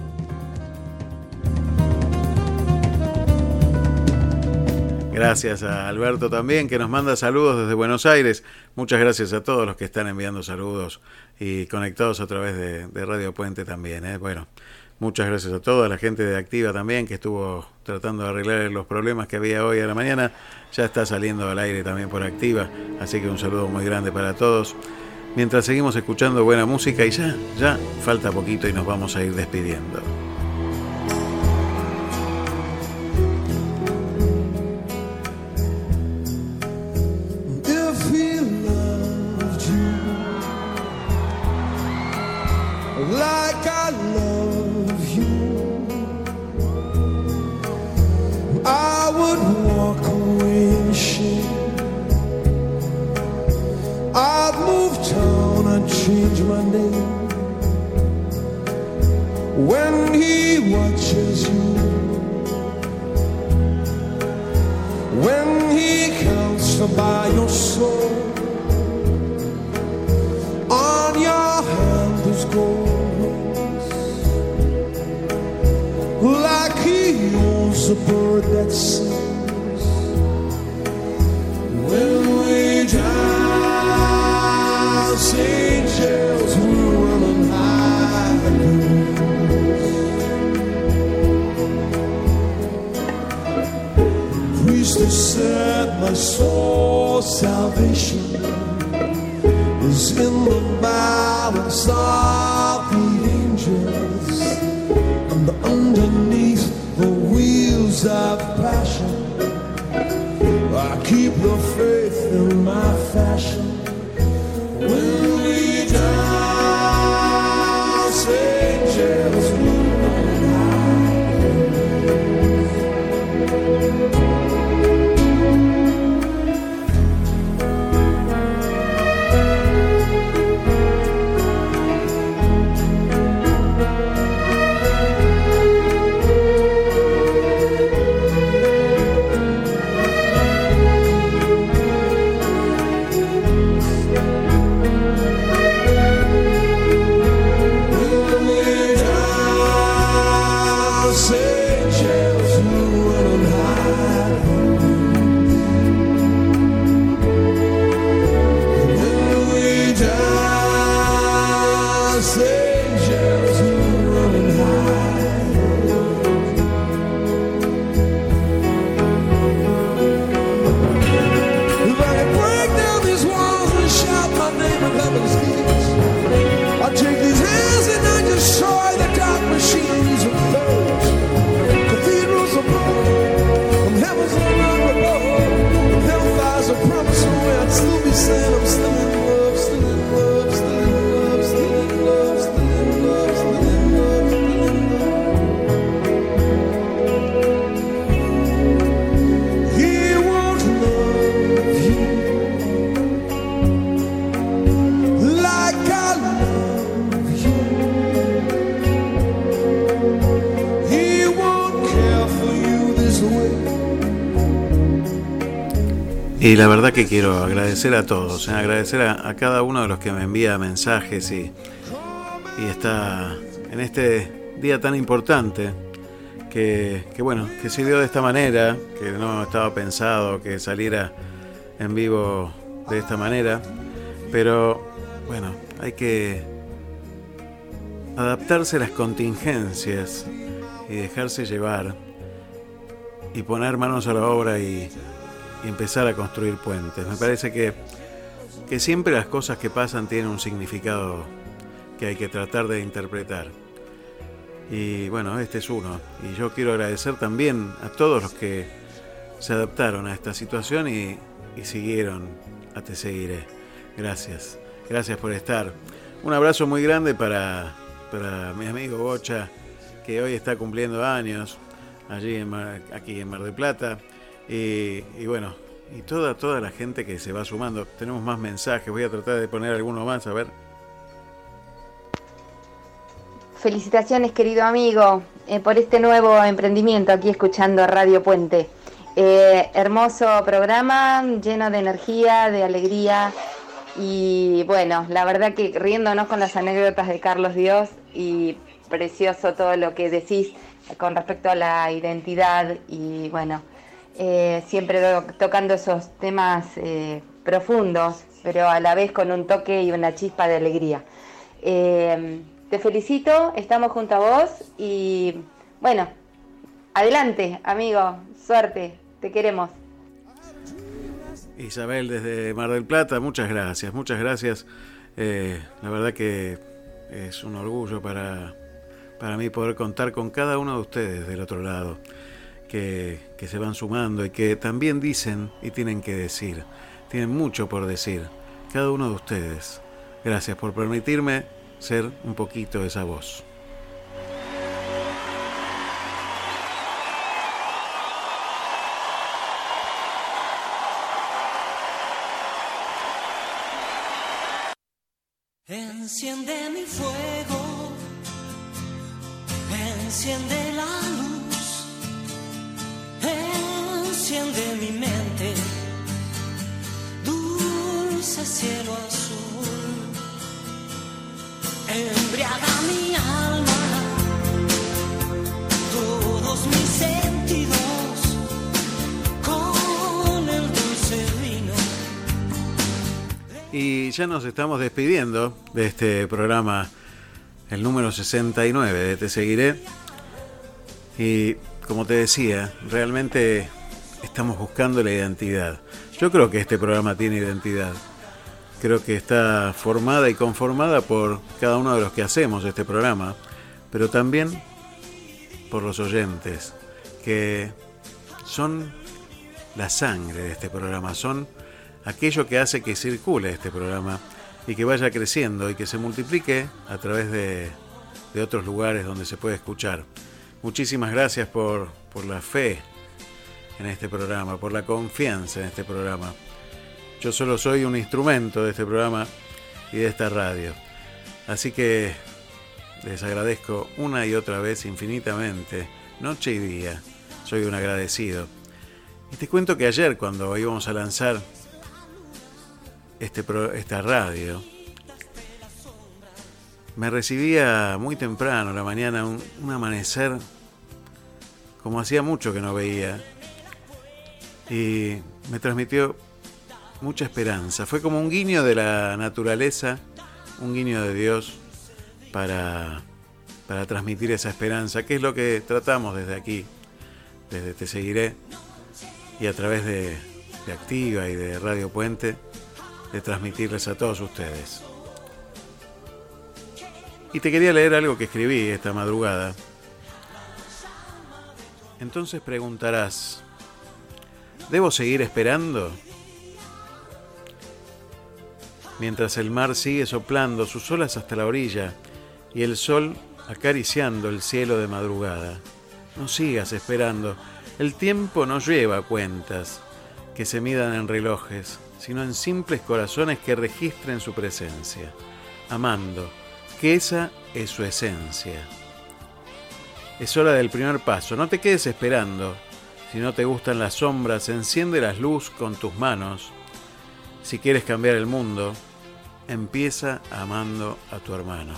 Speaker 1: Gracias a Alberto también, que nos manda saludos desde Buenos Aires. Muchas gracias a todos los que están enviando saludos y conectados a través de, Radio Puente también. ¿eh? Bueno, muchas gracias a todos, a la gente de Activa también, que estuvo tratando de arreglar los problemas que había hoy a la mañana. Ya está saliendo al aire también por Activa, así que un saludo muy grande para todos. Mientras seguimos escuchando buena música y ya, ya falta poquito y nos vamos a ir despidiendo.
Speaker 17: When he watches you, when he counts to buy your soul, on your hand there's gold like he owns a bird that sings. When we dance, angels Priestess said, My soul's salvation is in the balance of the angels and underneath the wheels of passion. I keep the faith in my fashion.
Speaker 1: Y la verdad que quiero agradecer a todos, eh, agradecer a, cada uno de los que me envía mensajes y, y está en este día tan importante que, que, bueno, que se dio de esta manera, que no estaba pensado que saliera en vivo de esta manera, pero bueno, hay que adaptarse a las contingencias y dejarse llevar y poner manos a la obra y, y empezar a construir puentes. Me parece que, que siempre las cosas que pasan tienen un significado que hay que tratar de interpretar. Y bueno, este es uno. Y yo quiero agradecer también a todos los que se adaptaron a esta situación y, y siguieron a Te Seguiré. Gracias. Gracias por estar. Un abrazo muy grande para, para mi amigo Bocha, que hoy está cumpliendo años allí en Mar- aquí en Mar del Plata. Y, y bueno, y toda, toda la gente que se va sumando. Tenemos más mensajes, voy a tratar de poner alguno más, a ver.
Speaker 18: Felicitaciones, querido amigo, eh, por este nuevo emprendimiento aquí escuchando Radio Puente. Eh, hermoso programa, lleno de energía, de alegría y bueno, la verdad que riéndonos con las anécdotas de Carlos Dios y precioso todo lo que decís con respecto a la identidad y bueno, eh, siempre do- tocando esos temas eh, profundos, pero a la vez con un toque y una chispa de alegría. Eh, te felicito, estamos junto a vos y bueno, adelante, amigo, suerte, te queremos.
Speaker 1: Isabel desde Mar del Plata, muchas gracias, muchas gracias. La verdad que es un orgullo para, para mí poder contar con cada uno de ustedes del otro lado, que, se van sumando y que también dicen y tienen que decir, tienen mucho por decir, cada uno de ustedes. Gracias por permitirme ser un poquito esa voz.
Speaker 19: Enciende mi fuego, enciende cielo azul, embriaga mi alma, todos mis sentidos con el dulce vino.
Speaker 1: Y ya nos estamos despidiendo de este programa, el número 69 de Te Seguiré. Y como te decía, realmente estamos buscando la identidad. Yo creo que este programa tiene identidad. Creo que está formada y conformada por cada uno de los que hacemos este programa, pero también por los oyentes, que son la sangre de este programa, son aquello que hace que circule este programa y que vaya creciendo y que se multiplique a través de, de otros lugares donde se puede escuchar. Muchísimas gracias por, por la fe en este programa, por la confianza en este programa. Yo solo soy un instrumento de este programa y de esta radio. Así que les agradezco una y otra vez infinitamente, noche y día. Soy un agradecido. Y te cuento que ayer cuando íbamos a lanzar este esta radio, me recibía muy temprano, la mañana, un, un amanecer como hacía mucho que no veía. Y me transmitió mucha esperanza. Fue como un guiño de la naturaleza, un guiño de Dios para, para transmitir esa esperanza, que es lo que tratamos desde aquí, desde Te Seguiré y a través de, de Activa y de Radio Puente, de transmitirles a todos ustedes. Y te quería leer algo que escribí esta madrugada. Entonces preguntarás, ¿debo seguir esperando? Mientras el mar sigue soplando sus olas hasta la orilla y el sol acariciando el cielo de madrugada. No sigas esperando. El tiempo no lleva cuentas que se midan en relojes, sino en simples corazones que registren su presencia, amando, que esa es su esencia. Es hora del primer paso, no te quedes esperando. Si no te gustan las sombras, enciende las luz con tus manos. Si quieres cambiar el mundo, empieza amando a tu hermano.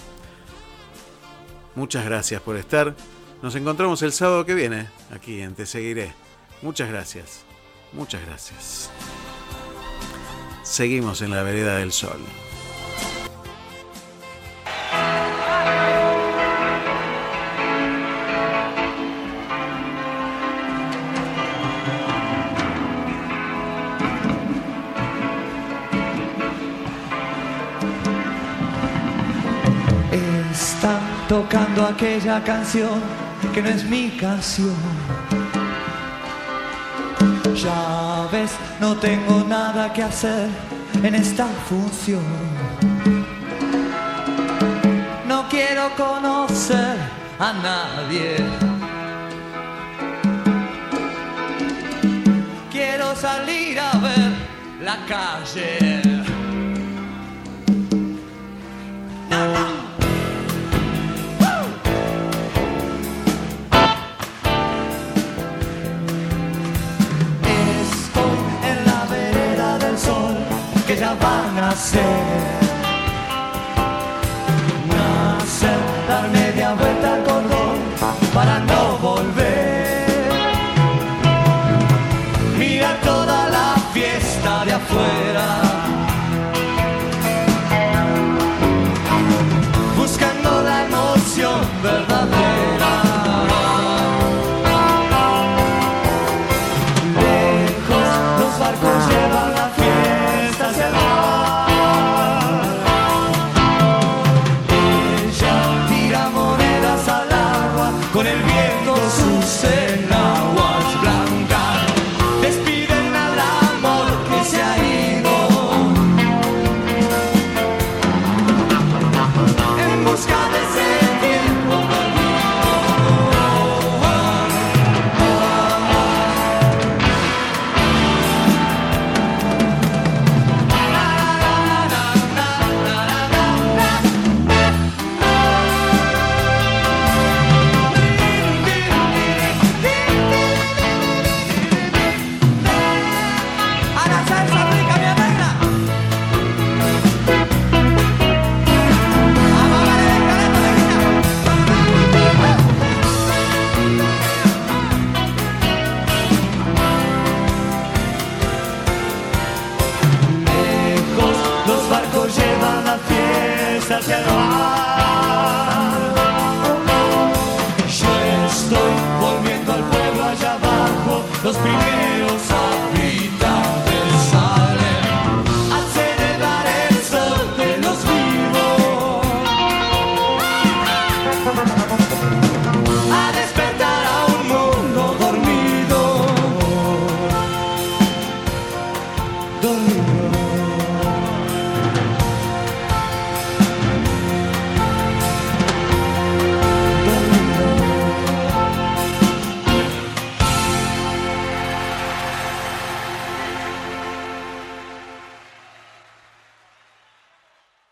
Speaker 1: Muchas gracias por estar. Nos encontramos el sábado que viene, aquí en Te Seguiré. Muchas gracias. Muchas gracias. Seguimos en la vereda del sol.
Speaker 19: Tocando aquella canción que no es mi canción. Ya ves, no tengo nada que hacer en esta función. No quiero conocer a nadie. Quiero salir a ver la calle. Que ya va a